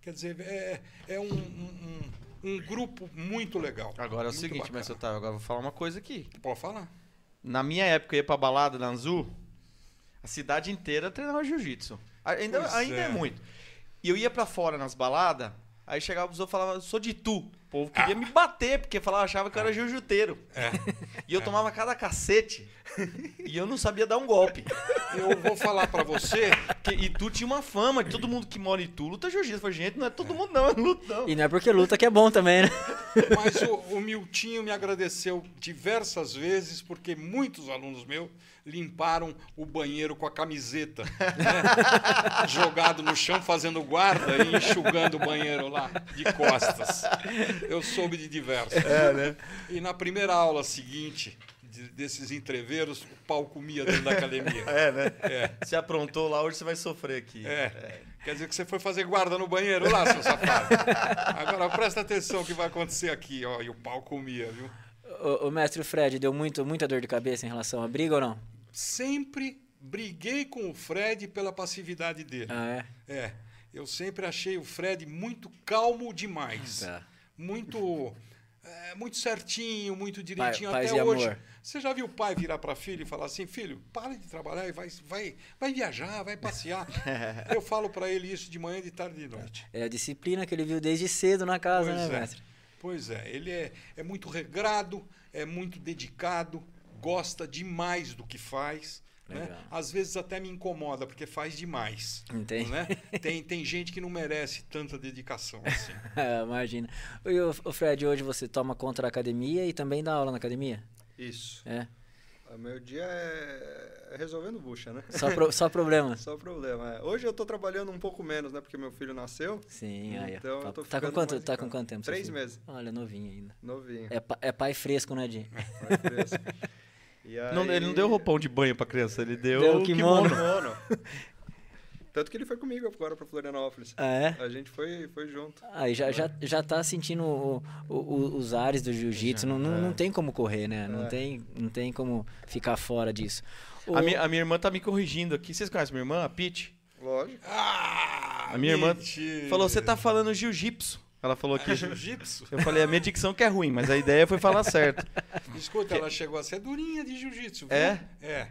Quer dizer, é, é um, um, um- um grupo muito legal. Agora é o seguinte, bacana. mas Otávio, agora eu vou falar uma coisa aqui. Pode falar. Na minha época, eu ia pra balada na Anzu, a cidade inteira treinava jiu-jitsu. Ainda, Pois ainda é. é. muito. E eu ia pra fora nas baladas, aí chegava os outros e falava, sou de tu. O povo queria me bater, porque falava, achava que eu era jiu-jiteiro. É. E eu tomava cada cacete. e eu não sabia dar um golpe. Eu vou falar para você Que- e tu tinha uma fama de todo mundo que mora em tu luta jiu-jitsu. Eu falei, gente, não é todo mundo não, é lutão. E não é porque luta que é bom também, né? Mas o, o Miltinho me agradeceu diversas vezes, porque muitos alunos meus limparam o banheiro com a camiseta, né? jogado no chão, fazendo guarda e enxugando o banheiro lá de costas. Eu soube de diversos. É, né? E na primeira aula seguinte de- desses entreveros, o pau comia dentro da academia. É, né? É. Você aprontou lá, hoje você vai sofrer aqui. É. Quer dizer que você foi fazer guarda no banheiro lá, seu safado. Agora presta atenção o que vai acontecer aqui, ó. E o pau comia, viu? O, o mestre Fred deu muito, muita dor de cabeça em relação à briga ou não? sempre briguei com o Fred pela passividade dele. Ah, é? É, eu sempre achei o Fred muito calmo demais. Tá. Muito é, muito certinho, muito direitinho paz até hoje. amor. Você já viu o pai virar para filho e falar assim: "Filho, para de trabalhar e vai vai vai viajar, vai passear". eu falo para ele isso de manhã, de tarde e de noite. É a disciplina que ele viu desde cedo na casa, Pois né, é. mestre? Pois é, ele é, é muito regrado, é muito dedicado, gosta demais do que faz. Né? Às vezes até me incomoda, porque faz demais. Entende? Né? Tem, tem gente que não merece tanta dedicação assim. Ah, Imagina. E o, o Fred, hoje você toma conta da academia e também dá aula na academia? Isso. É. O meu dia é resolvendo bucha, né? Só, pro- só problemas? Só problema. é. Hoje eu tô trabalhando um pouco menos, né? Porque meu filho nasceu. Sim, aí. Então eu tá, tô tá com quanto, tá com quanto tempo? Três meses. Olha, novinho ainda. Novinho. É, é pai fresco, né, Di? Vai fresco. E aí... Não, ele não deu roupão de banho pra criança, ele deu, Deu o kimono. kimono. Tanto que ele foi comigo agora pra Florianópolis. Ah, é? A gente foi, foi junto. Aí já, já, já tá sentindo o- o- o- os ares do jiu-jitsu. Não, não, não tem como correr, né? Não, É. tem, não tem como ficar fora disso. O- A minha, a minha irmã tá me corrigindo aqui. Vocês conhecem minha irmã, a Pete? Lógico. Ah, A minha irmã mentira. Falou, você tá falando jiu-jitsu. Ela falou que. É jiu-jitsu? Eu falei, a minha dicção que é ruim, mas a ideia foi falar certo. Escuta, ela chegou a ser durinha de jiu-jitsu. viu? É? É.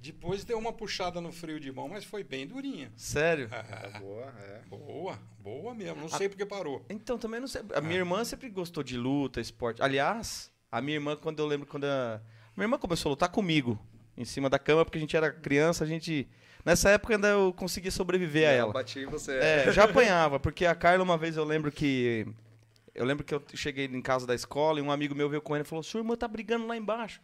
Depois deu uma puxada no freio de mão, mas foi bem durinha. Sério? Ah, Boa, é. boa, boa mesmo. Não sei porque parou. Então, também não sei. A minha irmã sempre gostou de luta, esporte. Aliás, a minha irmã, quando eu lembro, quando a. Minha irmã começou a lutar comigo, em cima da cama, porque a gente era criança, a gente. Nessa época ainda eu conseguia sobreviver a Eu ela. bati em você. É, já apanhava, porque a Carla, uma vez eu lembro que. Eu lembro que eu cheguei em casa da escola e um amigo meu veio correndo e falou: Sua irmã tá brigando lá embaixo.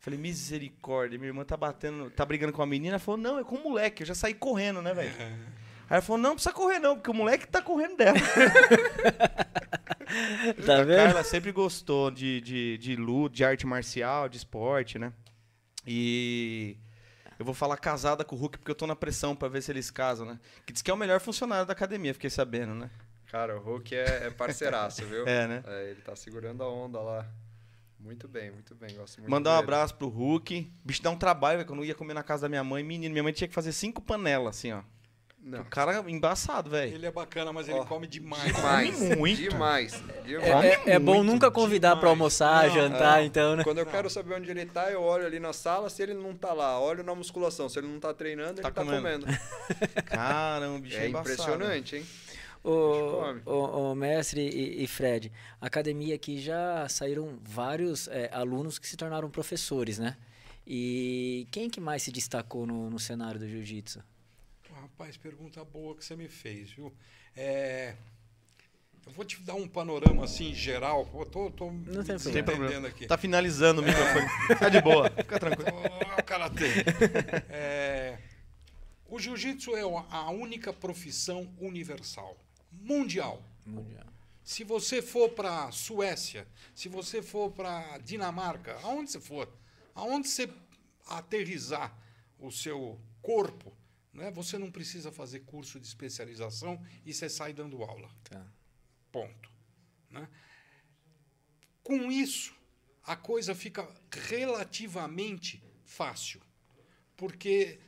Falei, misericórdia, minha irmã tá batendo, tá brigando com a menina. Ela falou, não, é com o moleque, eu já saí correndo, né, velho? Aí ela falou, não, não precisa correr não, porque o moleque tá correndo dela. Tá a vendo? Carla sempre gostou de, de, de luta, de arte marcial, de esporte, né? E eu vou falar casada com o Hulk porque eu tô na pressão pra ver se eles casam, né? Que diz que é o melhor funcionário da academia, fiquei sabendo, né? Cara, o Hulk é, é parceiraço, viu? É, né? É, ele tá segurando a onda lá. Muito bem, muito bem. Gosto muito Mandar um abraço pro Hulk. Bicho dá um trabalho, velho. Quando eu ia comer na casa da minha mãe, menino, minha mãe tinha que fazer cinco panelas, assim, ó. Não. O cara embaçado, velho. Ele é bacana, mas ele Ó, come demais. Demais. Come muito. Demais. É, demais. é- é bom muito, nunca convidar pra demais. almoçar, Não, jantar, é. então, né? Quando eu quero saber onde ele tá, eu olho ali na sala. Se ele não tá lá, olho na musculação. Se ele não tá treinando, Tá ele tá comendo. comendo. Caramba, bicho é, É embaçado, impressionante, hein? O, o, o mestre e, e Fred, a academia aqui já saíram vários é, alunos que se tornaram professores, né? E quem que mais se destacou no, no cenário do jiu-jitsu? Rapaz, pergunta boa que você me fez, viu? É, Eu vou te dar um panorama assim geral. Pô, tô, tô me Não tem problema. Aqui. Tá finalizando o microfone. Fica de boa, fica tranquilo. Ó, karatê. É, o jiu-jitsu é a única profissão universal, mundial. Mundial. Se você for para Suécia, se você for para Dinamarca, aonde você for, aonde você aterrizar o seu corpo, né, você não precisa fazer curso de especialização e você sai dando aula. Tá. Ponto. né? Com isso, a coisa fica relativamente fácil. Porque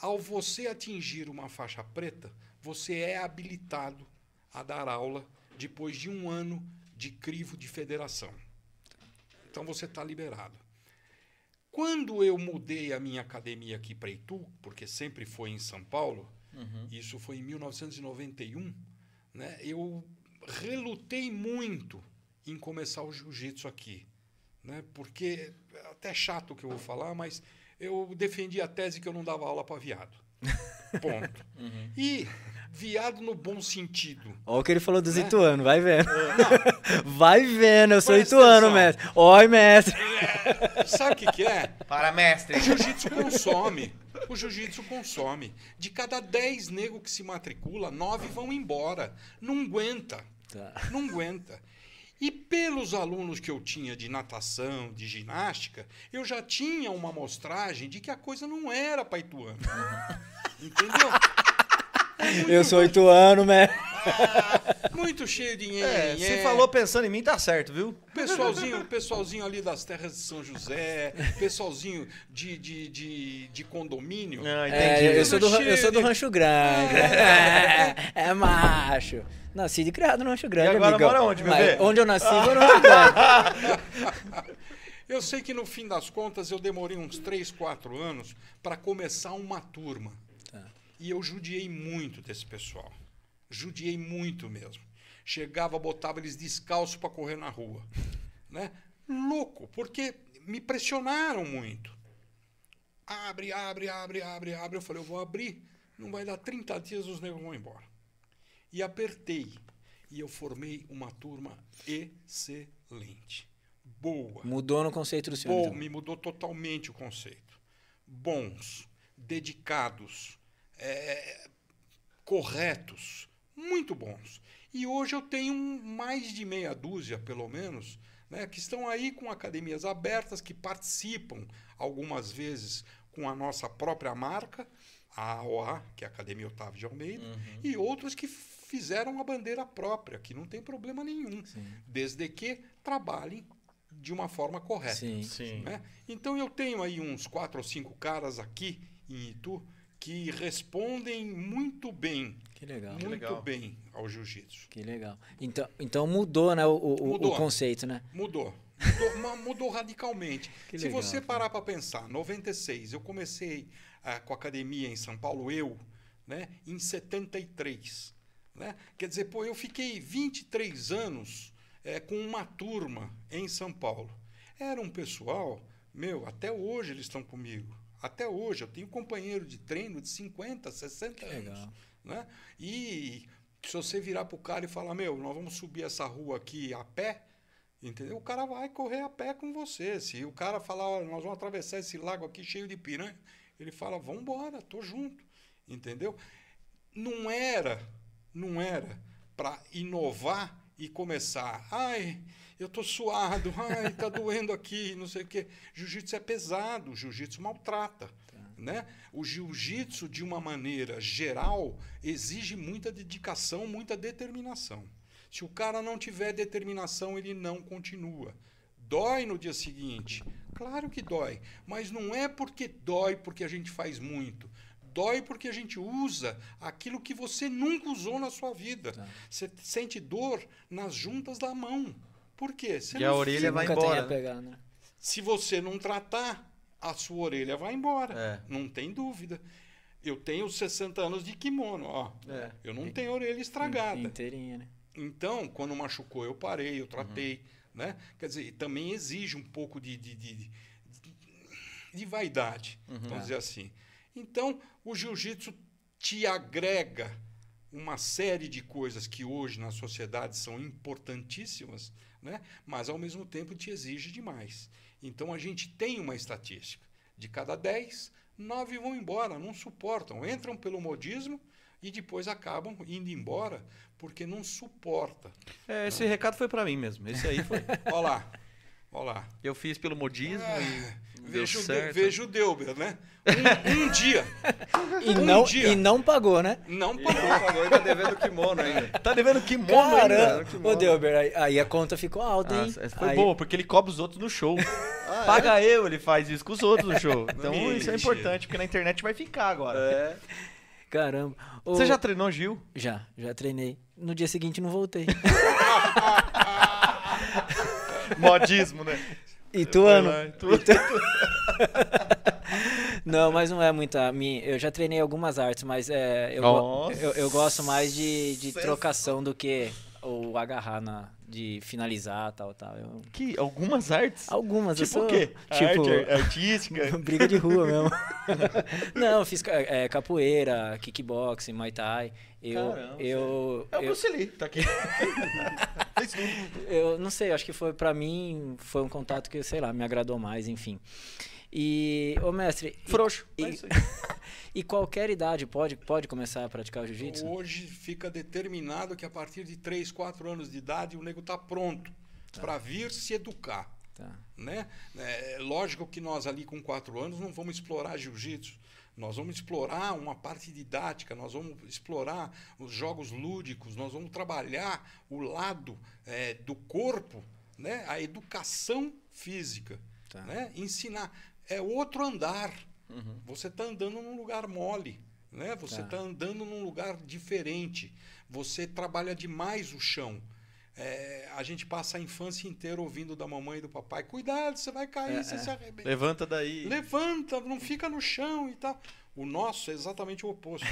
ao você atingir uma faixa preta, você é habilitado a dar aula depois de um ano de crivo de federação. Então você está liberado. Quando eu mudei a minha academia aqui para Itu, porque sempre foi em São Paulo, isso foi em 1991, né, eu relutei muito em começar o jiu-jitsu aqui. Né, porque é até chato o que eu vou falar, mas eu defendi a tese que eu não dava aula para viado. Ponto. E viado no bom sentido. Olha o que ele falou dos Né? ituanos, vai vendo. Vai vendo, eu sou Presta ituano, atenção. mestre. Oi, mestre. Sabe o que, que é? Para, mestre. O jiu-jitsu consome. O jiu-jitsu consome. De cada 10 negros que se matricula, 9 vão embora. Não aguenta. Tá. Não aguenta. E pelos alunos que eu tinha de natação, de ginástica, eu já tinha uma amostragem de que a coisa não era para Ituano. Eu sou ituano, mestre. Muito cheio de É, nhenhenhé. você falou pensando em mim, tá certo, viu? Pessoalzinho, pessoalzinho ali das terras de São José, pessoalzinho de, de, de, de condomínio. Ah, entendi. É, eu sou do, eu sou do Rancho Grande. É, é macho. Nasci de criado no Rancho Grande, E agora amigão. mora onde, Mas bebê? Onde eu nasci, foi no Rancho Grande. Eu sei que no fim das contas eu demorei uns 3, 4 anos para começar uma turma. E eu judiei muito desse pessoal. Judiei muito mesmo. Chegava, botava eles descalços para correr na rua. Né? Louco, porque me pressionaram muito. Abre, abre, abre, abre, abre. Eu falei, eu vou abrir. Não vai dar 30 dias, os negros vão embora. E apertei. E eu formei uma turma excelente. Boa. Mudou no conceito do senhor. Bom, então. me mudou totalmente o conceito. Bons, dedicados, é, corretos, muito bons. E hoje eu tenho mais de meia dúzia, pelo menos, né, que estão aí com academias abertas, que participam algumas vezes com a nossa própria marca, a AOA, que é a Academia Otávio de Almeida, Uhum. e outros que fizeram a bandeira própria, que não tem problema nenhum, Sim. desde que trabalhem de uma forma correta. Sim. Sim. né? Então eu tenho aí uns quatro ou cinco caras aqui em Itu que respondem muito bem, Que legal. muito legal. bem ao jiu-jitsu. Que legal. Então, então mudou, né, o, o- o Mudou. conceito, né? Mudou. Mudou, mudou radicalmente. Que Se legal, você cara. parar para pensar, 96, eu comecei ah, com a academia em São Paulo, eu, né, em 73. Né? Quer dizer, pô, eu fiquei 23 anos eh, com uma turma em São Paulo. Era um pessoal, meu, até hoje eles estão comigo. Até hoje, eu tenho companheiro de treino de 50, 60 anos. Né? E se você virar pro cara e falar, meu, nós vamos subir essa rua aqui a pé, entendeu? O cara vai correr a pé com você. Se o cara falar, olha, nós vamos atravessar esse lago aqui cheio de piranha, ele fala, vamos embora, tô junto, entendeu? Não era, não era para inovar e começar, ai, eu tô suado, ai, tá doendo aqui, não sei o quê. Jiu-jitsu é pesado, o jiu-jitsu maltrata. Né? O jiu-jitsu, de uma maneira geral, exige muita dedicação, muita determinação. Se o cara não tiver determinação, ele não continua. Dói no dia seguinte? Claro que dói, mas não é porque dói porque a gente faz muito. Dói porque a gente usa aquilo que você nunca usou na sua vida. Você sente dor nas juntas da mão. Por quê? Você E a orelha vai embora, tem pegar, né? se você não tratar, a sua orelha vai embora. É. Não tem dúvida. Eu tenho 60 anos de kimono, ó. É. Eu não tenho orelha estragada. Inteirinha, né? Então, quando machucou, eu parei, eu tratei, Uhum. né? Quer dizer, também exige um pouco de, de, de, de- de vaidade, Uhum. vamos dizer assim. Então, o jiu-jitsu te agrega uma série de coisas que hoje na sociedade são importantíssimas, né? mas ao mesmo tempo te exige demais. Então a gente tem uma estatística. De cada 10, 9 vão embora, não suportam, entram pelo modismo e depois acabam indo embora porque não suporta. É, esse recado foi pra mim mesmo. Esse aí foi. Olha lá, olha lá. Eu fiz pelo modismo e deu Veja o, de, certo. veja o Delber, né? Um, um dia, E, Um não, dia. e não pagou, né? não Não pagou. pagou e tá devendo kimono ainda. Tá devendo kimono ainda. Caramba! kimono. Ô, Delber, aí, aí a conta ficou alta, hein? Nossa, essa foi Aí- boa, porque ele cobra os outros no show. Ah, é? Paga eu, ele faz isso com os outros no show. Então isso é importante, porque na internet vai ficar agora. É. Caramba. Ô, Você já treinou Gil? Já, já treinei. No dia seguinte não voltei. Modismo, né? Ituano. Lá, Ituano. Não, mas não é muita minha. Eu já treinei algumas artes, mas é, eu, eu, eu gosto mais de, de trocação do que o agarrar na, de finalizar tal, tal. Eu- Que, algumas artes? algumas, Tipo sou, o quê? Tipo, Arte artística? briga de rua mesmo. não, eu fiz ca- é, capoeira, kickboxing, muay thai. Eu, Caramba, eu, É o eu, Bruce Lee, tá aqui. Eu não sei, acho que foi pra mim foi um contato que, sei lá, me agradou mais, enfim. E, ô mestre, Frouxo. E, É isso aí. e qualquer idade pode, pode começar a praticar o jiu-jitsu? Hoje fica determinado que a partir de 3, 4 anos de idade o nego está pronto para vir se educar. Tá. Né? É lógico que nós ali com 4 anos não vamos explorar jiu-jitsu. Nós vamos explorar uma parte didática, nós vamos explorar os jogos lúdicos, nós vamos trabalhar o lado é, do corpo, né? a educação física. Tá. Né? Ensinar. É outro andar. Uhum. Você está andando num lugar mole. Né? Você Tá. está andando num lugar diferente. Você trabalha demais o chão. É, a gente passa a infância inteira ouvindo da mamãe e do papai: cuidado, você vai cair, É, você é. se arrebenta. Levanta daí. Levanta, não fica no chão e tal. O nosso é exatamente o oposto.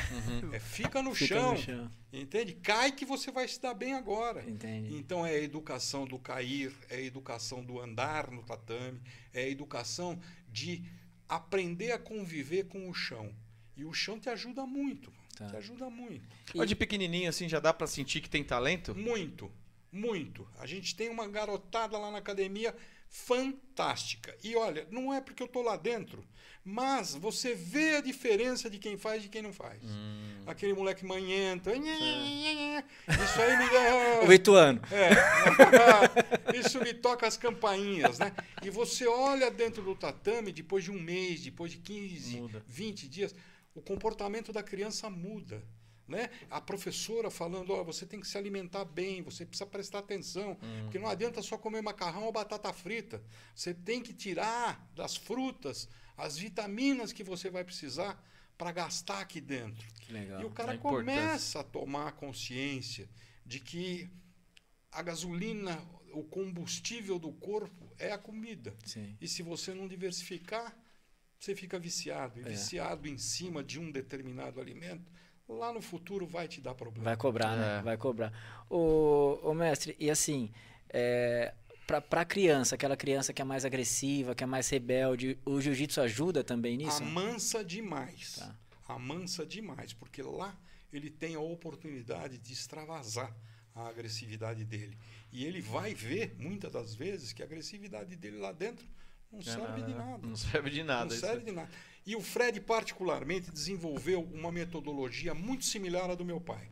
É, fica no, Uhum. Fica chão, no chão. entende? Cai que você vai se dar bem agora. Entendi. Então é a educação do cair, é a educação do andar no tatame, é a educação de aprender a conviver com o chão. E o chão te ajuda muito, Tá. te ajuda muito. Mas de pequenininho assim já dá pra sentir que tem talento? Muito, Muito. A gente tem uma garotada lá na academia fantástica. E olha, não é porque eu tô lá dentro, mas você vê a diferença de quem faz e de quem não faz. Hum. Aquele moleque manhento. Isso aí me dá. O Ituano. É, isso me toca as campainhas, né? E você olha dentro do tatame, depois de um mês, depois de 15, Muda. 20 dias, o comportamento da criança muda. Né? A professora falando, ó, você tem que se alimentar bem, você precisa prestar atenção, porque não adianta só comer macarrão ou batata frita. Você tem que tirar das frutas as vitaminas que você vai precisar para gastar aqui dentro. Que legal. E o cara A começa a tomar consciência de que a gasolina, o combustível do corpo é a comida. Sim. E se você não diversificar, você fica viciado. E É. viciado em cima de um determinado alimento, lá no futuro vai te dar problema. Vai cobrar, né? É. Vai cobrar. Ô, ô mestre, e assim, é, pra, pra criança, aquela criança que é mais agressiva, que é mais rebelde, o jiu-jitsu ajuda também nisso? Amansa demais. Tá. Amansa demais, porque lá ele tem a oportunidade de extravasar a agressividade dele. E ele vai ver, muitas das vezes, que a agressividade dele lá dentro não é serve de nada. Não serve de nada. Não serve de nada. E o Fred, particularmente, desenvolveu uma metodologia muito similar à do meu pai.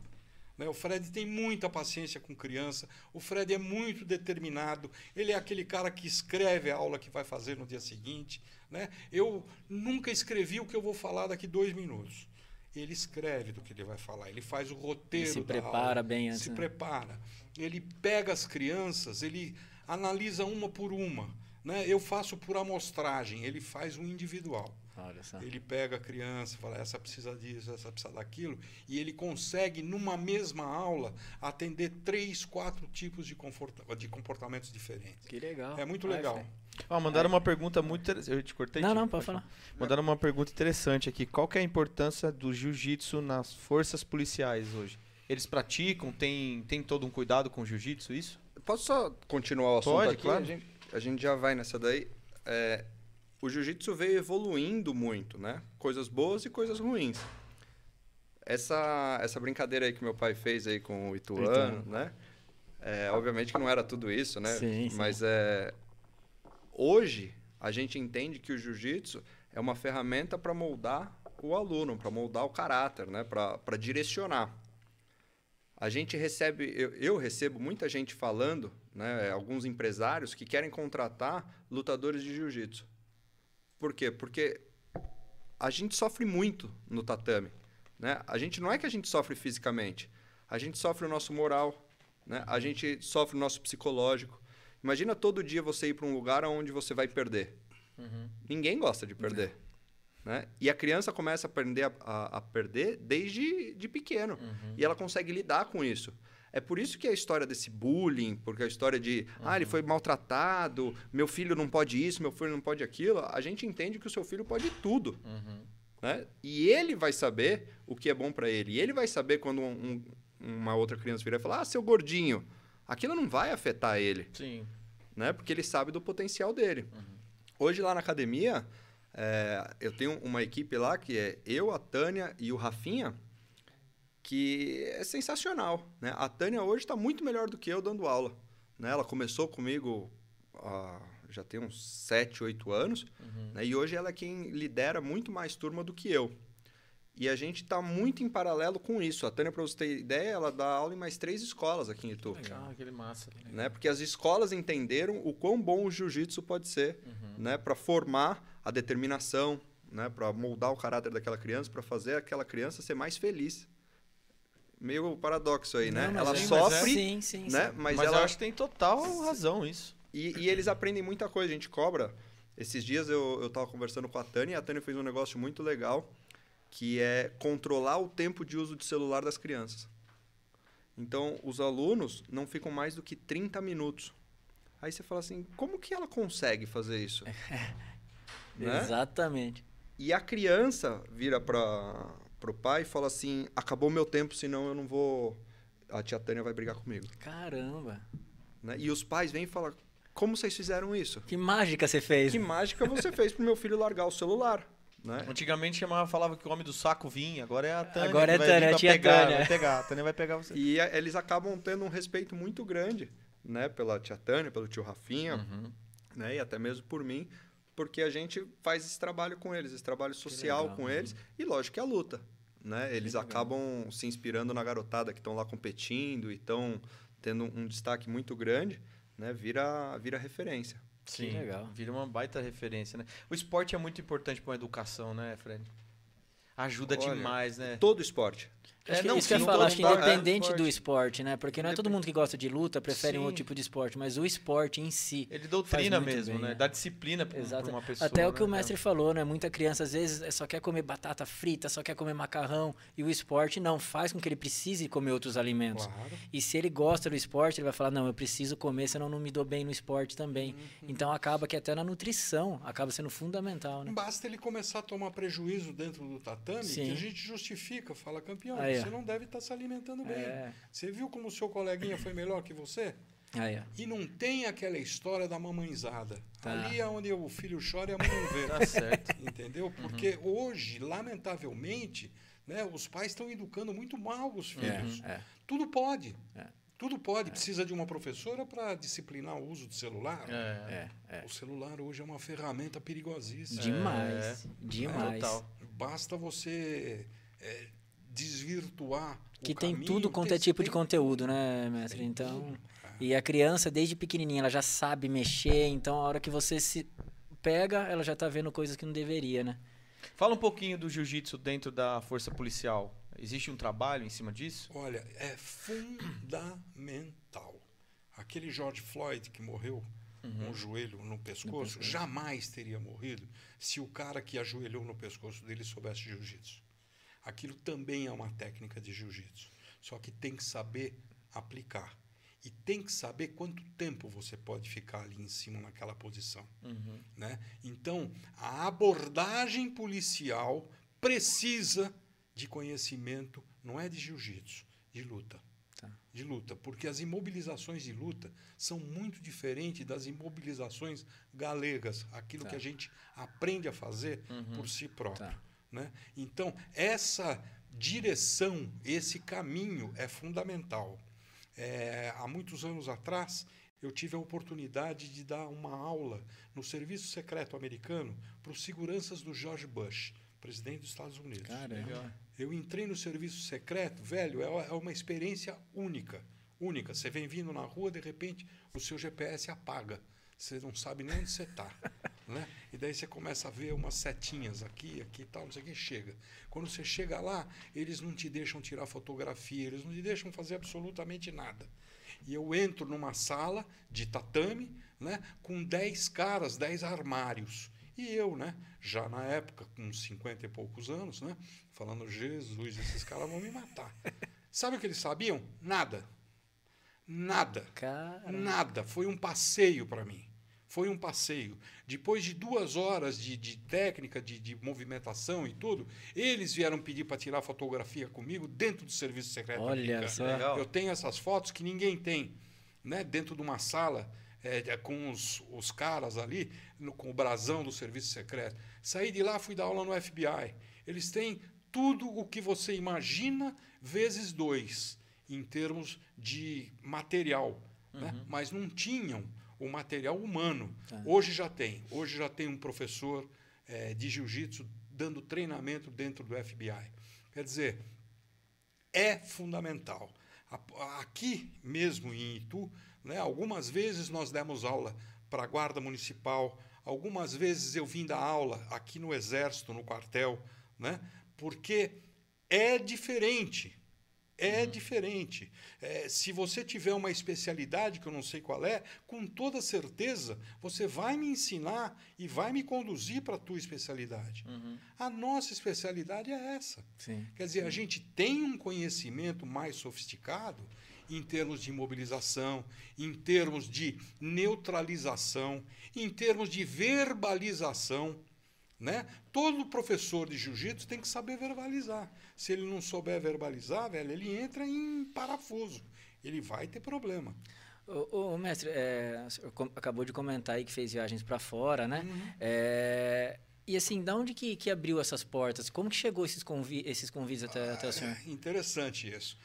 Né? O Fred tem muita paciência com criança, o Fred é muito determinado, ele é aquele cara que escreve a aula que vai fazer no dia seguinte. Né? Eu nunca escrevi o que eu vou falar daqui dois minutos. Ele escreve do que ele vai falar, ele faz o roteiro. Ele se prepara aula, bem antes, Se né? prepara. Ele pega as crianças, ele analisa uma por uma. Né? Eu faço por amostragem, ele faz o individual. Olha só. Ele pega a criança, fala, essa precisa disso, essa precisa daquilo, e ele consegue, numa mesma aula, atender três, quatro tipos de, de comportamentos diferentes. Que legal. É muito legal. Ó, mandaram uma pergunta muito interessante. Eu te cortei? Não, Tio? não, pode falar. Mandaram uma pergunta interessante aqui. Qual que é a importância do jiu-jitsu nas forças policiais hoje? Eles praticam? Tem, tem todo um cuidado com o jiu-jitsu, isso? Posso só continuar o assunto Pode, aqui? claro. A gente, a gente já vai nessa daí. É, o jiu-jitsu veio evoluindo muito, né? Coisas boas e coisas ruins. Essa, essa brincadeira aí que meu pai fez aí com o Ituano, Ituano. né? É, obviamente que não era tudo isso, né? Sim, sim. Mas é, hoje a gente entende que o jiu-jitsu é uma ferramenta para moldar o aluno, para moldar o caráter, né? Para direcionar. A gente recebe, eu, eu recebo muita gente falando, né, alguns empresários que querem contratar lutadores de jiu-jitsu. Por quê? Porque a gente sofre muito no tatame. Né? A gente não é que a gente sofre fisicamente, a gente sofre o nosso moral, né? a gente sofre o nosso psicológico. Imagina todo dia você ir para um lugar onde você vai perder. Ninguém gosta de perder. Né? E a criança começa a aprender a, a- a perder desde de pequeno. E ela consegue lidar com isso. É por isso que a história desse bullying, porque a história de, ah, ele foi maltratado, meu filho não pode isso, meu filho não pode aquilo, a gente entende que o seu filho pode tudo. Né? E ele vai saber o que é bom para ele. E ele vai saber quando um- um- uma outra criança virar e falar, ah, seu gordinho, aquilo não vai afetar ele Sim. né? Porque ele sabe do potencial dele. Hoje lá na academia, é, eu tenho uma equipe lá que é eu, a Tânia e o Rafinha, que é sensacional, né? A Tânia hoje está muito melhor do que eu dando aula, né? Ela começou comigo há já tem uns 7, 8 anos, né? E hoje ela é quem lidera muito mais turma do que eu. E a gente está muito em paralelo com isso. A Tânia, para você ter ideia, ela dá aula em mais três escolas aqui em Itu Legal, aquele massa. né? Porque as escolas entenderam o quão bom o jiu-jitsu pode ser, né? Para formar a determinação, né? Para moldar o caráter daquela criança, para fazer aquela criança ser mais feliz. Meio paradoxo aí, né? Não, mas Ela é- sofre, Sim, sim, né? sim. Mas, Mas, ela eu acho que tem total razão isso. e, e eles aprendem muita coisa. A gente cobra. Esses dias eu eu estava conversando com a Tânia e a Tânia fez um negócio muito legal, que é controlar o tempo de uso de celular das crianças. Então, os alunos não ficam mais do que 30 minutos. Aí você fala assim, como que ela consegue fazer isso? Né? Exatamente. E a criança vira para o pai e fala assim, acabou meu tempo, senão eu não vou... A tia Tânia vai brigar comigo. Caramba. Né? E os pais vêm e falam, como vocês fizeram isso? Que mágica você fez. Que mágica você fez pro meu filho largar o celular? Né? Antigamente chamava, falava que o homem do saco vinha, agora é a Tânia. Agora que é vai Tânia, pra a tia pegar, Tânia. Vai pegar, a Tânia vai pegar você. E a- eles acabam tendo um respeito muito grande, né? Pela tia Tânia, pelo tio Rafinha, Uhum. né? E até mesmo por mim, porque a gente faz esse trabalho com eles, esse trabalho social legal, com né? eles. E lógico que a luta, né? Eles legal. acabam se inspirando na garotada que estão lá competindo e estão tendo um destaque muito grande, né? Vira, vira referência. Sim, legal. vira uma baita referência, né? O esporte é muito importante para a educação, né, Fred? Ajuda Olha, demais, né? Todo esporte. Acho que, não, isso que eu sim, falar, acho que esporte- independente é, do esporte, né? Porque não é todo mundo que gosta de luta, prefere um Sim. outro tipo de esporte, mas o esporte em si. Ele doutrina mesmo, bem, né? né? Dá disciplina para Exato. uma pessoa. Até o né, que o cara? mestre falou, né? Muita criança às vezes só quer comer batata frita, só quer comer macarrão. E o esporte não faz com que ele precise comer outros alimentos. Claro. E se ele gosta do esporte, ele vai falar: não, eu preciso comer, senão eu não me dou bem no esporte também. Uhum. Então acaba que até na nutrição acaba sendo fundamental, né? Basta ele começar a tomar prejuízo dentro do tatame, Sim. que a gente justifica, fala, campeão, Aí, você ó. não deve estar se alimentando bem. É. Você viu como o seu coleguinha foi melhor que você? Aí. E não tem aquela história da mamãezada. Tá. Ali é onde o filho chora e a mãe não vê. Tá certo. Entendeu? Porque hoje, lamentavelmente, né, os pais estão educando muito mal os filhos. É, é. Tudo pode. É. Tudo pode. Precisa de uma professora para disciplinar o uso do celular. É. É, é. O celular hoje é uma ferramenta perigosíssima. Demais. Demais. Total. Basta você é, desvirtuar o Que tem caminho, tudo quanto tem- é tipo de conteúdo, né, mestre? Tem Então. tudo. E a criança, desde pequenininha, ela já sabe mexer, então a hora que você se pega, ela já tá vendo coisas que não deveria, né? Fala um pouquinho do jiu-jitsu dentro da força policial. Existe um trabalho em cima disso? Olha, é fundamental. Aquele George Floyd que morreu com o joelho no pescoço, jamais teria morrido se o cara que ajoelhou no pescoço dele soubesse jiu-jitsu. Aquilo também é uma técnica de jiu-jitsu. Só que tem que saber aplicar. E tem que saber quanto tempo você pode ficar ali em cima naquela posição. Né? Então, a abordagem policial precisa de conhecimento, não é de jiu-jitsu, de luta. Tá. De luta, porque as imobilizações de luta são muito diferentes das imobilizações galegas, aquilo Tá. que a gente aprende a fazer por si próprio. Tá. Né? Então, essa direção, esse caminho é fundamental. É, há muitos anos atrás, eu tive a oportunidade de dar uma aula no Serviço Secreto Americano para os seguranças do George Bush, presidente dos Estados Unidos. Caramba. Eu entrei no serviço secreto, velho, é é uma experiência única. Única. Você vem vindo na rua, de repente, o seu GPS apaga. Você não sabe nem onde você está. né? E daí você começa a ver umas setinhas aqui, aqui e tal, não sei o que, chega. Quando você chega lá, eles não te deixam tirar fotografia, eles não te deixam fazer absolutamente nada. E eu entro numa sala de tatame, né, com 10 caras, 10 armários. E eu, né, já na época, com 50 e poucos anos, né, falando, Jesus, esses caras vão me matar. Sabe o que eles sabiam? Nada. Nada. Nada. Foi um passeio para mim. Foi um passeio. Depois de duas horas de, de técnica, de, de movimentação e tudo, eles vieram pedir para tirar fotografia comigo dentro do serviço secreto. Olha americano. só. Eu tenho essas fotos que ninguém tem, né? Dentro de uma sala é, é, com os, os caras ali, no- com o brasão do serviço secreto. Saí de lá, fui dar aula no FBI. Eles têm tudo o que você imagina vezes dois em termos de material, né? mas não tinham o material humano. Hoje já tem. Hoje já tem um professor eh, de jiu-jitsu dando treinamento dentro do FBI. Quer dizer, é fundamental. Aqui mesmo em Itu, né, algumas vezes nós demos aula para a Guarda Municipal, algumas vezes eu vim dar aula aqui no Exército, no quartel, né, porque é diferente. É diferente. É, se você tiver uma especialidade, que eu não sei qual é, com toda certeza você vai me ensinar e vai me conduzir para a tua especialidade. A nossa especialidade é essa. Sim. Quer dizer, a gente tem um conhecimento mais sofisticado em termos de imobilização, em termos de neutralização, em termos de verbalização. Né? Todo professor de jiu-jitsu tem que saber verbalizar. Se ele não souber verbalizar, velho, ele entra em parafuso. Ele vai ter problema. Ô, mestre, é, o acabou de comentar aí que fez viagens para fora, né? Uhum. É, E assim, da onde que, que abriu essas portas? Como que chegou esses, convi esses convites até, até o senhor? É interessante isso.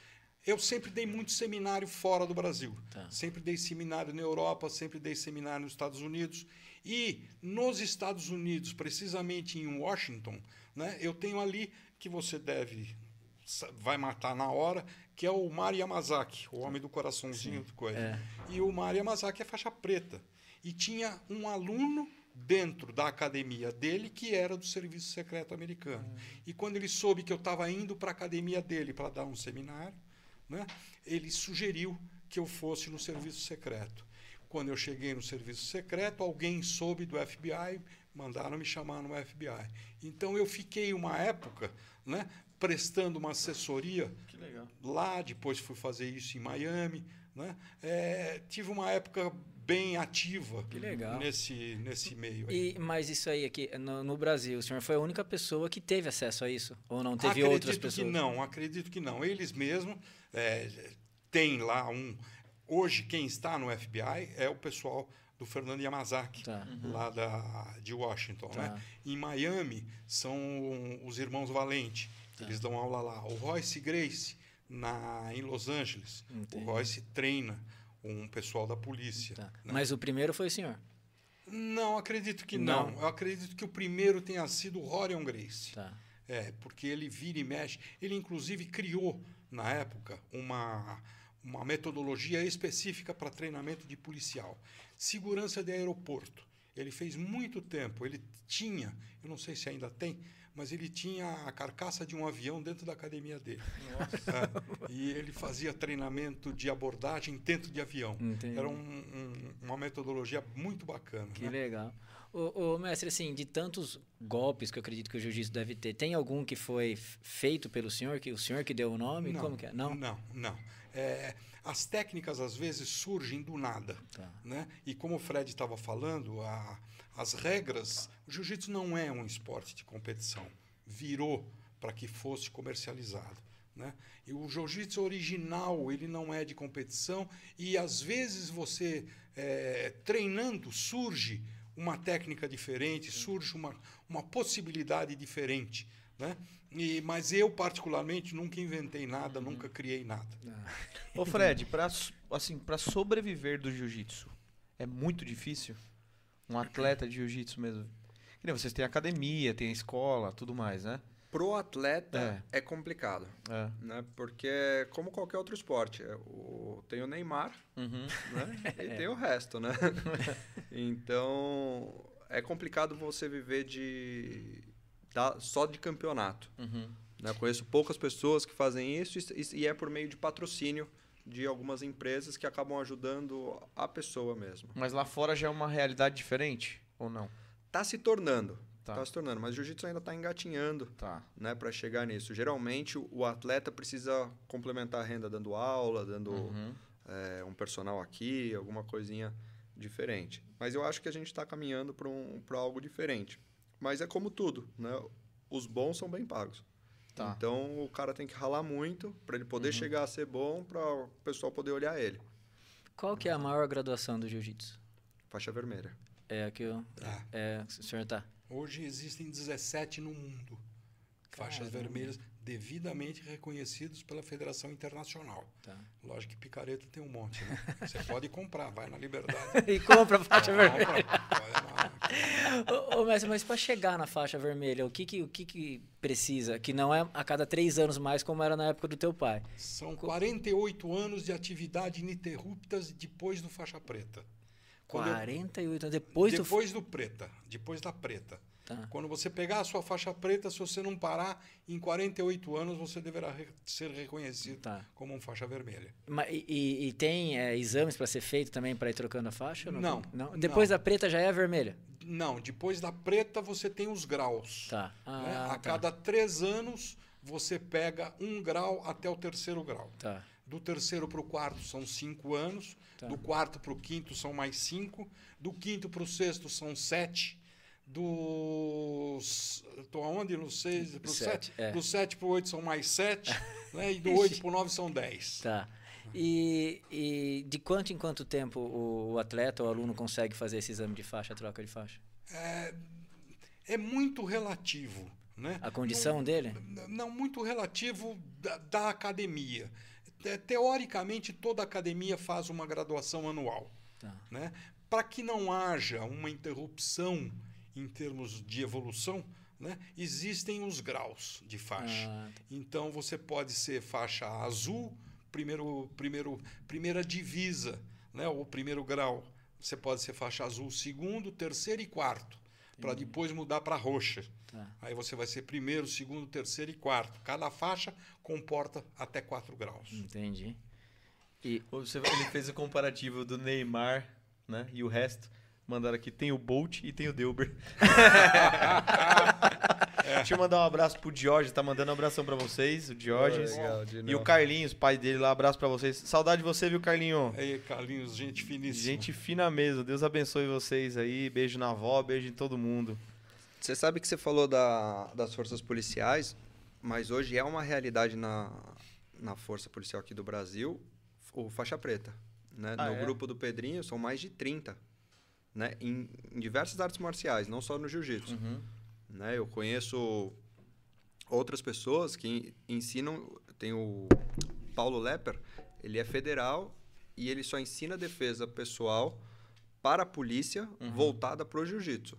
Eu sempre dei muito seminário fora do Brasil. Tá. Sempre dei seminário na Europa, sempre dei seminário nos Estados Unidos. E nos Estados Unidos, precisamente em Washington, né, eu tenho ali que você deve vai matar na hora, que é o Mari Yamazaki, o homem do coraçãozinho do coisa. É. E o Mari Yamazaki é faixa preta. E tinha um aluno dentro da academia dele que era do Serviço Secreto Americano. E quando ele soube que eu estava indo para a academia dele para dar um seminário, né, ele sugeriu que eu fosse no Serviço Secreto. Quando eu cheguei no Serviço Secreto, alguém soube do FBI, mandaram me chamar no FBI. Então eu fiquei uma época né, prestando uma assessoria Que legal. lá, depois fui fazer isso em Miami. Né? É, tive uma época bem ativa Que legal. nesse, nesse meio. aí. E, mas isso aí aqui, no, no Brasil, o senhor foi a única pessoa que teve acesso a isso? Ou não teve acredito outras pessoas? que não, acredito que não. Eles mesmos é, têm lá um. Hoje, quem está no FBI é o pessoal do Fernando Yamazaki, Tá. lá da, de Washington. Tá. Né? Em Miami, são os irmãos Valente. Tá. Eles dão aula lá. O Royce Grace, na, em Los Angeles. Entendi. O Royce treina um pessoal da polícia. Tá. né? Mas o primeiro foi o senhor? Não, acredito que Não. não. Eu acredito que o primeiro tenha sido o Rorion Grace. Tá. É, porque ele vira e mexe. Ele, inclusive, criou, na época, uma, uma metodologia específica para treinamento de policial. Segurança de aeroporto. Ele fez muito tempo. Ele tinha, eu não sei se ainda tem, mas ele tinha a carcaça de um avião dentro da academia dele. É, e ele fazia treinamento de abordagem dentro de avião. Entendi. Era um- um- uma metodologia muito bacana. Que né? legal. Ô, ô, mestre, assim, de tantos golpes que eu acredito que o jiu-jitsu deve ter, tem algum que foi feito pelo senhor, que o senhor que deu o nome? Como que é? Não? Não, não. É, as técnicas às vezes surgem do nada. Tá. Né? E como o Fred estava falando, a- as regras. O jiu-jitsu não é um esporte de competição. Virou para que fosse comercializado. Né? E o jiu-jitsu original ele não é de competição e às vezes você é, treinando surge uma técnica diferente, surge uma, uma possibilidade diferente. Né? E, mas eu, particularmente, nunca inventei nada, nunca criei nada. Ô Fred, pra, s- assim, pra sobreviver do jiu-jitsu, é muito difícil? Um atleta de jiu-jitsu mesmo. Que nem vocês têm academia, tem escola, tudo mais, né? Pro atleta é, complicado, É. né? Porque como qualquer outro esporte, é o- tem o Neymar, Uhum. né? E tem o resto, né? então é complicado você viver de da- só de campeonato. Uhum. né? Conheço poucas pessoas que fazem isso e, e é por meio de patrocínio de algumas empresas que acabam ajudando a pessoa mesmo. Mas lá fora já é uma realidade diferente? Ou não? Tá se tornando, Tá. tá, se tornando, mas o jiu-jitsu ainda está engatinhando. Tá. né, para chegar nisso. Geralmente o o atleta precisa complementar a renda dando aula, dando Uhum. é, um personal aqui, alguma coisinha diferente. Mas eu acho que a gente está caminhando para um, pra algo diferente. Mas é como tudo, né? Os bons são bem pagos. Tá. Então o cara tem que ralar muito para ele poder chegar a ser bom, para o pessoal poder olhar ele. Qual que é a maior graduação do jiu-jitsu? Faixa vermelha. É a que eu, Ah, é, o senhor tá. Hoje existem 17 no mundo. Faixas Caramba. vermelhas devidamente reconhecidos pela Federação Internacional. Tá. Lógico que picareta tem um monte, né? Você pode comprar, vai na Liberdade. e compra a faixa vermelha. Compra, vai na- Ô, ô, mestre, mas para chegar na faixa vermelha, o que que, o que que precisa? Que não é a cada três anos mais como era na época do teu pai. São 48 anos de atividade ininterruptas depois do faixa preta. Quando eu- 48 anos depois, do... depois do preta, depois da preta. Tá. Quando você pegar a sua faixa preta, se você não parar, em 48 anos você deverá re- ser reconhecido Tá. como um faixa vermelha. Ma- E, e- tem é, exames para ser feito também para ir trocando a faixa? ou Não, não. Depois não. da preta já é a vermelha? Não, depois da preta você tem os graus. Tá. né? Ah, A tá. cada três anos você pega um grau até o terceiro grau. Tá. Do terceiro para o quarto são cinco anos. Tá. Do quarto para o quinto são mais cinco. Do quinto para o sexto são sete. Dos. Estou aonde? No seis para o Sete, sete. é. Do sete para o oito são mais sete. né? E do oito para o nove são dez. Tá. E, e de quanto em quanto tempo o, o atleta ou o aluno consegue fazer esse exame de faixa, troca de faixa? é muito relativo. Né? A condição não, dele? Não, muito relativo da, da academia. Teoricamente, toda academia faz uma graduação anual. Tá. Né? Para que não haja uma interrupção em termos de evolução, né? existem os graus de faixa. Ah. Tá. Então, você pode ser faixa azul, primeiro, primeiro, primeira divisa, né? ou primeiro grau. Você pode ser faixa azul segundo, terceiro e quarto, para depois mudar para roxa. Tá. Aí você vai ser primeiro, segundo, terceiro e quarto. Cada faixa comporta até 4 graus. Entendi. E você, ele fez o comparativo do Neymar né, e o resto. Mandaram aqui, tem o Bolt e tem o Delber. é. Deixa eu mandar um abraço pro Jorge, tá mandando um abração pra vocês, o Diógenes. e o Carlinhos, pai dele lá, abraço pra vocês. Saudade de você, viu, Carlinho? Aí, Carlinhos, gente finíssima. Gente fina mesmo. Deus abençoe vocês aí. Beijo na avó, beijo em todo mundo. Você sabe que você falou da, das forças policiais, mas hoje é uma realidade na, na força policial aqui do Brasil, o faixa preta. Né? Ah, no é? grupo do Pedrinho são mais de 30, né? em, em diversas artes marciais, não só no jiu-jitsu. Uhum. Né? Eu conheço outras pessoas que ensinam, tem o Paulo Lepper, ele é federal e ele só ensina defesa pessoal para a polícia uhum. voltada para o jiu-jitsu.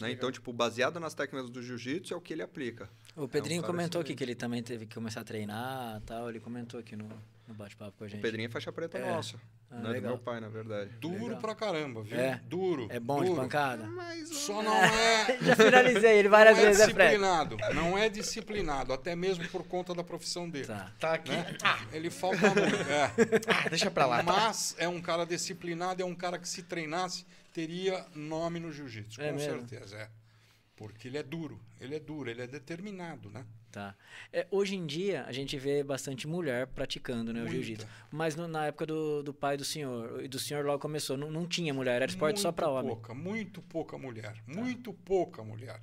Né? Então, tipo, baseado nas técnicas do jiu-jitsu é o que ele aplica. O Pedrinho é um comentou aqui que ele também teve que começar a treinar tal. Ele comentou aqui no, no bate-papo com a gente. O Pedrinho é faixa preta é. nossa. Ah, não é do meu pai, na verdade. Duro legal. pra caramba, viu? É. Duro. É bom duro. de pancada? Mas Só não é. Já finalizei ele várias não vezes, é disciplinado. É não é disciplinado, até mesmo por conta da profissão dele. Tá, tá aqui. Né? Ah. Ele falta muito. É. Ah, deixa pra lá. Tá. Mas tá. é um cara disciplinado, é um cara que se treinasse, teria nome no jiu-jitsu, é com mesmo? certeza. É. Porque ele é duro, ele é duro, ele é determinado, né? Tá. É, hoje em dia, a gente vê bastante mulher praticando né, o jiu-jitsu. Mas no, na época do, do pai do senhor, e do senhor logo começou, não, não tinha mulher, era esporte muito só para homem. Pouca, muito pouca mulher. Tá. Muito pouca mulher.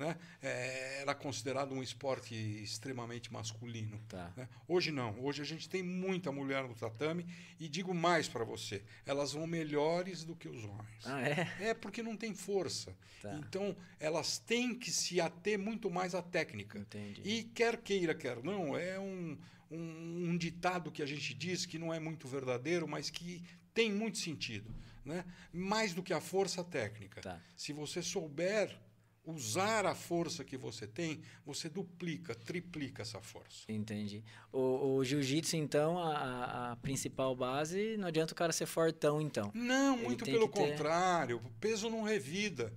Né? É, era considerado um esporte extremamente masculino. Tá. Né? Hoje não. Hoje a gente tem muita mulher no tatame e digo mais para você, elas vão melhores do que os homens. Ah, é? É porque não tem força. Tá. Então elas têm que se ater muito mais à técnica. Entendi. E quer queira, quer não, é um, um, um ditado que a gente diz que não é muito verdadeiro, mas que tem muito sentido. Né? Mais do que a força técnica. Tá. Se você souber usar a força que você tem, você duplica, triplica essa força. Entendi. O, o jiu-jitsu, então, a, a, principal base, não adianta o cara ser fortão, então. Não, Ele muito pelo contrário. Ter... Peso não revida.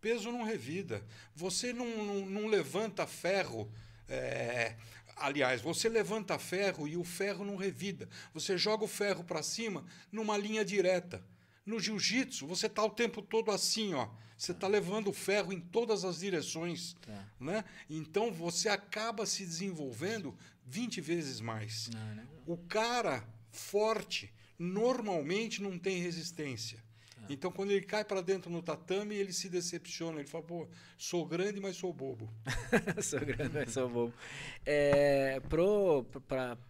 Peso não revida. Você não, não, não levanta ferro. É... Aliás, você levanta ferro e o ferro não revida. Você joga o ferro para cima numa linha direta. No jiu-jitsu, você está o tempo todo assim, ó você está levando o ferro em todas as direções. Tá. Né? Então você acaba se desenvolvendo 20 vezes mais. Não, não. O cara forte normalmente não tem resistência. Tá. Então, quando ele cai para dentro no tatame, ele se decepciona. Ele fala, pô, sou grande, mas sou bobo. sou grande, mas sou bobo. É,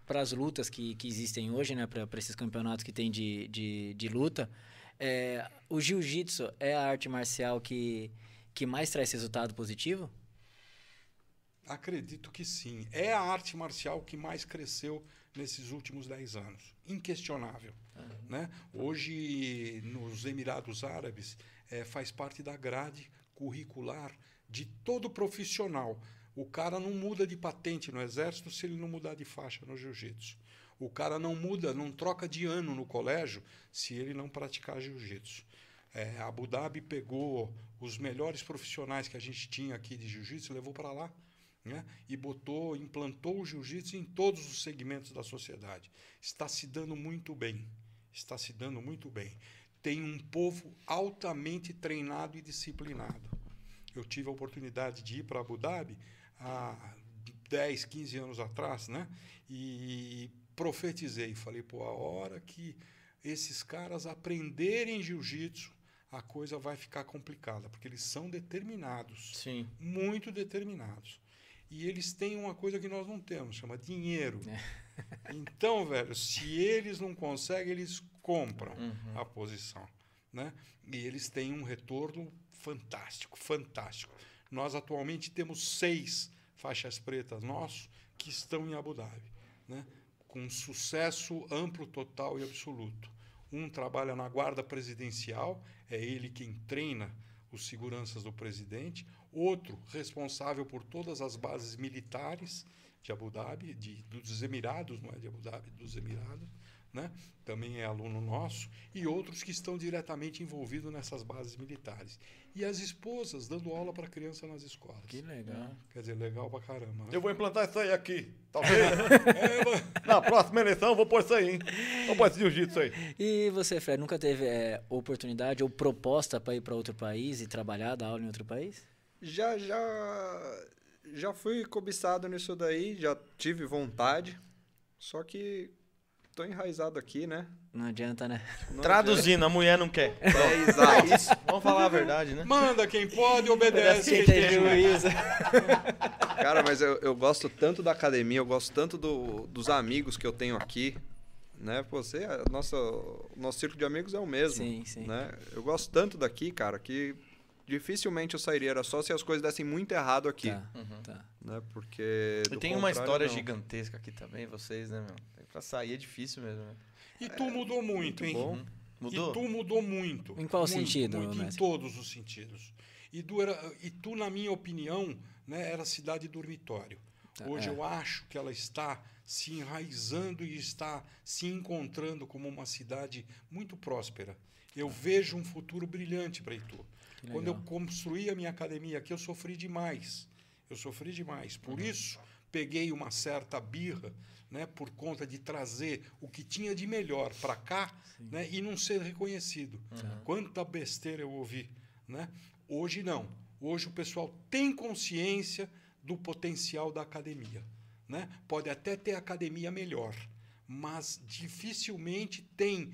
para as lutas que, que existem hoje, né, para esses campeonatos que tem de, de, de luta, é, o jiu-jitsu é a arte marcial que, que mais traz resultado positivo? Acredito que sim. É a arte marcial que mais cresceu nesses últimos 10 anos. Inquestionável. Uhum. Né? Hoje, nos Emirados Árabes, é, faz parte da grade curricular de todo profissional. O cara não muda de patente no exército se ele não mudar de faixa no jiu-jitsu. O cara não muda, não troca de ano no colégio se ele não praticar jiu-jitsu. É, Abu Dhabi pegou os melhores profissionais que a gente tinha aqui de jiu-jitsu, levou para lá. Né? e botou, implantou o jiu-jitsu em todos os segmentos da sociedade. Está se dando muito bem. Está se dando muito bem. Tem um povo altamente treinado e disciplinado. Eu tive a oportunidade de ir para Abu Dhabi há 10, 15 anos atrás, né? E profetizei, falei, pô, a hora que esses caras aprenderem jiu-jitsu, a coisa vai ficar complicada, porque eles são determinados. Sim. Muito determinados. E eles têm uma coisa que nós não temos, chama dinheiro. É. Então, velho, se eles não conseguem, eles compram uhum. a posição. Né? E eles têm um retorno fantástico, fantástico. Nós atualmente temos seis faixas pretas nossos que estão em Abu Dhabi, né? Com sucesso amplo, total e absoluto. Um trabalha na guarda presidencial, é ele quem treina os seguranças do presidente. Outro responsável por todas as bases militares de Abu Dhabi, de, dos Emirados, não é de Abu Dhabi, dos Emirados, né? também é aluno nosso, e outros que estão diretamente envolvidos nessas bases militares. E as esposas dando aula para criança nas escolas. Que legal. Quer dizer, legal pra caramba. né? Eu vou implantar isso aí aqui. Talvez. Na próxima eleição eu vou pôr isso aí, hein? Vou pôr esse jiu-jitsu aí. E você, Fred, nunca teve é, oportunidade ou proposta para ir para outro país e trabalhar, dar aula em outro país? Já, já, já fui cobiçado nisso daí, já tive vontade, só que tô enraizado aqui, né? Não adianta, né? Não Traduzindo, a mulher não quer. adianta. É, exato. Isso, vamos falar a verdade, né? Manda quem pode, obedece Quem quem tem juízo. Cara, mas eu, eu gosto tanto da academia, eu gosto tanto do- dos amigos que eu tenho aqui, né? Você, a nossa, o nosso círculo de amigos é o mesmo, Sim, sim. né? Eu gosto tanto daqui, cara, que dificilmente eu sairia, era só se as coisas dessem muito errado aqui, Tá, tá. né? Porque E tem uma história não. gigantesca aqui também, vocês, né, meu? Pra sair é difícil mesmo, né? E tu mudou muito, hein? bom. Uhum. Mudou? E tu mudou muito. Em qual Muito, sentido, Muito, em todos os sentidos. E tu, era, e tu, na minha opinião, né, era cidade dormitório. Tá, Hoje é. eu acho que ela está se enraizando e está se encontrando como uma cidade muito próspera. Eu vejo um futuro brilhante para Itu. Quando eu construí a minha academia aqui, eu sofri demais. Eu sofri demais. Por Uhum. isso, peguei uma certa birra, né, por conta de trazer o que tinha de melhor para cá, né, e não ser reconhecido. Uhum. Quanta besteira eu ouvi, né? Hoje não. Hoje o pessoal tem consciência do potencial da academia, né? Pode até ter academia melhor, mas dificilmente tem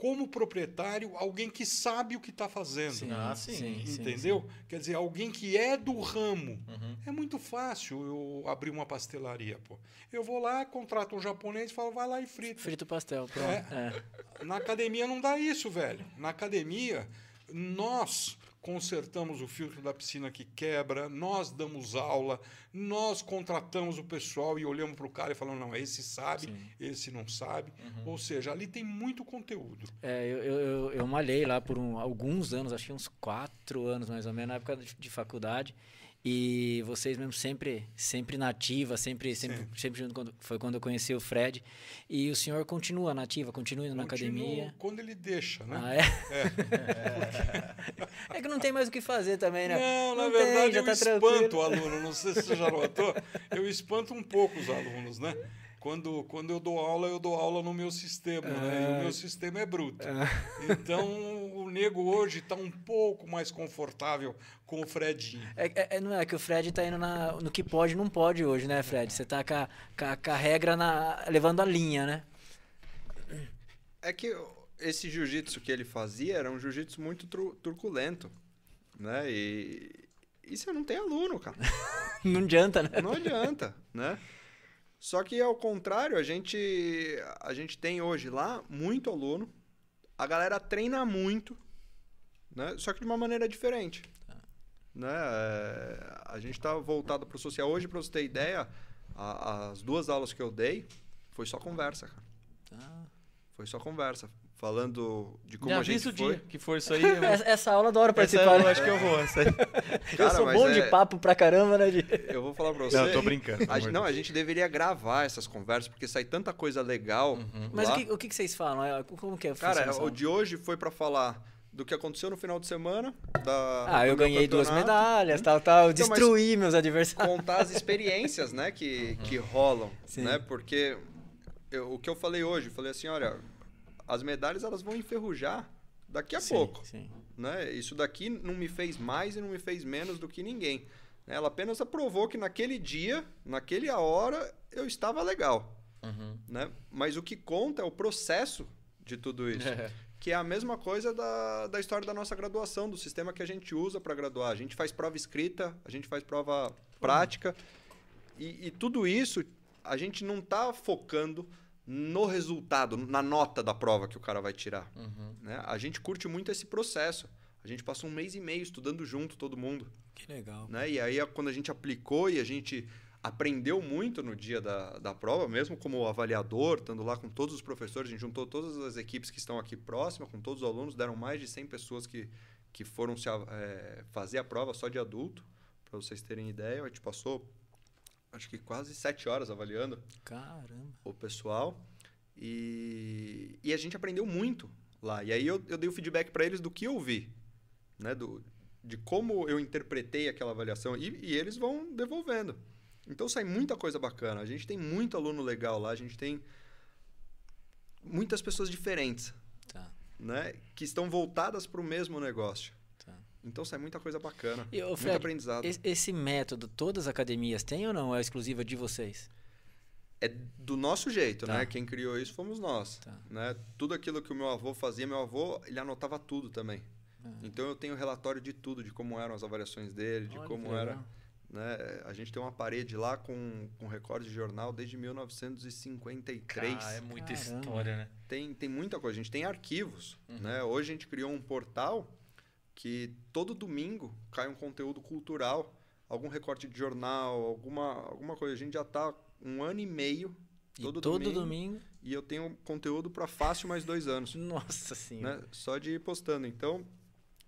como proprietário alguém que sabe o que está fazendo. Sim, Ah, sim. sim, sim, Entendeu? Quer dizer, alguém que é do ramo. Uhum. É muito fácil eu abrir uma pastelaria, pô. Eu vou lá, contrato um japonês e falo, vai lá e frita. Frito pastel, pronto. É. É. Na academia não dá isso, velho. Na academia, nós consertamos o filtro da piscina que quebra, nós damos aula, nós contratamos o pessoal e olhamos para o cara e falamos, não, esse sabe, esse não sabe. Ou seja, ali tem muito conteúdo. É, eu, eu, eu, eu malhei lá por um- alguns anos, acho que uns quatro anos mais ou menos, na época de, de faculdade. E vocês mesmo sempre, sempre nativa, sempre, sempre, sempre junto. Quando, foi quando eu conheci o Fred. E o senhor continua nativa, continua indo na academia. Quando ele deixa, né? Ah, é? É. que não tem mais o que fazer também, né? Não, na tem, verdade eu tá espanto tranquilo. o aluno. Não sei se você já notou. Eu espanto um pouco os alunos, né? Quando, quando eu dou aula, eu dou aula no meu sistema, né? E o meu sistema é bruto. Então, o nego hoje está um pouco mais confortável com o Fredinho. É, é- é- não é que o Fred tá indo na- no que pode e não pode hoje, né, Fred? Você tá com a, com a- com a regra na, levando a linha, né? É que esse jiu-jitsu que ele fazia era um jiu-jitsu muito tru- turculento, né? E, e você não tem aluno, cara. Não adianta, né? Não adianta, né? Só que ao contrário, a gente a gente tem hoje lá muito aluno. A galera treina muito, né? Só que de uma maneira diferente. Né? É, A gente tá voltado para o social hoje, para você ter ideia, a- as duas aulas que eu dei foi só conversa, cara. Ah. Foi só conversa, falando de como Me a gente o foi. dia que for isso aí. eu- Essa, essa aula eu adoro Essa participar. eu né? acho que eu vou. Aí. eu Cara, sou bom é- de papo pra caramba, né? de- Eu vou falar pra você. Não, eu tô brincando. A, gente- não, a gente deveria gravar essas conversas, porque sai tanta coisa legal. Uhum. Mas o que, o que vocês falam? É, Como que é? a Cara, função? o de hoje foi pra falar do que aconteceu no final de semana. Da, Ah, eu ganhei duas medalhas, tal, tal. Eu Então, destruí meus adversários. Contar as experiências, né, que, que rolam, Sim. né? Porque eu- o que eu falei hoje, eu falei assim, olha, as medalhas elas vão enferrujar daqui a Sim, pouco, Sim. né? Isso daqui não me fez mais e não me fez menos do que ninguém. né? Ela apenas aprovou que naquele dia, naquele hora, eu estava legal, Uhum. né? Mas o que conta é o processo de tudo isso. É. Que é a mesma coisa da, da história da nossa graduação, do sistema que a gente usa para graduar. A gente faz prova escrita, a gente faz prova prática. E, e tudo isso, a gente não está focando no resultado, na nota da prova que o cara vai tirar. Uhum. Né? A gente curte muito esse processo. A gente passou um mês e meio estudando junto, todo mundo. Que legal. Né? E aí, quando a gente aplicou e a gente aprendeu muito no dia da, da prova, mesmo como avaliador, estando lá com todos os professores, a gente juntou todas as equipes que estão aqui próximas, com todos os alunos, deram mais de 100 pessoas que, que foram se, é, fazer a prova só de adulto, para vocês terem ideia. A gente passou, acho que quase sete horas avaliando Caramba. o pessoal. E, e a gente aprendeu muito lá. E aí eu, eu dei o feedback para eles do que eu vi, né? Do, de como eu interpretei aquela avaliação. E, e eles vão devolvendo. Então sai muita coisa bacana. A gente tem muito aluno legal lá, a gente tem muitas pessoas diferentes, Tá. né? Que estão voltadas para o mesmo negócio. Então sai muita coisa bacana. E, ô, muito Fred, aprendizado. Esse, método, todas as academias têm ou não? É exclusiva de vocês? É do nosso jeito, Tá. né? Quem criou isso fomos nós. Tá. Né? Tudo aquilo que o meu avô fazia, meu avô, ele anotava tudo também. Ah. Então eu tenho relatório de tudo, de como eram as avaliações dele, de Olha como era. Né? A gente tem uma parede lá com, com recorde de jornal desde 1953. Cara, é muita Caramba. história, né? tem, tem muita coisa. A gente tem arquivos. Né? Hoje a gente criou um portal que todo domingo cai um conteúdo cultural, algum recorte de jornal, alguma, alguma coisa. A gente já está um ano e meio, E todo, todo domingo, domingo. e eu tenho conteúdo para fácil mais dois anos. Nossa senhora. né? Só de ir postando. Então,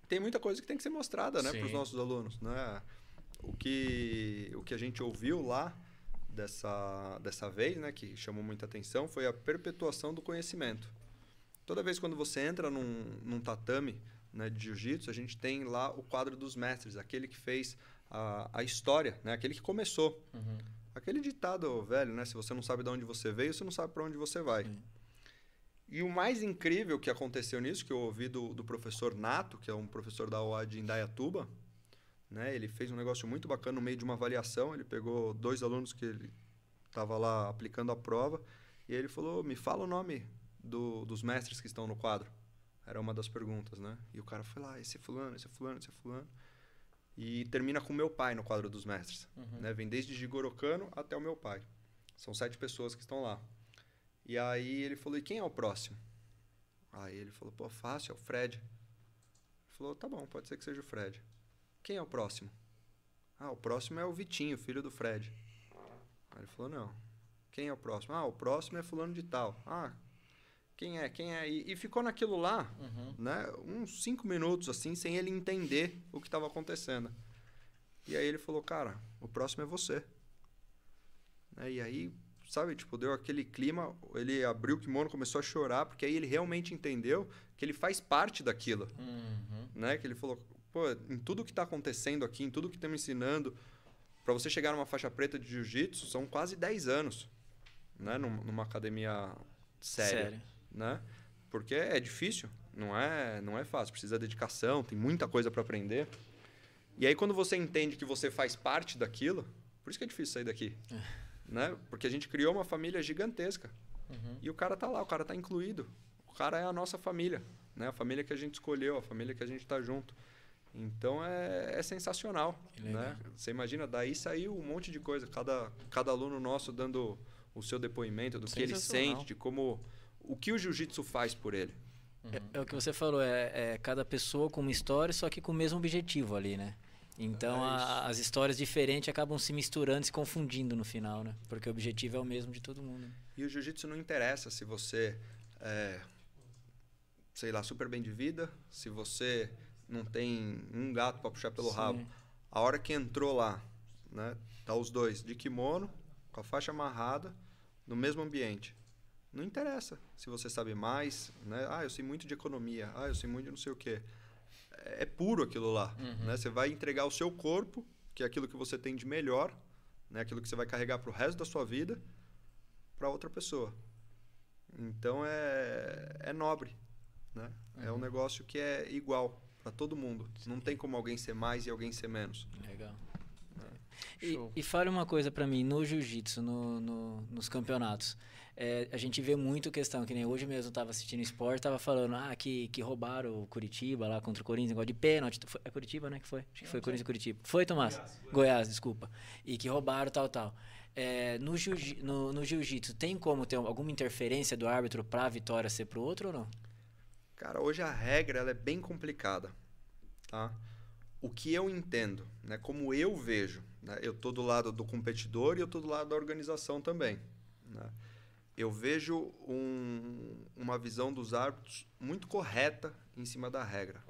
tem muita coisa que tem que ser mostrada né, para os nossos alunos. Né? O, que, o que a gente ouviu lá dessa, dessa vez, né, que chamou muita atenção, foi a perpetuação do conhecimento. Toda vez quando você entra num, num tatame né, de jiu-jitsu, a gente tem lá o quadro dos mestres, aquele que fez a, a história, né, aquele que começou. Uhum. Aquele ditado velho, né? Se você não sabe de onde você veio, você não sabe para onde você vai. Sim. E o mais incrível que aconteceu nisso, que eu ouvi do, do professor Nato, que é um professor da UA de Indaiatuba, né? Ele fez um negócio muito bacana no meio de uma avaliação. Ele pegou dois alunos que ele estava lá aplicando a prova e ele falou: "Me fala o nome do, dos mestres que estão no quadro". Era uma das perguntas, né? E o cara foi lá: "Esse é fulano, esse é fulano, esse é fulano". E termina com meu pai no quadro dos mestres, né? Vem desde Jigoro Kano até o meu pai. São sete pessoas que estão lá. E aí ele falou: "E quem é o próximo?" Aí ele falou: "Pô, fácil, é o Fred". Ele falou: "Tá bom, pode ser que seja o Fred". Quem é o próximo? Ah, o próximo é o Vitinho, filho do Fred. Aí ele falou: "Não. Quem é o próximo? Ah, o próximo é fulano de tal. Ah, quem é? Quem é? E, e ficou naquilo lá, né? Uns cinco minutos assim, sem ele entender o que estava acontecendo. E aí ele falou: "Cara, o próximo é você". Né? E aí, sabe, tipo, deu aquele clima, ele abriu o kimono, começou a chorar, porque aí ele realmente entendeu que ele faz parte daquilo, Uhum. né? Que ele falou, pô, em tudo que está acontecendo aqui, em tudo que estamos ensinando, para você chegar numa faixa preta de jiu-jitsu, são quase 10 anos, né? Num- Numa academia séria, Sério. Né? Porque é difícil, não é, não é fácil, precisa de dedicação, tem muita coisa para aprender. E aí quando você entende que você faz parte daquilo, por isso que é difícil sair daqui, né? Porque a gente criou uma família gigantesca. E o cara tá lá, o cara tá incluído. O cara é a nossa família, né? A família que a gente escolheu, a família que a gente tá junto. Então é, é sensacional, né? Você imagina, daí saiu um monte de coisa, cada, cada aluno nosso dando o seu depoimento do que ele sente, de como o que o jiu-jitsu faz por ele. É, é o que você falou, é, é cada pessoa com uma história, só que com o mesmo objetivo ali, né? Então É a- as histórias diferentes acabam se misturando, se confundindo no final, né? Porque o objetivo é o mesmo de todo mundo. né? E o jiu-jitsu não interessa se você é, sei lá, super bem de vida, se você não tem um gato para puxar pelo Sim. rabo. A hora que entrou lá, né, tá os dois de kimono, com a faixa amarrada, no mesmo ambiente. Não interessa se você sabe mais, né? Ah, eu sei muito de economia. Ah, eu sei muito de não sei o quê. É, é puro aquilo lá, né? Você vai entregar o seu corpo, que é aquilo que você tem de melhor, né? Aquilo que você vai carregar para o resto da sua vida, para outra pessoa. Então é, é nobre, né? É um negócio que é igual para todo mundo. Não tem como alguém ser mais e alguém ser menos. Legal. E, e fale uma coisa pra mim, no jiu-jitsu, no, no- nos campeonatos, é, a gente vê muito questão, que nem hoje mesmo eu tava assistindo esporte, tava falando, ah, que, que roubaram o Curitiba lá contra o Corinthians, negócio de pênalti. Foi- é Curitiba, né, que foi? Acho que foi Corinthians e Curitiba. Foi, Tomás? Goiás, desculpa. E que roubaram tal, tal. É, no jiu- no, no jiu-jitsu, tem como ter alguma interferência do árbitro pra vitória ser pro outro ou não? Cara, hoje a regra ela é bem complicada. tá? O que eu entendo, né? Como eu vejo, né? Eu tô do lado do competidor e eu tô do lado da organização também, né? Eu vejo um, uma visão dos árbitros muito correta em cima da regra,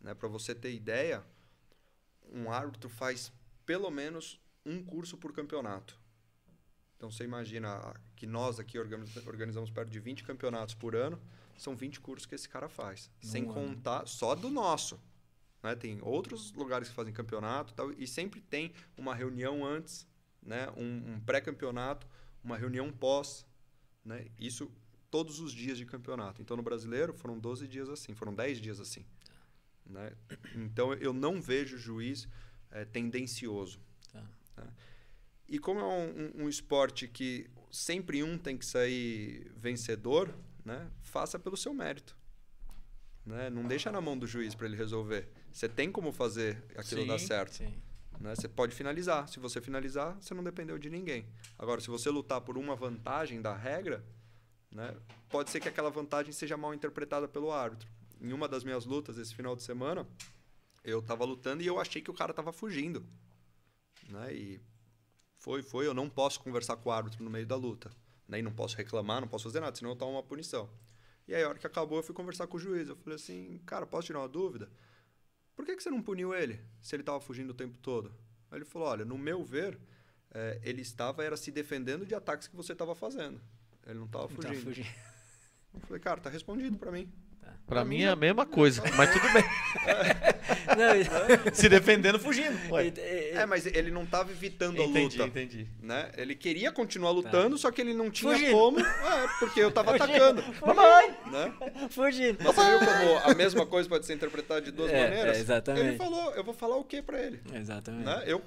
né? Para você ter ideia, um árbitro faz pelo menos um curso por campeonato. Então você imagina que nós aqui organiz- organizamos perto de 20 campeonatos por ano, são 20 cursos que esse cara faz. sem ano. contar só do nosso. Né? Tem outros lugares que fazem campeonato e tal, e sempre tem uma reunião antes, né? um, um pré-campeonato, uma reunião pós. Né? Isso todos os dias de campeonato. Então no brasileiro foram 12 dias assim, foram 10 dias assim. Né? Então eu não vejo juiz eh, tendencioso. Tá. né? E como é um, um- um esporte que sempre um tem que sair vencedor, né? faça pelo seu mérito. Né? Não deixa na mão do juiz para ele resolver. Você tem como fazer aquilo Sim, dar certo. Sim. né? Você pode finalizar. Se você finalizar, você não dependeu de ninguém. Agora, se você lutar por uma vantagem da regra, né? pode ser que aquela vantagem seja mal interpretada pelo árbitro. Em uma das minhas lutas esse final de semana, eu estava lutando e eu achei que o cara estava fugindo. Né? E foi, foi. Eu não posso conversar com o árbitro no meio da luta. Né? E não posso reclamar, não posso fazer nada, senão eu tomo uma punição. E aí, a hora que acabou, eu fui conversar com o juiz. Eu falei assim, cara, posso tirar uma dúvida? Por que, que você não puniu ele se ele estava fugindo o tempo todo? Aí ele falou, olha, no meu ver, eh, ele estava era se defendendo de ataques que você estava fazendo. Ele não estava fugindo. fugindo. Eu falei, cara, tá respondido para mim. Pra mim é a mesma coisa, mas tudo bem. Não, Se defendendo, fugindo. Ué. É, mas ele não estava evitando a Entendi, luta. entendi. Né? Ele queria continuar lutando, só que ele não tinha Fugindo. como, é, porque eu tava atacando. Mamãe! Né? Fugindo. Mas você viu como a mesma coisa pode ser interpretada de duas É, maneiras? é, exatamente. Ele falou, eu vou falar o que para ele? Exatamente. Né? Eu,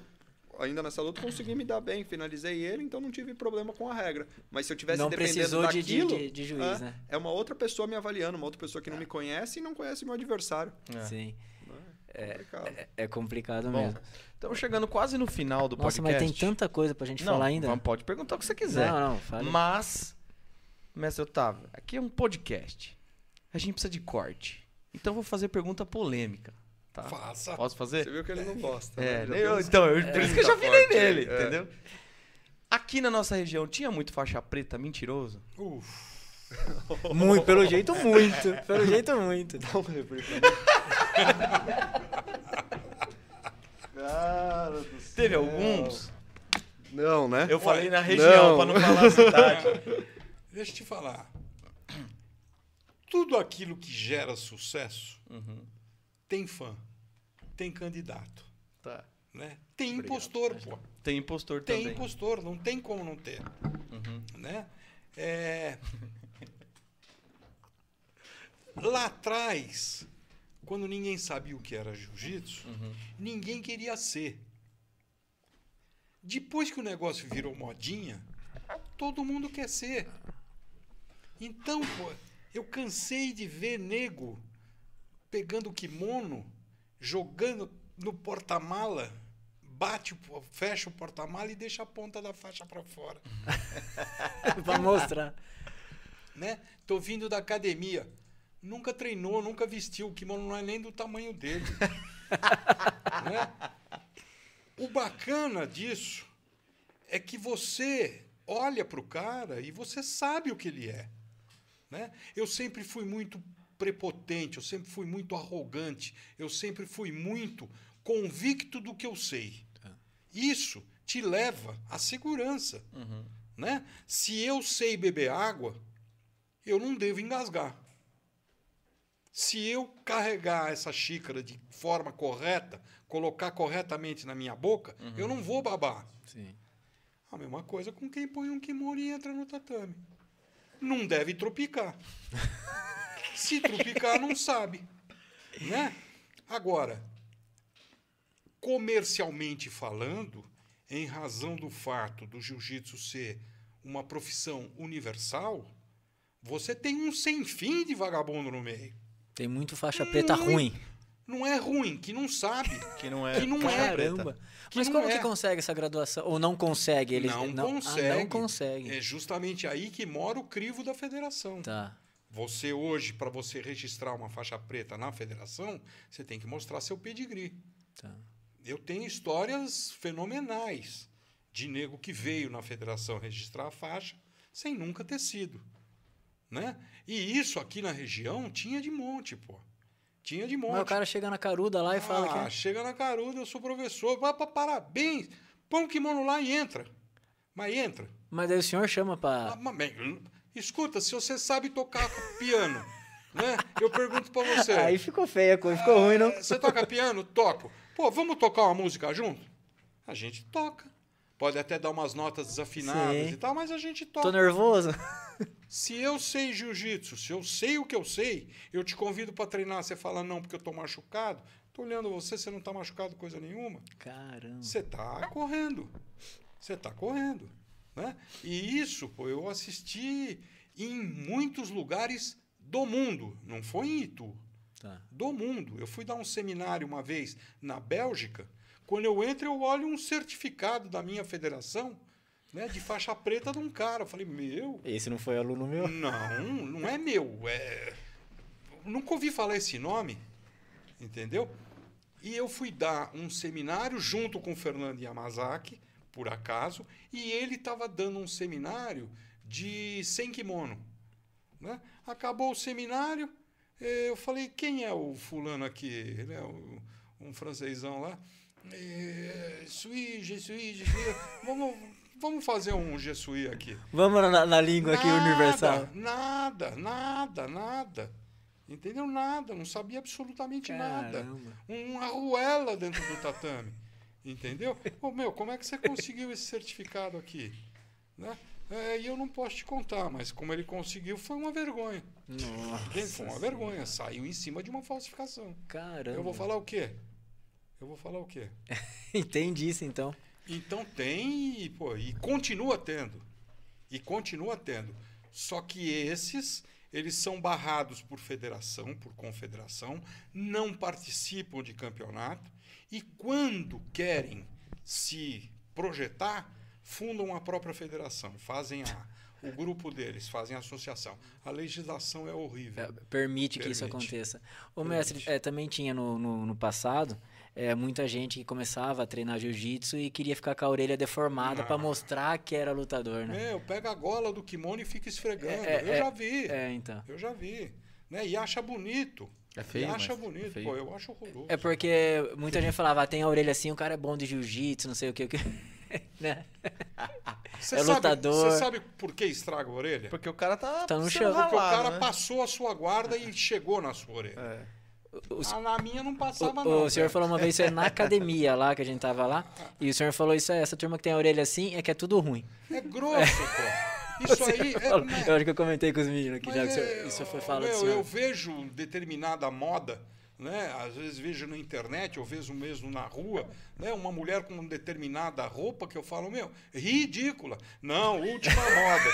ainda nessa luta, consegui me dar bem, finalizei ele, então não tive problema com a regra. Mas se eu tivesse Não dependendo precisou de- de- daquilo... de- de juiz, é, né? É uma outra pessoa me avaliando, uma outra pessoa que não me conhece e não conhece meu adversário. Sim. É complicado. É, é complicado Bom, mesmo. estamos chegando quase no final do Nossa, podcast. mas tem tanta coisa pra gente não, falar ainda. vamos- pode perguntar o que você quiser. Não, não, fale. Mas, mestre Otávio, aqui é um podcast. A gente precisa de corte. Então eu vou fazer pergunta polêmica. Tá? Faça. Posso Você fazer? viu que ele não gosta. É, né? Eu- então, eu, por isso que eu já 30 virei nele, é. entendeu? Aqui na nossa região tinha muito faixa preta mentiroso? Uf, Muito, pelo jeito, muito. Pelo jeito, muito. Cara do céu. Teve alguns? Não, né? Eu falei na região, Não. pra não falar a cidade. deixa eu te falar. Tudo aquilo que gera sucesso Uhum. Tem fã, tem candidato, Tá. né? Tem impostor, pô. Tem impostor Tem também. impostor, não tem como não ter, Uhum. né? É... Lá atrás, quando ninguém sabia o que era jiu-jitsu, Uhum. ninguém queria ser. Depois que o negócio virou modinha, todo mundo quer ser. Então, pô, eu cansei de ver nego pegando o kimono, jogando no porta-mala, bate, fecha o porta-mala e deixa a ponta da faixa para fora, pra mostrar. né? Tô vindo da academia. Nunca treinou, nunca vestiu, o kimono não é nem do tamanho dele. né? O bacana disso é que você olha para o cara e você sabe o que ele é. Né? Eu sempre fui muito prepotente, eu sempre fui muito arrogante, eu sempre fui muito convicto do que eu sei. Isso te leva à segurança. Né? Se eu sei beber água, eu não devo engasgar. Se eu carregar essa xícara de forma correta, colocar corretamente na minha boca, eu não vou babar. Sim. A mesma coisa com quem põe um kimono e entra no tatame. Não deve tropicar. Se tropicar, não sabe. Né? Agora, comercialmente falando, em razão do fato do jiu-jitsu ser uma profissão universal, você tem um sem fim de vagabundo no meio. Tem muito faixa preta ruim. Não é ruim, que não sabe. Que não é Que não é. Caramba. Que Mas não como é. que consegue essa graduação? Ou não consegue? Eles não, não, consegue. Ah, não consegue. É justamente aí que mora o crivo da federação. Tá. Você hoje, para você registrar uma faixa preta na federação, você tem que mostrar seu pedigree. Tá. Eu tenho histórias fenomenais de nego que veio na federação registrar a faixa sem nunca ter sido. Né? E isso aqui na região tinha de monte, pô. Tinha de monte. Mas o cara chega na caruda lá e fala ah, que. é- chega na caruda, eu sou professor. Vai para parabéns. Põe o kimono lá e entra. Mas entra. Mas daí o senhor chama Ah, mas, bem, escuta, se você sabe tocar piano, né? Eu pergunto para você. Aí ficou feia a coisa, ficou ruim, não? Você toca piano? Toco. Pô, vamos tocar uma música junto? A gente toca. Pode até dar umas notas desafinadas Sim. e tal, mas a gente Tô toca. nervoso. Se eu sei jiu-jitsu, se eu sei o que eu sei, eu te convido para treinar, você fala não porque eu tô machucado. Tô olhando você, você não tá machucado coisa nenhuma. Caramba. Você tá correndo. Você tá correndo, né? E isso, pô, eu assisti em muitos lugares do mundo, não foi em Itu Tá. do mundo. Eu fui dar um seminário uma vez na Bélgica. Quando eu entro, eu olho um certificado da minha federação, né, de faixa preta de um cara. Eu falei, meu, Esse não foi aluno meu? não, não é meu. É... Nunca ouvi falar esse nome, entendeu? E eu fui dar um seminário junto com o Fernando Yamazaki, por acaso, e ele estava dando um seminário de sem kimono. Né? Acabou o seminário, eu falei, quem é o fulano aqui? Ele é um francesão lá. Sui, je suis, je suis. Vamos, vamos fazer um je suis aqui. Vamos na, na língua aqui universal. Nada, nada, nada. Entendeu? Nada. Não sabia absolutamente nada. Caramba. Uma arruela dentro do tatame. Entendeu? Ô, meu, como é que você conseguiu esse certificado aqui? Né? É, e eu não posso te contar, mas como ele conseguiu, foi uma vergonha. Entende? Foi uma vergonha. Saiu em cima de uma falsificação. Caramba. Eu vou falar o quê? Eu vou falar o quê? Entendi isso então. Então tem, e, pô, e continua tendo. E continua tendo. Só que esses, eles são barrados por federação, por confederação, não participam de campeonato e quando querem se projetar, fundam a própria federação, fazem a, o grupo deles, fazem a associação. A legislação é horrível. É, Permite que isso Permite. aconteça. O mestre, é, também tinha no, no, no passado é, muita gente que começava a treinar jiu-jitsu e queria ficar com a orelha deformada pra Ah. mostrar que era lutador, né? Meu, pega a gola do kimono e fica esfregando. É, é, Eu é, já vi. É, então. Eu já vi. Né? E acha bonito. É feio, E acha mas bonito. é feio. Pô, eu acho horroroso. É porque muita gente falava, ah, tem a orelha assim, o cara é bom de jiu-jitsu, não sei o que. o que. né? Você é sabe, lutador. Você sabe por que estraga a orelha? Porque o cara tá, Tá no chão. Porque o cara né? passou a sua guarda e chegou na sua orelha. É. O, Ah, na minha não o- passava, o não. senhor velho. falou uma vez isso é na academia lá, que a gente tava lá, e o senhor falou isso, é, essa turma que tem a orelha assim é que é tudo ruim. É grosso, pô. Isso aí é. Falou. né? Eu acho que eu comentei com os meninos aqui já, que o é, senhor, isso foi falado do meu, senhor. Eu vejo determinada moda, né? Às vezes vejo na internet, ou vejo mesmo na rua, né? Uma mulher com determinada roupa que eu falo, meu, ridícula. Não, última moda.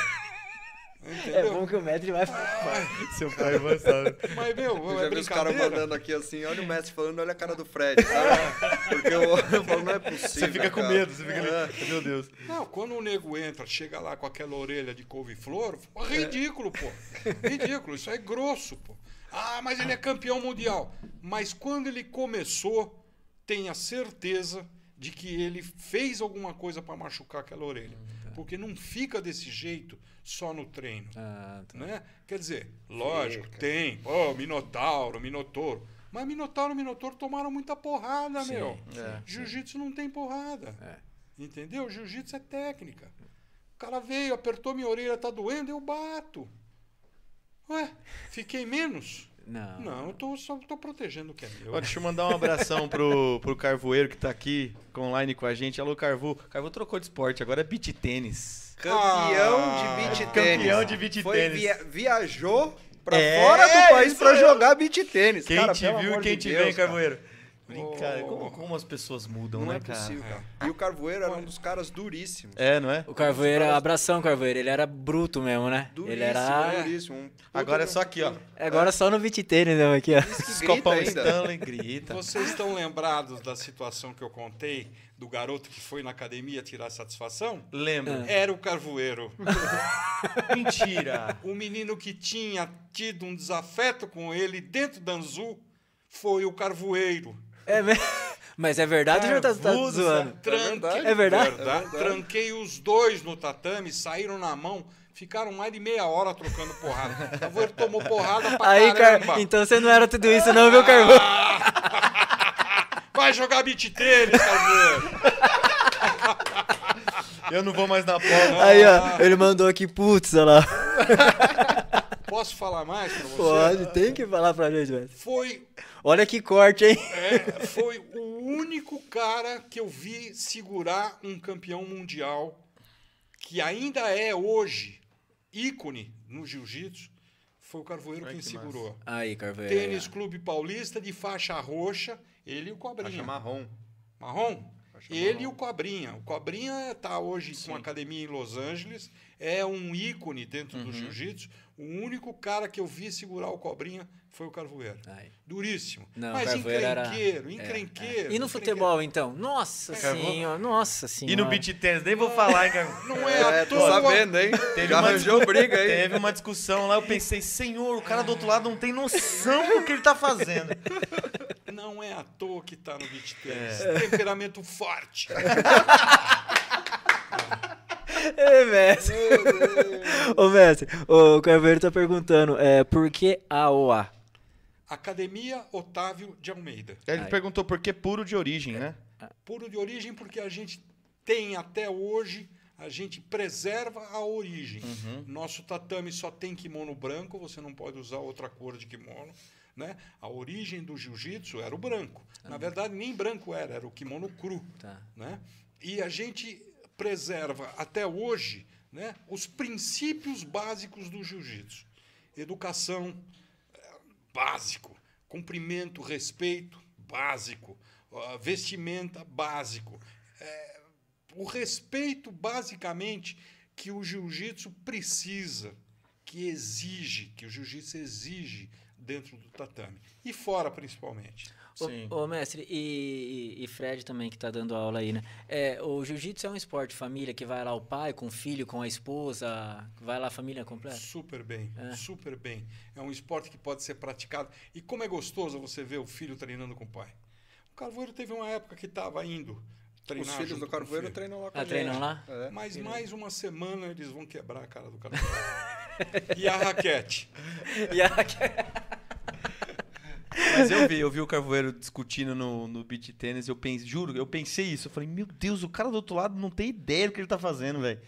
É Entendeu? bom que o mestre vai... Seu pai vai saber. Mas, meu, Eu é já vi os caras mandando aqui assim, olha o mestre falando, olha a cara do Fred, sabe? Porque eu, eu falo, não é possível. Você fica com cara. medo, você fica ali. Meu Deus. Não, quando o nego entra, chega lá com aquela orelha de couve-flor, pô, ridículo, pô. Ridículo, isso é grosso, pô. Ah, mas ele é campeão mundial. Mas quando ele começou, tenha certeza de que ele fez alguma coisa para machucar aquela orelha. Porque não fica desse jeito só no treino. Ah, tá. Né? Quer dizer, lógico, tem. Pô, Minotauro, Minotouro. Mas Minotauro e Minotouro tomaram muita porrada, Sim, meu. é, Jiu-jitsu não tem porrada. É. Entendeu? Jiu-jitsu é técnica. O cara veio, apertou minha orelha, tá doendo, eu bato. Ué, fiquei menos? Não. Não, eu tô, só tô protegendo o que é meu. Ó, deixa eu mandar um abração pro, pro Carvoeiro que tá aqui online com a gente. Alô, Carvu. Carvu trocou de esporte, agora é beat tênis. Campeão Ah, de beat campeão tênis. de beach Foi tênis. via- viajou pra É, fora do país isso pra jogar beat tênis. Quem Cara, te viu e quem de te Deus, vem, cara. Carvoeiro? Brincadeira. Como, como as pessoas mudam, Não né, é cara? possível, cara. E o Carvoeiro era um dos caras duríssimos. É, não é? O Carvoeiro, abração, Carvoeiro. Ele era bruto mesmo, né? Duríssimo, Ele era. duríssimo. Um Agora é só aqui, ó. Agora só no beat tênis mesmo aqui, ó. Diz que Os grita copão ainda. Stanley grita. Vocês estão lembrados da situação que eu contei do garoto que foi na academia tirar satisfação? Lembra? Era o Carvoeiro. Mentira. O menino que tinha tido um desafeto com ele dentro da Anzu foi o Carvoeiro. É mesmo? Mas é verdade ou já tá, tá zoando? Tranquei, É verdade? Tranquei os dois no tatame, saíram na mão, ficaram mais de meia hora trocando porrada. O tomou porrada pra Aí, caramba. Car... então você não era tudo isso, não, viu, Carvoeiro? Vai jogar beat tênis, Carvoeiro. Eu não vou mais na prova. Aí, ó, ele mandou aqui, putz, olha lá. Posso falar mais pra você? Pode, tem que falar pra gente, velho. Foi Olha que corte, hein? É, foi o único cara que eu vi segurar um campeão mundial que ainda é hoje ícone no jiu-jitsu. Foi o Carvoeiro Ai, quem que segurou. Aí, Carvoeiro. Tênis Clube Paulista de faixa roxa, ele e o Faixa Cobrinha. marrom. Marrom? Faixa Ele marrom. e o Cobrinha. O Cobrinha está hoje com academia em Los Angeles, é um ícone dentro Uhum. do jiu-jitsu. O único cara que eu vi segurar o Cobrinha foi o Carvoeiro. Aí. Duríssimo. Não, Mas Carvoeiro era- encrenqueiro, É, encrenqueiro. é. E no encrenqueiro. futebol, então? Nossa Carvão? senhora, nossa E senhora. no beat tênis, nem vou falar, hein, cara. Não é, à É, tô toa. sabendo, hein? Teve Já uma arranjou briga aí. Teve uma discussão lá, eu pensei, senhor, o cara do outro lado não tem noção do que ele tá fazendo. Não é à toa que tá no beat É. tênis. Temperamento forte. Ei, mestre. Ô, mestre, o Carveiro tá perguntando, é, por que AOA? Academia Otávio de Almeida. Ele Aí. perguntou por que puro de origem, né? Puro de origem porque a gente tem até hoje, a gente preserva a origem. Uhum. Nosso tatame só tem kimono branco, você não pode usar outra cor de kimono. Né? A origem do jiu-jitsu era o branco. Na verdade, nem branco era, era o kimono cru. Tá. né? E a gente preserva até hoje né, os princípios básicos do jiu-jitsu. Educação, eh, básico. Cumprimento, respeito, básico. Vestimenta, básico. Eh, o respeito, basicamente, que o jiu-jitsu precisa, que exige, que o jiu-jitsu exige dentro do tatame. E fora, principalmente. Ô, Sim. ô, mestre, e, e- e Fred também que tá dando aula aí, né? É, o jiu-jitsu é um esporte de família que vai lá o pai com o filho, com a esposa, vai lá a família completa? Super bem, É. super bem. É um esporte que pode ser praticado. E como é gostoso você ver o filho treinando com o pai. O Carvoeiro teve uma época que estava indo treinar. Os filhos do com o Carvoeiro filho. treinam lá com Ah, a gente. treinam lá? É. Mas mais uma semana eles vão quebrar a cara do Carvoeiro. e a raquete? E a- Mas eu vi, eu vi o Carvoeiro discutindo no, no beat tênis, eu pensei, juro, eu pensei isso. Eu falei, meu Deus, o cara do outro lado não tem ideia do que ele tá fazendo, velho.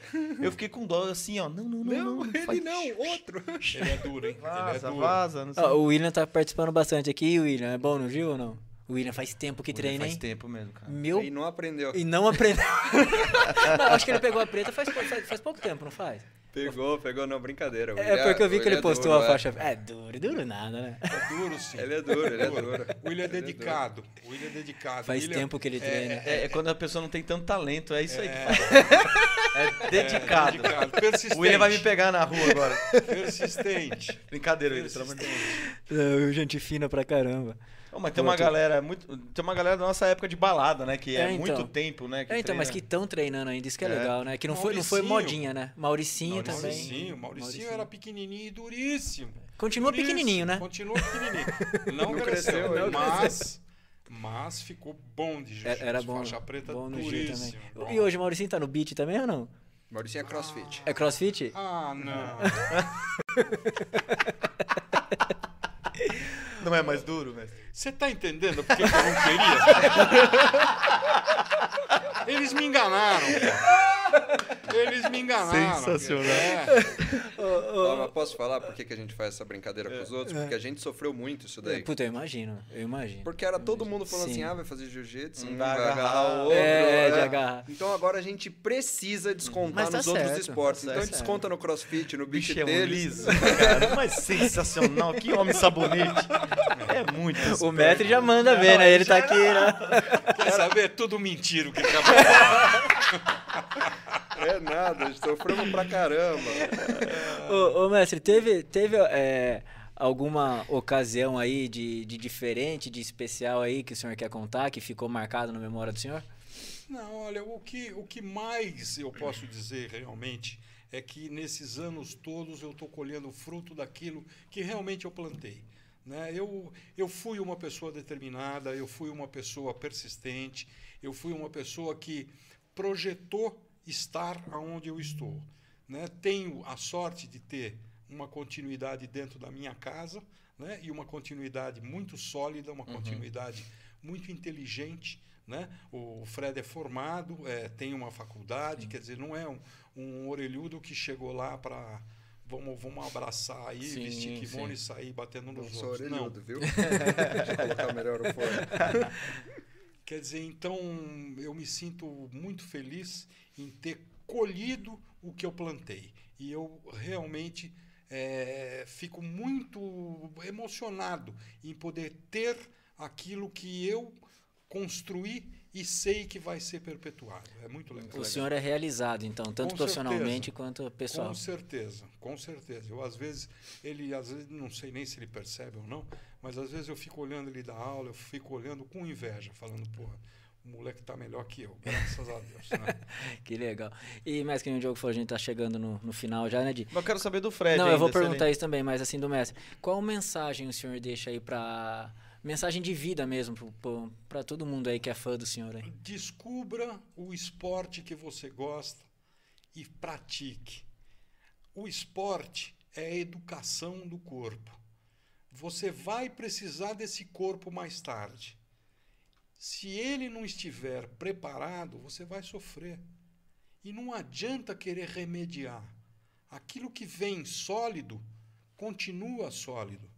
Eu fiquei com dó, assim, ó, não, não, não, não. Não, ele faz- não, outro. Ele é duro, hein? ele é Vaza, duro. vaza, não sei. Ó, o William tá participando bastante aqui, William. É bom no Gil ou não? O William faz tempo que treina, Faz hein? tempo mesmo, cara. Meu. E não aprendeu. E não aprendeu. não, acho que ele pegou a preta faz, faz, faz pouco tempo, não faz? Pegou, pegou, não, brincadeira. É porque eu vi que ele postou duro, a é. faixa. É duro, duro nada, né? É duro, sim. Ele é duro, ele é duro. O William é Ele é dedicado. O William é dedicado. Faz William tempo que ele treina. É, é quando a pessoa não tem tanto talento, é isso aí que É. fala. É é dedicado. dedicado. Persistente. O William vai me pegar na rua agora. Persistente. Brincadeira, William, pelo amor de Deus. Gente fina pra caramba. Ô, mas tem uma Outro- galera muito. Tem uma galera da nossa época de balada, né? Que é, É, então. muito tempo, né? que É, então, mas que treina. estão treinando ainda, isso que é, É. legal, né? Que não foi, não foi Mauricinho. modinha, né? Mauricinho, também. Mauricinho, Mauricinho era pequenininho e duríssimo. Continua Duríssimo, pequenininho, né? Continua pequenininho. Não, Não cresceu, cresceu, não mas, mas ficou bom de É- jiu-jitsu. Era bom, Faixa preta bom duríssimo. também. bom. E hoje o Mauricinho tá no beat também ou não? Maurício é crossfit. É crossfit? Ah, não. Não é mais duro, mestre? Você tá entendendo porque que eu não queria? Eles me enganaram. cara. Eles me enganaram. Sensacional. É. Ó, mas posso falar por que, que a gente faz essa brincadeira com os outros? Porque a gente sofreu muito isso daí. Puta, eu imagino, eu imagino. Porque era todo mundo falando Sim. assim, ah, vai fazer jiu-jitsu, Não um vai agarrar agarrar. o outro. É, de agarrar. Então agora a gente precisa descontar tá nos outros certo, esportes. tá então certo. desconta no crossfit, no beach Bicho é um liso, cara. Mas sensacional. Que homem sabonete. É muito. O mestre já manda ver, né? Ele tá aqui, né? Quer saber? É tudo mentira o que acabou de falar. É nada, a gente sofremos pra caramba. Ô, ô, mestre, teve, teve é, alguma ocasião aí de, de diferente, de especial aí que o senhor quer contar, que ficou marcado na memória do senhor? Não, olha, o que, o que mais eu posso dizer realmente é que nesses anos todos eu estou colhendo o fruto daquilo que realmente eu plantei. Né? Eu, eu fui uma pessoa determinada, eu fui uma pessoa persistente, eu fui uma pessoa que projetou estar onde eu estou. Né? Tenho a sorte de ter uma continuidade dentro da minha casa né? e uma continuidade muito sólida, uma continuidade muito inteligente. Né? O Fred é formado, é, tem uma faculdade, quer dizer, não é um, um orelhudo que chegou lá para vamos, vamos abraçar aí, Sim, vestir kimono sim. e sair batendo Não nos sou outros. Não, orelhudo, viu? Deixa eu colocar melhor o fone. Quer dizer, então eu me sinto muito feliz em ter colhido o que eu plantei. E eu realmente eh, fico muito emocionado em poder ter aquilo que eu construí e sei que vai ser perpetuado. É muito legal. O senhor é realizado, então, tanto Com profissionalmente certeza. quanto pessoal. Com certeza, com certeza. Eu às vezes ele às vezes não sei nem se ele percebe ou não, mas às vezes eu fico olhando ele dar aula, eu fico olhando com inveja, falando, porra, o moleque tá melhor que eu, graças a Deus. né? Que legal. E, mestre, que nem o Diogo falou, a gente tá chegando no, no final já, né, Di? Mas eu quero saber do Fred. Não, eu vou ainda, se ele- perguntar isso também, mas assim, do mestre. Qual mensagem o senhor deixa aí pra... Mensagem de vida mesmo, pra todo mundo aí que é fã do senhor aí. Descubra o esporte que você gosta e pratique. O esporte é a educação do corpo. Você vai precisar desse corpo mais tarde. Se ele não estiver preparado, você vai sofrer. E não adianta querer remediar. Aquilo que vem sólido, continua sólido.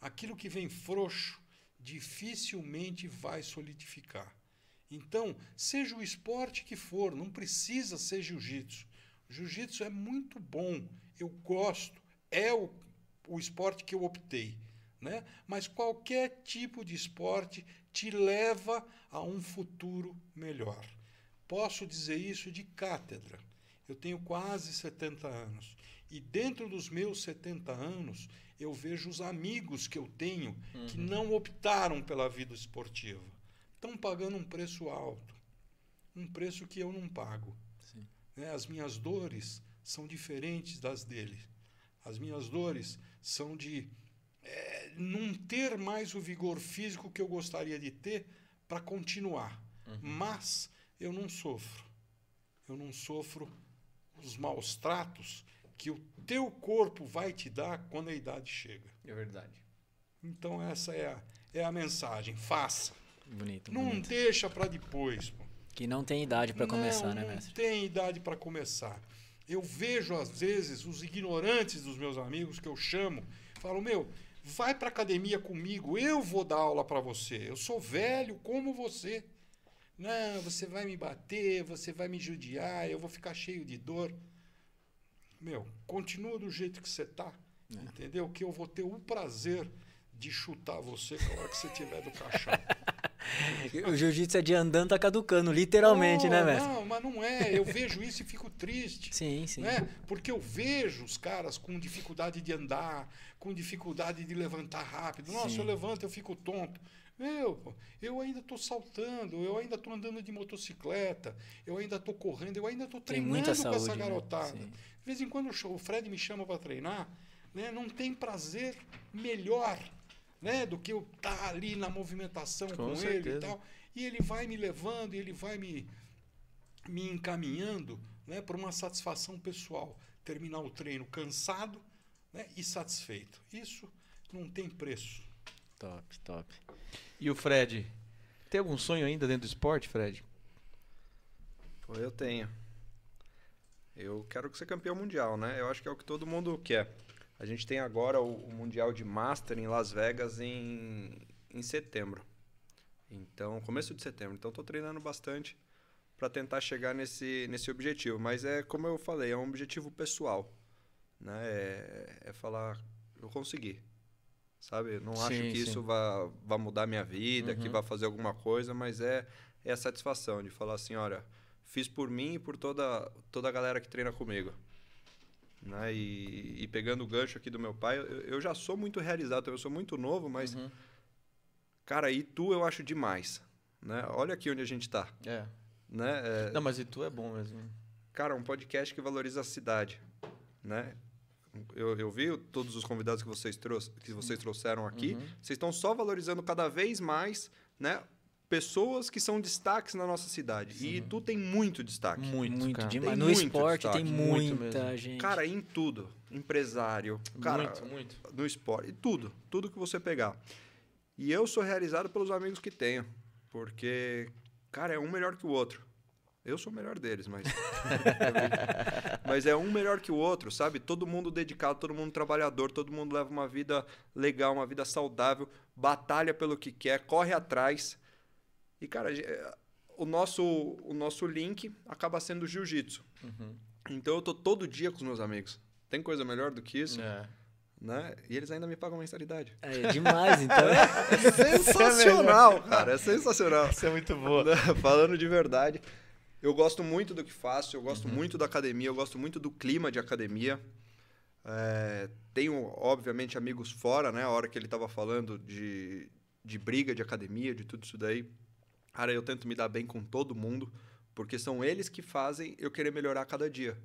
Aquilo que vem frouxo, dificilmente vai solidificar. Então, seja o esporte que for, não precisa ser jiu-jitsu. Jiu-jitsu é muito bom, eu gosto, é o, o esporte que eu optei. Né? Mas qualquer tipo de esporte te leva a um futuro melhor. Posso dizer isso de cátedra. Eu tenho quase 70 anos. E dentro dos meus 70 anos, eu vejo os amigos que eu tenho que não optaram pela vida esportiva. Estão pagando um preço alto. Um preço que eu não pago. Né? As minhas dores são diferentes das dele. As minhas dores são de eh, não ter mais o vigor físico que eu gostaria de ter para continuar. Mas eu não sofro. Eu não sofro os maus tratos que o teu corpo vai te dar quando a idade chega. É verdade. Então essa é a, é a mensagem. Faça. Bonito, Não bonito. deixa para depois. Pô. Que não tem idade pra começar, não, né, não mestre? tem idade para começar. Eu vejo, às vezes, os ignorantes dos meus amigos que eu chamo, falam: Meu, vai para academia comigo, eu vou dar aula para você. Eu sou velho como você. Não, você vai me bater, você vai me judiar, eu vou ficar cheio de dor. Meu, continua do jeito que você tá, entendeu? Que eu vou ter o prazer de chutar você na hora que você tiver do caixão. O jiu-jitsu é de andando tá caducando, literalmente, né, Oh, mestre? Não, mas não é. Eu vejo isso e fico triste. Sim, sim. Né? Porque eu vejo os caras com dificuldade de andar, com dificuldade de levantar rápido. Nossa, Sim. eu levanto, eu fico tonto. Meu, eu ainda estou saltando, eu ainda estou andando de motocicleta, eu ainda estou correndo, eu ainda estou treinando com essa saúde, né? garotada. Sim. De vez em quando o Fred me chama para treinar, né? não tem prazer melhor né? do que eu estar ali na movimentação com, Com ele e tal. E ele vai me levando, e ele vai me, me encaminhando né, para uma satisfação pessoal. Terminar o treino cansado né, e satisfeito. Isso não tem preço. Top, top. E o Fred? Tem algum sonho ainda dentro do esporte, Fred? Pô, eu tenho. Eu quero ser campeão mundial, né? Eu acho que é o que todo mundo quer. A gente tem agora o, o Mundial de Master em Las Vegas em, em setembro. Então, começo de setembro. Então, estou treinando bastante para tentar chegar nesse, nesse objetivo. Mas é como eu falei, é um objetivo pessoal. Né? É, é falar, eu consegui. Sabe? Não Sim, acho que sim. isso vá, vá mudar minha vida, que Uhum. vá fazer alguma coisa, mas é, é a satisfação de falar assim, olha, fiz por mim e por toda, toda a galera que treina comigo. Né? E, e pegando o gancho aqui do meu pai, eu, eu já sou muito realizado, eu sou muito novo, mas, Uhum. cara, e tu eu acho demais. Né? Olha aqui onde a gente tá. É. Né? É, Não, mas e tu é bom mesmo. Cara, um podcast que valoriza a cidade, né? Eu, eu vi todos os convidados que vocês, trouxe, que vocês trouxeram aqui. Uhum. Vocês estão só valorizando cada vez mais, né? Pessoas que são destaques na nossa cidade. E tu tem muito destaque. Muito, Muito cara. demais. Tem No muito esporte tem destaque, muito muita mesmo. gente. Cara, em tudo. Empresário. Cara, muito, muito. no esporte. Tudo. Tudo que você pegar. E eu sou realizado pelos amigos que tenho. Porque, cara, é um melhor que o outro. Eu sou o melhor deles, mas. mas é um melhor que o outro, sabe? Todo mundo dedicado, todo mundo trabalhador, todo mundo leva uma vida legal, uma vida saudável, batalha pelo que quer, corre atrás. E, cara, é, o nosso, o nosso link acaba sendo o jiu-jitsu. Uhum. Então eu tô todo dia com os meus amigos. Tem coisa melhor do que isso? É. né? E eles ainda me pagam mensalidade. É demais, então. É sensacional, cara. É sensacional. Isso é muito boa. Falando de verdade, eu gosto muito do que faço, eu gosto muito da academia, eu gosto muito do clima de academia. É, tenho, obviamente, amigos fora, né? A hora que ele estava falando de, de briga de academia, de tudo isso daí. Cara, eu tento me dar bem com todo mundo, porque são eles que fazem eu querer melhorar cada dia.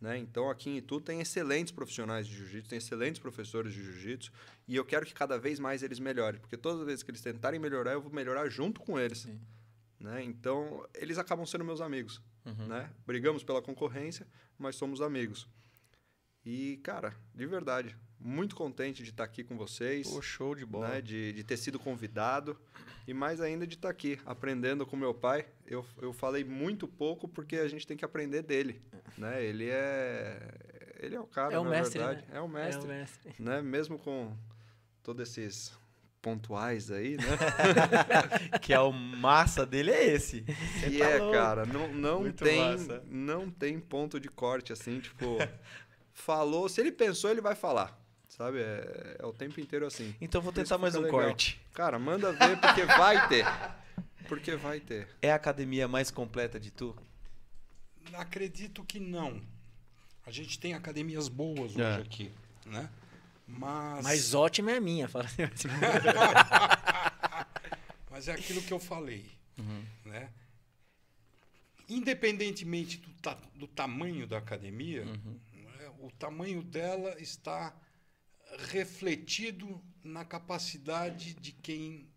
Né? Então, aqui em Itu tem excelentes profissionais de jiu-jitsu, tem excelentes professores de jiu-jitsu, e eu quero que cada vez mais eles melhorem, porque todas as vezes que eles tentarem melhorar, eu vou melhorar junto com eles. Sim. Né? Então, eles acabam sendo meus amigos. Uhum. Né? Brigamos pela concorrência, mas somos amigos. E, cara, de verdade, muito contente de estar aqui com vocês, Pô, show de bola. né? de, de ter sido convidado e mais ainda de estar aqui aprendendo com meu pai. Eu, eu falei muito pouco porque a gente tem que aprender dele. Né? Ele é ele é o cara, É o na mestre, verdade. né? É o mestre. É o mestre. Né? Mesmo com todos esses pontuais aí, né? Que é o massa dele é esse. E tá é, louco. cara, não, não Muito tem massa. não tem ponto de corte assim, tipo, falou, se ele pensou, ele vai falar. Sabe? É, é o tempo inteiro assim. Então vou tentar mais um legal. corte. Cara, manda ver porque vai ter. Porque vai ter. É a academia mais completa de tu? Acredito que não. A gente tem academias boas É. hoje aqui, né? Mas, Mas ótima é a minha, fala assim. mas é aquilo que eu falei, Uhum. né? Independentemente do, ta- do tamanho da academia, Uhum. né, o tamanho dela está refletido na capacidade de quem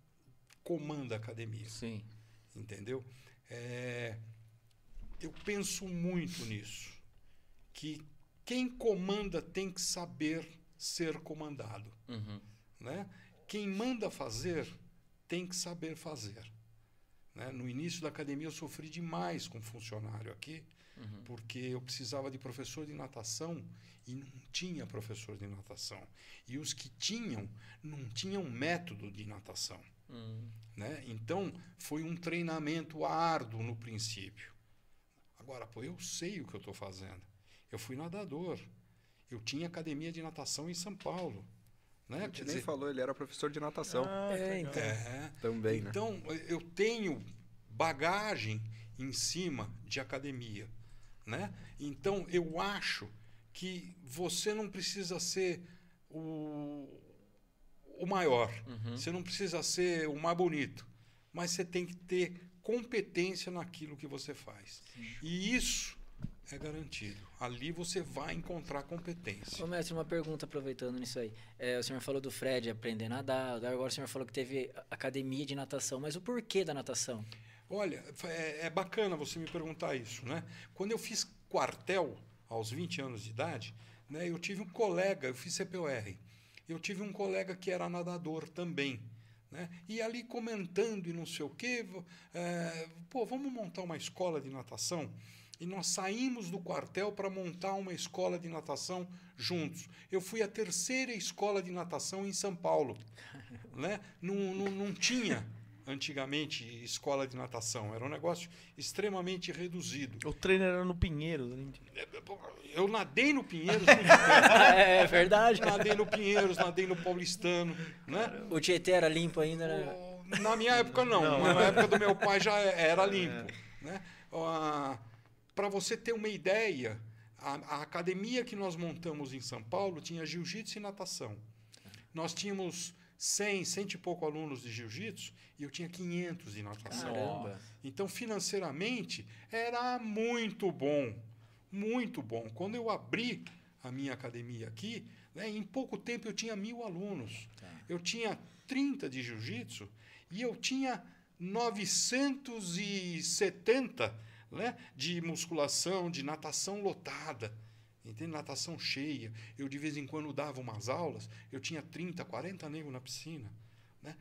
comanda a academia. Sim. entendeu? É, eu penso muito nisso, que quem comanda tem que saber ser comandado, Uhum. né? Quem manda fazer tem que saber fazer. né? No início da academia eu sofri demais com funcionário aqui, porque eu precisava de professor de natação e não tinha professor de natação. E os que tinham não tinham método de natação. Uhum. Né? Então, foi um treinamento árduo no princípio. Agora, pô, eu sei o que eu estou fazendo. Eu fui nadador. Eu tinha academia de natação em São Paulo. Né? Quer nem dizer, falou, ele era professor de natação É, então. é, também, né? então, eu tenho bagagem em cima de academia. Né? Então, eu acho que você não precisa ser o, o maior, você não precisa ser o mais bonito, mas você tem que ter competência naquilo que você faz. E isso é garantido. Ali você vai encontrar competência. Ô, mestre, uma pergunta aproveitando nisso aí. É, o senhor falou do Fred aprender a nadar, agora o senhor falou que teve academia de natação, mas o porquê da natação? Olha, é, é bacana você me perguntar isso, né? Quando eu fiz quartel, aos 20 anos de idade, né, eu tive um colega, eu fiz CPOR, eu tive um colega que era nadador também. Né? E ali comentando e não sei o quê, é, pô, vamos montar uma escola de natação? e nós saímos do quartel para montar uma escola de natação juntos. Eu fui a terceira escola de natação em São Paulo. Né? Não, não, não tinha antigamente escola de natação, era um negócio extremamente reduzido. O treino era no Pinheiros. né? Eu nadei no Pinheiros, é verdade. nadei no Pinheiros, nadei no Paulistano, né? O Tietê era limpo ainda, né? O- Na minha época não, mas na época do meu pai já era limpo. Né? Para você ter uma ideia, a, a academia que nós montamos em São Paulo tinha jiu-jitsu e natação. Nós tínhamos 100, cento e pouco alunos de jiu-jitsu e eu tinha 500 de natação. Caramba. Então, financeiramente, era muito bom. Muito bom. Quando eu abri a minha academia aqui, né, em pouco tempo eu tinha mil alunos. Eu tinha 30 de jiu-jitsu e eu tinha 970 né, de musculação, de natação lotada. Entende? Natação cheia. Eu, de vez em quando, dava umas aulas, eu tinha 30, 40 negros na piscina. Né?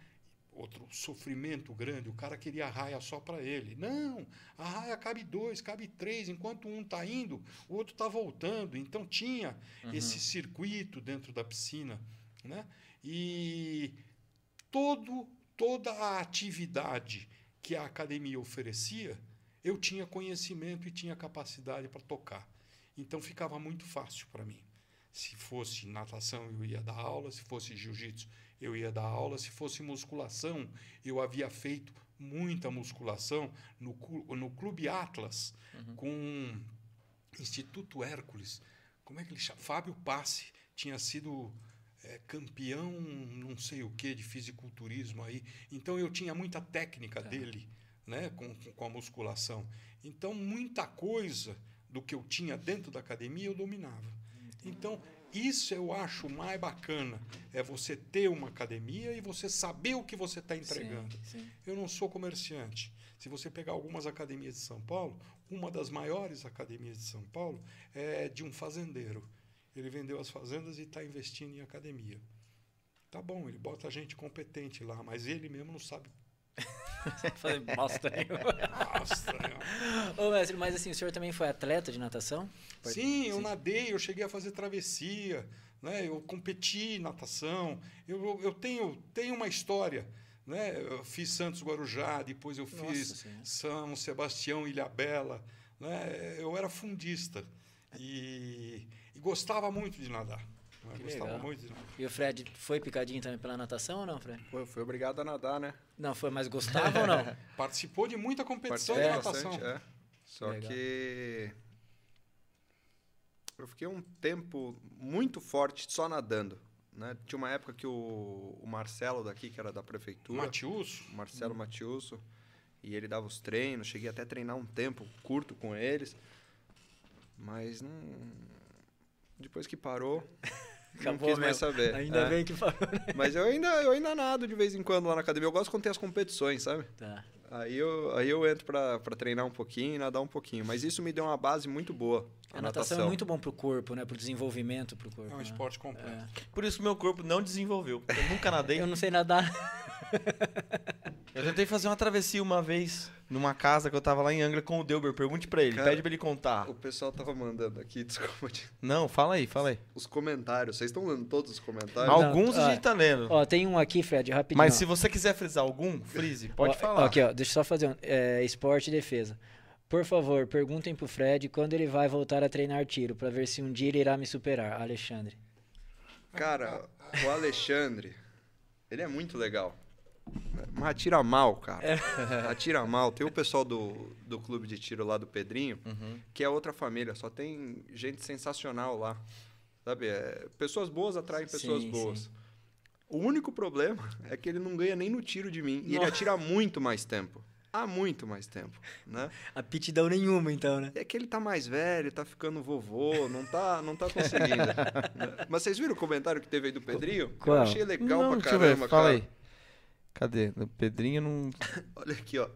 outro sofrimento grande. O cara queria a raia só para ele. Não, a raia cabe dois, cabe três. Enquanto um está indo, o outro está voltando. Então tinha esse circuito dentro da piscina, né? E todo, toda a atividade que a academia oferecia, eu tinha conhecimento e tinha capacidade para tocar. Então ficava muito fácil para mim. Se fosse natação, eu ia dar aula. Se fosse jiu-jitsu, eu ia dar aula. Se fosse musculação, eu havia feito muita musculação no, no Clube Atlas, com Instituto Hércules. Como é que ele chama? Fábio Passe tinha sido eh, campeão, não sei o que, de fisiculturismo aí. Então eu tinha muita técnica dele, né, com, com- com a musculação. Então muita coisa do que eu tinha dentro da academia eu dominava. Então isso eu acho mais bacana, é você ter uma academia e você saber o que você está entregando. Sim, sim. Eu não sou comerciante. Se você pegar algumas academias de São Paulo, uma das maiores academias de São Paulo é de um fazendeiro. Ele vendeu as fazendas e está investindo em academia. Tá bom, ele bota gente competente lá, mas ele mesmo não sabe. Fazer bosta nenhuma. Nossa, é- Ô, mestre, mas assim, o senhor também foi atleta de natação? Sim, eu nadei, eu cheguei a fazer travessia, né? eu competi em natação. Eu, eu, eu tenho, tenho uma história. Né? Eu fiz Santos Guarujá, depois eu Nossa fiz Senhora. São Sebastião Ilhabela. Né? Eu era fundista e, e gostava muito de nadar. Que Gostava legal. muito. E o Fred foi picadinho também pela natação ou não, Fred? Eu fui obrigado a nadar, né? Não, foi, mas gostava ou não? Participou de muita competição de natação. bastante, é. Só Legal. que eu fiquei um tempo muito forte só nadando. Né? Tinha uma época que o, o Marcelo daqui, que era da prefeitura, Matius, o Marcelo Matiuso, e ele dava os treinos, cheguei até a treinar um tempo curto com eles, mas não... depois que parou, não Acabou quis mais saber. Ainda É. bem que falou, né? Mas eu ainda, eu ainda nado de vez em quando lá na academia. Eu gosto quando tem as competições, sabe? Tá. Aí eu, aí eu entro pra, pra treinar um pouquinho e nadar um pouquinho. Mas isso me deu uma base muito boa. A natação é muito bom pro corpo, né? Pro desenvolvimento pro corpo. é um né? esporte completo. Por isso meu corpo não desenvolveu. Eu nunca nadei. Eu não sei nadar. Eu tentei fazer uma travessia uma vez numa casa que eu tava lá em Angra com o Delber. Pergunte pra ele, Cara, pede pra ele contar. O pessoal tava mandando aqui, desculpa, te- Não, fala aí, fala aí. os comentários. Vocês estão lendo todos os comentários? Não, Alguns a ó, gente tá lendo. Ó, tem um aqui, Fred, rapidinho. Mas ó. se você quiser frisar algum, frise, pode Ó, falar. Aqui, ó, deixa eu só fazer um. É, esporte e defesa. Por favor, perguntem pro Fred quando ele vai voltar a treinar tiro, pra ver se um dia ele irá me superar. Alexandre. Cara, o Alexandre, ele é muito legal. Mas atira mal, cara. Atira mal. Tem o pessoal do, do clube de tiro lá do Pedrinho, Uhum. que é outra família. Só tem gente sensacional lá. Sabe? É, pessoas boas atraem pessoas Sim, boas. sim. O único problema é que ele não ganha nem no tiro de mim. E ele Nossa. atira há muito mais tempo. Há muito mais tempo, né? Aptidão nenhuma, então, né? É que ele tá mais velho, tá ficando vovô, não tá, não tá conseguindo. Mas vocês viram o comentário que teve aí do Pedrinho? Qual? Eu achei legal Não, pra deixa eu caramba, ver, fala cara. aí. Cadê? O Pedrinho não. Olha aqui, ó.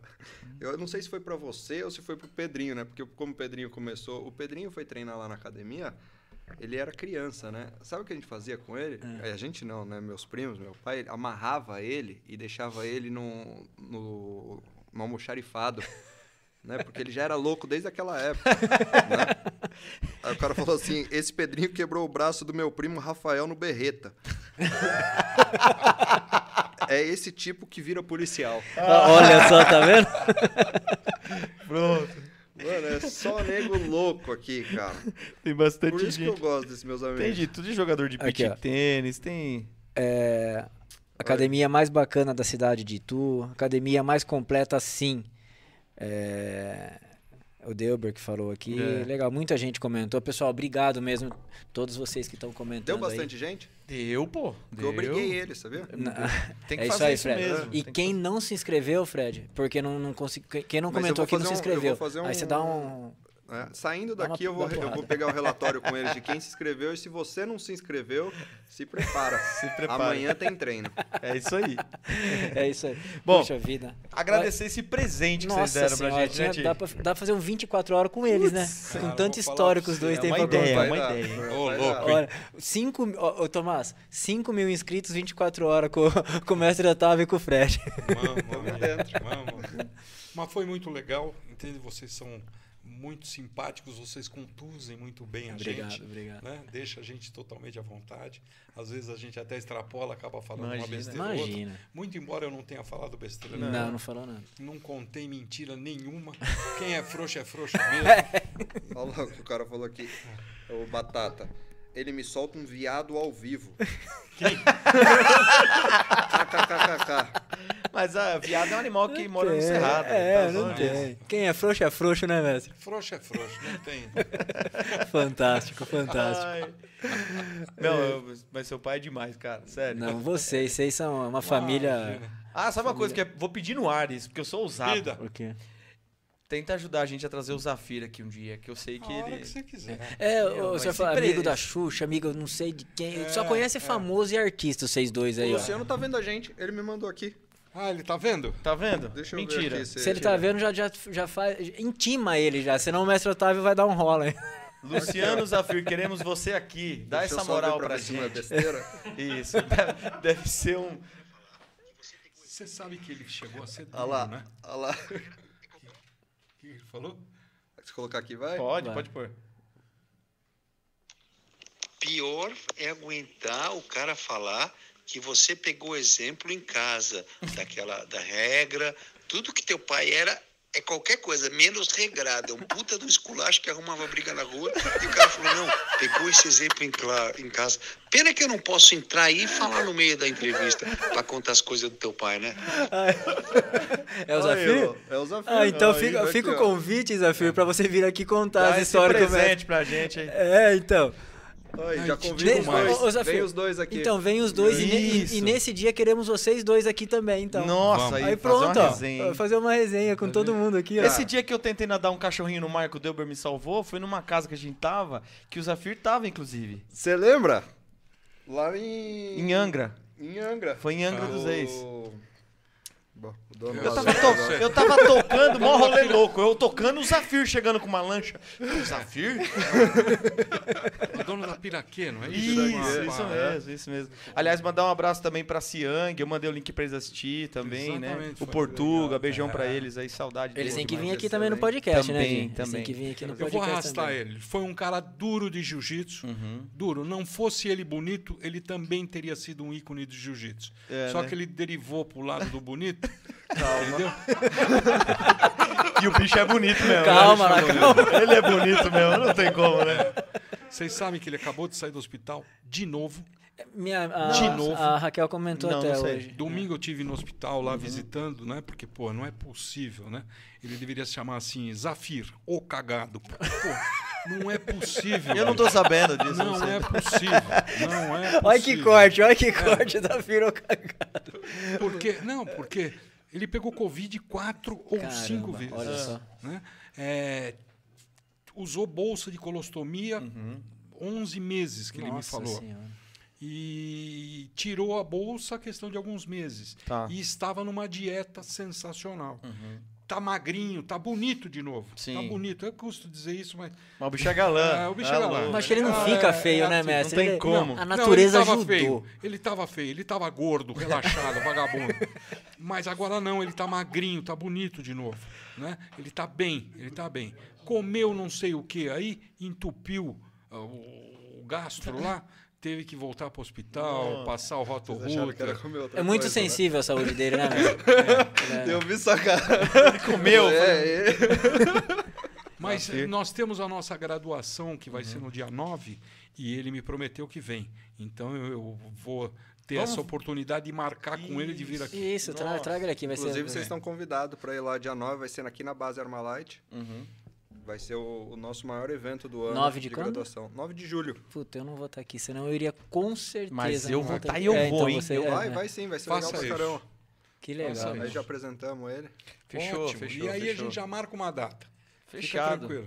Eu não sei se foi pra você ou se foi pro Pedrinho, né? Porque como o Pedrinho começou, o Pedrinho foi treinar lá na academia, ele era criança, né? Sabe o que a gente fazia com ele? A gente não, né? Meus primos, meu pai, amarrava ele e deixava ele no, no, no almoxarifado. Né? Porque ele já era louco desde aquela época. né? Aí o cara falou assim: esse Pedrinho quebrou o braço do meu primo Rafael no berreta. É esse tipo que vira policial. Ah, Olha só, tá vendo? Pronto. Mano, é só nego louco aqui, cara. Tem bastante Por isso que gente. eu gosto desses meus amigos. Tem de tudo de jogador de beach tênis, tem. É, academia mais bacana da cidade de Itu. Academia mais completa, sim. É, o Delber que falou aqui. É. Legal, muita gente comentou. Pessoal, obrigado mesmo. Todos vocês que estão comentando. Deu aí. bastante gente? Deu, pô. Porque eu obriguei ele, sabia? Na- Tem que é isso fazer aí, isso Fred. mesmo. E Tem que quem não se inscreveu, Fred, porque não, não consegui, quem não Mas comentou aqui não se um- eu vou inscreveu. fazer Aí você um- dá um. É, Saindo uma- daqui, eu, vou, uma eu vou pegar o relatório com eles de quem se inscreveu. E se você não se inscreveu, se prepara. Se prepara. Amanhã tem treino. É isso aí. É isso aí. Bom, Poxa vida. Agradecer esse presente que Nossa vocês deram pra senhora, gente, tinha- né, dá, pra, dá pra fazer um 24 horas com eles, né? cara, com tanto histórico pra os dois é têm uma pra ideia, contar. é uma Vai dar, ideia. Ô, louco? Olha, 5 ô, ô, Tomás, 5 mil inscritos, 24 horas com, com o mestre Otávio e com o Fred. Vamos, vamos, vamos. Mas foi muito legal, entende? Vocês são muito simpáticos, vocês conduzem muito bem a Obrigado, gente. obrigado. Né? Deixa a gente totalmente à vontade. Às vezes a gente até extrapola, acaba falando uma Imagina, besteira ou outra. Imagina. Muito embora eu não tenha falado besteira Não, nenhuma, não, falou nada. não contei mentira nenhuma. Quem é frouxo é frouxo mesmo. Olha o que o cara falou aqui. O Batata. Ele me solta um viado ao vivo. KKKKK. Mas a viado é um animal que mora no Tem, Cerrado. É, tá não zoando tem. Quem é frouxo é frouxo, né, mestre? Frouxo é frouxo, não tem. Fantástico, fantástico. Ai. Não, eu- mas seu pai é demais, cara. Sério. Não, vocês, vocês são uma família. Imagina. Ah, sabe uma coisa que é, vou pedir no ar isso, porque eu sou ousado. O quê? Tenta ajudar a gente a trazer o Zafir aqui um dia, que eu sei que A hora ele. que você quiser. É, mas senhor se fala, amigo da Xuxa, amigo não sei de quem. É, só conhece é. famoso e artista, vocês dois aí, O ó. Luciano tá vendo a gente. Ele me mandou aqui. Ah, ele tá vendo? Tá vendo? Deixa eu Mentira. ver aqui. Se ele tá vendo, já, já, já faz. Intima ele já, senão o mestre Otávio vai dar um rola, hein? Luciano Zafir, queremos você aqui. Dá Deixa eu essa moral pra, se não é gente. besteira. Isso. Deve, deve ser um. Você sabe que ele chegou a ser Olha lá. né? Olha lá. Que ele falou? Se colocar aqui, vai? Pode, Vai. pode pôr. Pior é aguentar o cara falar que você pegou exemplo em casa, daquela da regra, tudo que teu pai era é qualquer coisa, menos regrado. É um puta do esculacho que arrumava briga na rua e o cara falou, não, pegou esse exemplo em, em casa. Pena que eu não posso entrar aí e falar no meio da entrevista pra contar as coisas do teu pai, né? É o ó. É o Zafir. Ah, então Aí, fica, aqui, fica o convite, Zafir, pra você vir aqui contar Dá as esse histórias o mestre. presente pra gente aí. É, então. Ai, já convido mais. dois. Ô, ô, Zafir, Vem os dois aqui. Então, vem os dois e, e- nesse dia queremos vocês dois aqui também, então. Nossa, aí, Aí fazer pronto, uma ó. resenha, hein? fazer uma resenha com todo mundo aqui, ó. Esse dia que eu tentei nadar um cachorrinho no mar que o Delber me salvou, foi numa casa que a gente tava, que o Zafir tava, inclusive. Você lembra? Lá em... Em Angra. Em Angra. Foi em Angra dos Reis. O... Bom, dono Eu tava to- Eu tava tocando, mó rolê louco. Eu tocando o Zafir chegando com uma lancha. O Zafir? O dono da Piraquê, não é Isso, isso pá, mesmo, isso mesmo. Aliás, mandar um abraço também pra Siang. Eu mandei o link pra eles assistir também, né? Exatamente, O foi Portuga, legal. beijão pra É. eles aí, saudade Eles têm que vir aqui também no podcast, né, Também, Dinho? Eles também. têm que vir aqui no Eu podcast vou arrastar também. ele. Foi um cara duro de jiu-jitsu. Uhum. Duro. Não fosse ele bonito, ele também teria sido um ícone de jiu-jitsu. É, Só né? que ele derivou pro lado do bonito. Entendeu? E o bicho é bonito mesmo. Calma né? lá, calma. Ele é bonito mesmo, não tem como, né? Vocês sabem que ele acabou de sair do hospital de novo. Minha, a, De novo. a Raquel comentou Não, até não hoje. Domingo eu tive no hospital lá visitando, né? Porque, pô, não é possível, né? Ele deveria se chamar assim, Zafir, o cagado. Porque, pô, não é possível. Eu não tô sabendo disso. Não sei. é possível. Não é possível. Olha que corte, olha que corte da Firo cagado. Porque, não, porque ele pegou Covid quatro ou Caramba, cinco vezes. olha só. Né? É, usou bolsa de colostomia 11 meses, que ele me Nossa falou. Senhora. E tirou a bolsa a questão de alguns meses. Tá. E estava numa dieta sensacional. Tá magrinho, tá bonito de novo. Sim. Tá bonito. Eu custo dizer isso, mas. Mas o bicho é galã. É, o bicho é Ah, galã. Mas ele não Ah, fica é- feio, é né, mestre? não tem Ele- como. a Não, natureza ele tava ajudou. feio. Ele tava feio, ele tava gordo, relaxado, vagabundo. Mas agora não, ele tá magrinho, tá bonito de novo. Né? Ele tá bem, ele tá bem. Comeu não sei o que aí, entupiu o, o gastro lá, teve que voltar pro hospital, passar o que era rotorruta. comer outra É muito coisa, né? sensível a saúde dele, né, mestre? Eu vi sua cara. Ele comeu. É, ele- Mas nós temos a nossa graduação, que vai ser no dia 9, e ele me prometeu que vem. Então eu, eu vou ter essa oportunidade de marcar com ele de vir aqui. Isso, tra traga ele aqui. Vai Inclusive, ser... vocês estão convidados para ir lá dia 9, vai ser aqui na base Armalite. Uhum. Vai ser o, o nosso maior evento do ano 9 de quando? graduação. 9 de julho. Puta, eu não vou estar aqui, senão eu iria com certeza. Mas eu vou estar tá e eu É, vou, então hein? você- Eu- é, vai, é. vai sim, vai ser Faça legal pra caramba. Que legal. Faça. Aí já apresentamos ele. Fechou, Ótimo. fechou. E aí fechou. a gente já marca uma data. Fechado.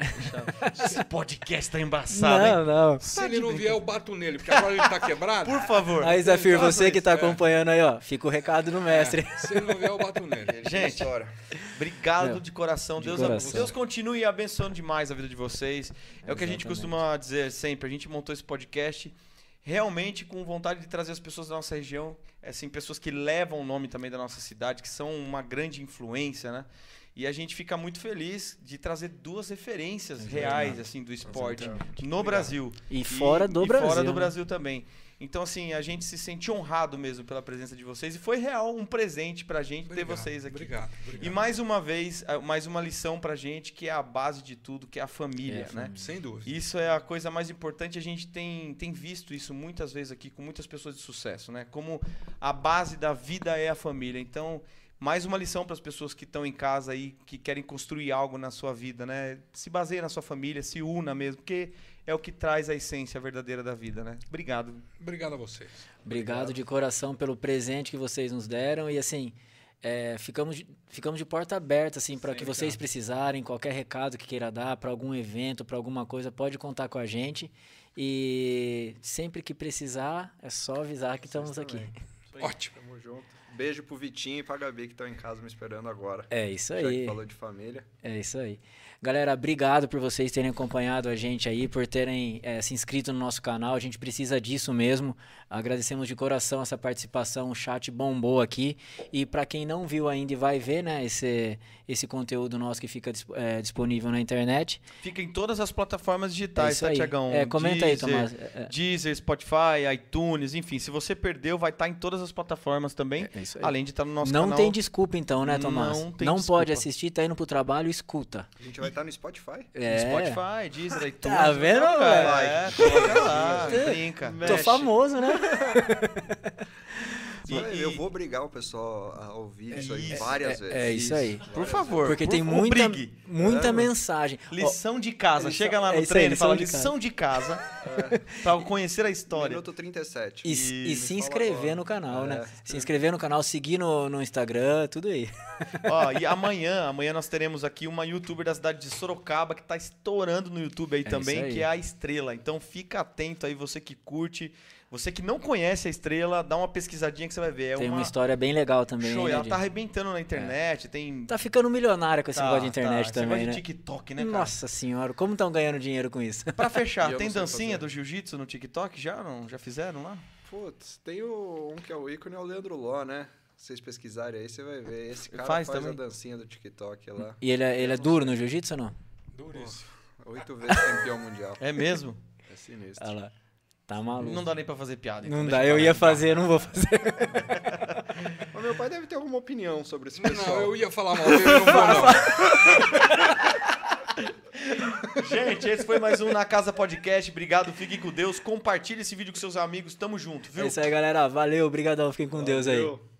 Esse podcast tá embaçado, hein? Não, não. Se ele não vier, eu bato nele, porque agora ele tá quebrado. Por favor. Aí, Zafir, você que tá é. acompanhando aí, ó, fica o recado do mestre. Se ele não vier, eu bato nele. Gente, obrigado Meu, de coração. de Deus, coração. Deus continue abençoando demais a vida de vocês. É o que a gente Exatamente. costuma dizer sempre. A gente montou esse podcast realmente com vontade de trazer as pessoas da nossa região, assim, pessoas que levam o nome também da nossa cidade, que são uma grande influência, né? E a gente fica muito feliz de trazer duas referências reais assim do esporte no Brasil E fora do Brasil, fora do né? Brasil também. Então assim, a gente se sente honrado mesmo pela presença de vocês e foi real um presente pra gente ter Obrigado, vocês aqui. Obrigado. obrigado. E mais uma vez, mais uma lição pra gente que é a base de tudo, que é a família, É, né? Sem dúvida. Isso é a coisa mais importante. A gente tem, tem visto isso muitas vezes aqui com muitas pessoas de sucesso, né? Como a base da vida é a família. Então, mais uma lição para as pessoas que estão em casa aí, que querem construir algo na sua vida, né? Se baseie na sua família, se una mesmo, porque é o que traz a essência verdadeira da vida, né? Obrigado. Obrigado a vocês. Obrigado de coração pelo presente que vocês nos deram e assim é, ficamos de, ficamos de porta aberta assim para que vocês precisarem qualquer recado que queira dar para algum evento para alguma coisa pode contar com a gente e sempre que precisar é só avisar que estamos aqui Ótimo. Tamo junto. Beijo pro Vitinho e pra Gabi que estão em casa me esperando agora. é isso Já que aí falou de família. é isso aí galera obrigado por vocês terem acompanhado a gente aí por terem é, se inscrito no nosso canal a gente precisa disso mesmo agradecemos de coração essa participação o chat bombou aqui E para quem não viu ainda e vai ver, né, esse, esse conteúdo nosso que fica é, disponível na internet. Fica em todas as plataformas É digitais, isso tá, aí. Tiagão? É, comenta aí, Deezer, Tomás. É, é. Deezer, Spotify, iTunes, enfim. Se você perdeu, vai estar em todas as plataformas também. É aí. Além de estar no nosso não canal. tem desculpa então, né, Tomás? Não tem não desculpa. pode assistir, tá indo pro trabalho, escuta. A gente vai estar no Spotify. É. Spotify, Deezer, iTunes. Tá vendo, É, coloca lá, brinca. Tô famoso, né? E- e- eu vou obrigar o pessoal a ouvir isso aí várias vezes. É isso aí. Por favor. Porque por tem muita, obrigue. muita É, mensagem. Lição de casa. lição- Chega lá é no aí, treino e fala lição de lição de casa. pra conhecer a história. Minuto 37. E, E e se inscrever no canal, né? É. Se inscrever no canal, seguir no, no Instagram, tudo aí. Ó, e amanhã, amanhã nós teremos aqui uma youtuber da cidade de Sorocaba que tá estourando no YouTube aí É também, aí. que é a Estrela. Então fica atento aí, você que curte. Você que não conhece a Estrela, dá uma pesquisadinha que você vai ver. É Tem uma, uma história bem legal também. show. né, Ela de- tá arrebentando na internet, tem... Tá ficando milionária com esse tá, negócio de tá. internet Esse também, negócio né? de TikTok, né, cara? Nossa senhora, como estão ganhando dinheiro com isso? Pra fechar, tem dancinha fazer. do jiu-jitsu no TikTok? Já não? Já fizeram lá? Putz, tem o, um que é o ícone, é o Leandro Ló, né? Se vocês pesquisarem aí, você vai ver. Esse cara Faz faz, a dancinha do TikTok lá. E ele, é- ele é duro no jiu-jitsu ou não? Duríssimo. Oito vezes campeão mundial. É mesmo? É sinistro. Olha lá. Tá maluco. Não dá nem pra fazer piada. então Não dá, eu ia fazer, não vou fazer. Mas meu pai deve ter alguma opinião sobre esse pessoal. Não, eu ia falar mal eu não vou não. Gente, esse foi mais um Na Casa Podcast. Obrigado, fiquem com Deus. Compartilhe esse vídeo com seus amigos. Tamo junto, viu? É isso aí, galera. Valeu, obrigadão. Fiquem com Deus aí. Valeu.